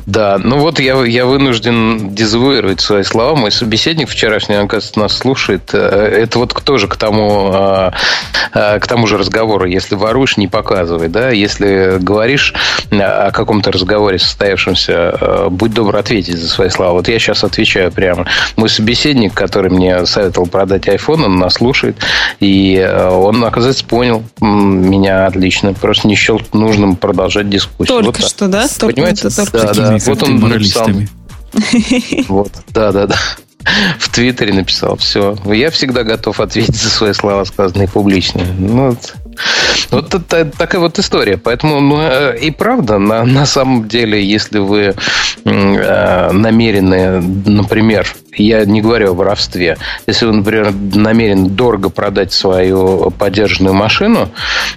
Да, ну вот я, я вынужден дезавуировать свои слова. Мой собеседник вчерашний, он, оказывается, нас слушает. Э, это вот тоже к тому, а, а, к тому же разговору. Если воруешь, не показывай. Да? Если говоришь о каком-то разговоре состоявшемся, э, будь добр ответить за свои слова. Вот я сейчас отвечаю прямо. Мой собеседник, который мне советовал продать iPhone, он нас слушает. И э, он, оказывается, понял меня отлично. Просто не счел нужным продолжать дискуссию. Только вот что, да? Понимаете? Только да, да вот он написал. Вот, да, да, да. В Твиттере написал, все. Я всегда готов ответить за свои слова, сказанные публично. Ну, вот, вот это, такая вот история. Поэтому, ну, э, и правда, на, на самом деле, если вы э, намерены, например, я не говорю о воровстве. Если вы, например, намерены дорого продать свою подержанную машину,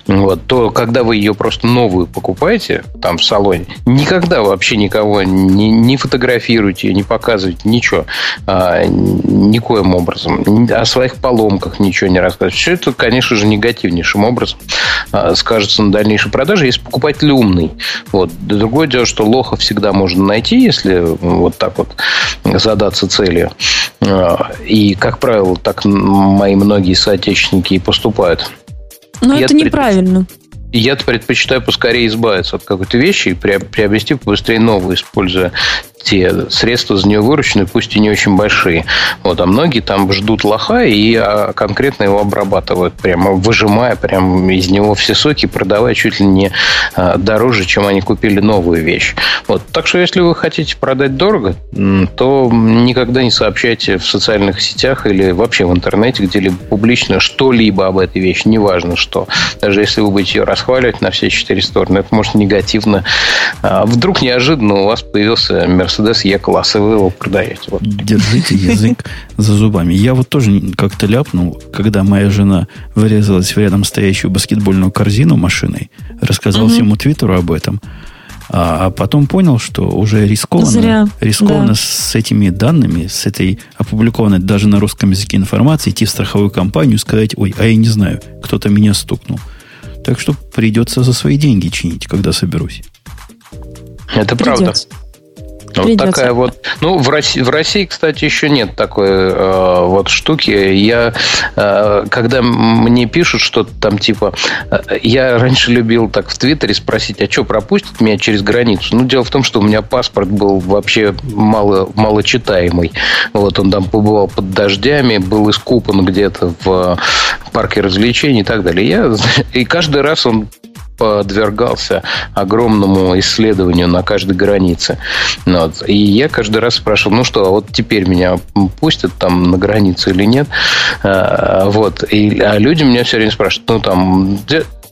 вот, то когда вы ее просто новую покупаете там в салоне, никогда вообще никого не, не фотографируйте, не показывайте ничего, а, никоим образом. О своих поломках ничего не рассказывайте. Все это, конечно же, негативнейшим образом а, скажется на дальнейшей продаже, если покупатель умный. Вот. Другое дело, что лоха всегда можно найти, если вот так вот задаться целью. А, и, как правило, так мои многие соотечественники и поступают. Но это неправильно. Я предпочитаю поскорее избавиться от какой-то вещи и приобрести побыстрее новую, используя те средства за нее вырученные, пусть и не очень большие. Вот, а многие там ждут лоха и а, конкретно его обрабатывают, прямо выжимая прям из него все соки, продавая чуть ли не а, дороже, чем они купили новую вещь. Вот. Так что, если вы хотите продать дорого, то никогда не сообщайте в социальных сетях или вообще в интернете где-либо публично что-либо об этой вещи, неважно что. Даже если вы будете ее расхваливать на все четыре стороны, это может негативно. А, вдруг неожиданно у вас появился Mercedes E-класс, и вы его продаете. Вот. Держите язык за зубами. Я вот тоже как-то ляпнул, когда моя жена вырезалась в рядом стоящую баскетбольную корзину машиной, рассказал угу. всему Твиттеру об этом. А, а потом понял, что уже рискованно, Зря. рискованно да. с этими данными, с этой опубликованной даже на русском языке информацией, идти в страховую компанию и сказать, ой, а я не знаю, кто-то меня стукнул. Так что придется за свои деньги чинить, когда соберусь. Это Придется. правда. Вот такая вот. Ну, в России, в России, кстати, еще нет такой э, вот штуки. Я, э, когда мне пишут что-то там типа, э, я раньше любил так в Твиттере спросить, а что пропустит меня через границу? Ну, дело в том, что у меня паспорт был вообще мало, малочитаемый. Вот он там побывал под дождями, был искупан где-то в парке развлечений и так далее. Я, и каждый раз он подвергался огромному исследованию на каждой границе. Вот. И я каждый раз спрашивал, ну что, а вот теперь меня пустят там на границу или нет? А, вот. И, а люди меня все время спрашивают, ну там,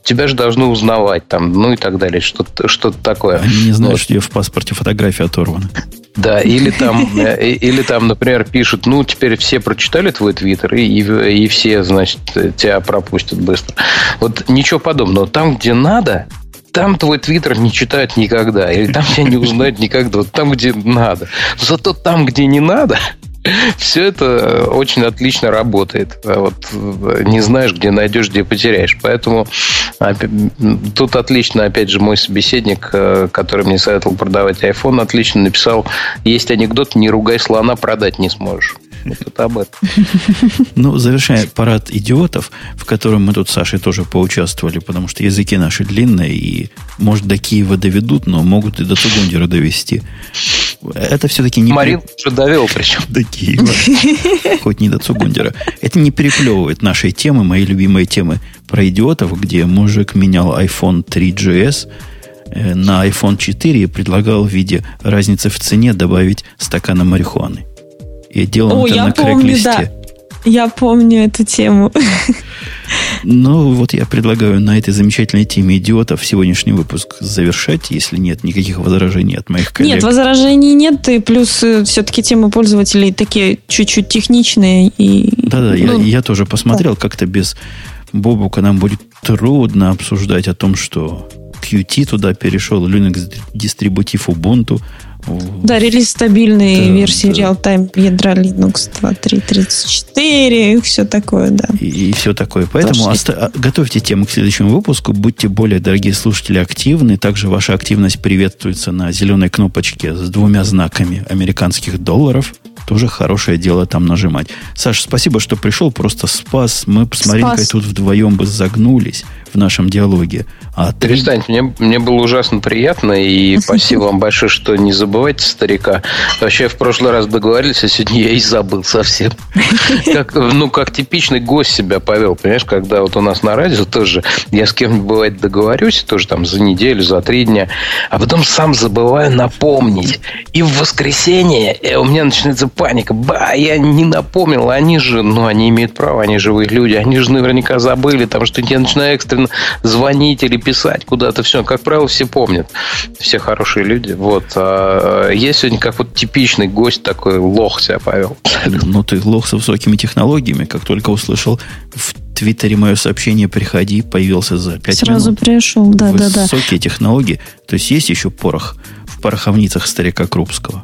тебя же должны узнавать там, ну и так далее, что-то что такое. Они не знают, вот. что в паспорте фотография оторвана. Да, или там, или там, например, пишут, ну, теперь все прочитали твой твиттер, и, и, и все, значит, тебя пропустят быстро. Вот ничего подобного. Там, где надо, там твой твиттер не читают никогда, или там тебя не узнают никогда, вот там, где надо. Зато там, где не надо, все это очень отлично работает. А вот не знаешь, где найдешь, где потеряешь. Поэтому тут отлично, опять же, мой собеседник, э, который мне советовал продавать iPhone, отлично написал, есть анекдот, не ругай слона, продать не сможешь. Вот это об этом. Ну, завершая парад идиотов, в котором мы тут с Сашей тоже поучаствовали, потому что языки наши длинные, и, может, до Киева доведут, но могут и до Цугундера довести. Это все-таки не... Марин уже довел причем. До Киева. Хоть не до Цугундера. Это не переплевывает нашей темы, мои любимые темы про идиотов, где мужик менял iPhone 3GS э, на iPhone 4 и предлагал в виде разницы в цене добавить стакана марихуаны. И делал О, это на крэк-листе. Да. Я помню эту тему. Ну, вот я предлагаю на этой замечательной теме идиотов сегодняшний выпуск завершать, если нет никаких возражений от моих коллег. Нет, возражений нет, и плюс э, все-таки темы пользователей такие чуть-чуть техничные. И, Да-да, ну, я, я тоже посмотрел, да. как-то без Бобука нам будет трудно обсуждать о том, что Qt туда перешел, Linux дистрибутив Ubuntu, да, релиз стабильной да, версии да. real-time ядра Linux 2.3.34 и все такое, да. И, и все такое. Поэтому оста- готовьте тему к следующему выпуску. Будьте более, дорогие слушатели, активны. Также ваша активность приветствуется на зеленой кнопочке с двумя знаками американских долларов. Тоже хорошее дело там нажимать. Саша, спасибо, что пришел. Просто спас. Мы с Маринкой тут вдвоем бы загнулись в нашем диалоге. А ты... Перестань, мне, мне было ужасно приятно, и спасибо вам большое, что не забывайте старика. Вообще, в прошлый раз договорились, а сегодня я и забыл совсем. Как, ну, как типичный гость себя повел, понимаешь, когда вот у нас на радио тоже, я с кем-нибудь, бывает, договорюсь, тоже там за неделю, за три дня, а потом сам забываю напомнить. И в воскресенье э, у меня начинается паника. Ба, я не напомнил, они же, ну, они имеют право, они живые люди, они же наверняка забыли, там, что я начинаю экстренно звонить или писать куда-то, все. Как правило, все помнят. Все хорошие люди. Вот. А я сегодня как вот типичный гость такой лох себя повел. Ну, ты лох с высокими технологиями. Как только услышал в Твиттере мое сообщение «Приходи», появился за 5 Сразу минут. пришел, да-да-да. Высокие технологии. То есть, есть еще порох в пороховницах старика Крупского.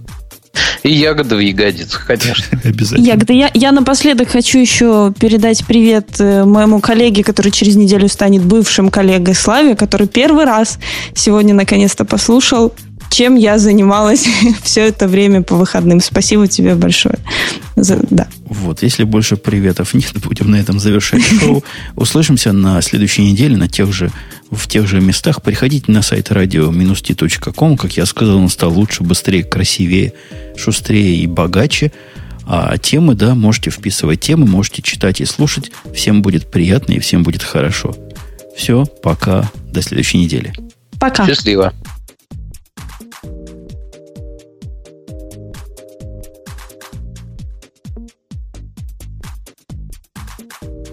И ягода в ягодицах, конечно. Обязательно. Ягода. Я, я напоследок хочу еще передать привет э, моему коллеге, который через неделю станет бывшим коллегой Славе, который первый раз сегодня наконец-то послушал чем я занималась все это время по выходным. Спасибо тебе большое. За, да. Вот, если больше приветов нет, будем на этом завершать шоу. Услышимся на следующей неделе на тех же, в тех же местах. Приходите на сайт radio-t.com. Как я сказал, он стал лучше, быстрее, красивее, шустрее и богаче. А темы, да, можете вписывать темы, можете читать и слушать. Всем будет приятно и всем будет хорошо. Все, пока, до следующей недели. Пока. Счастливо.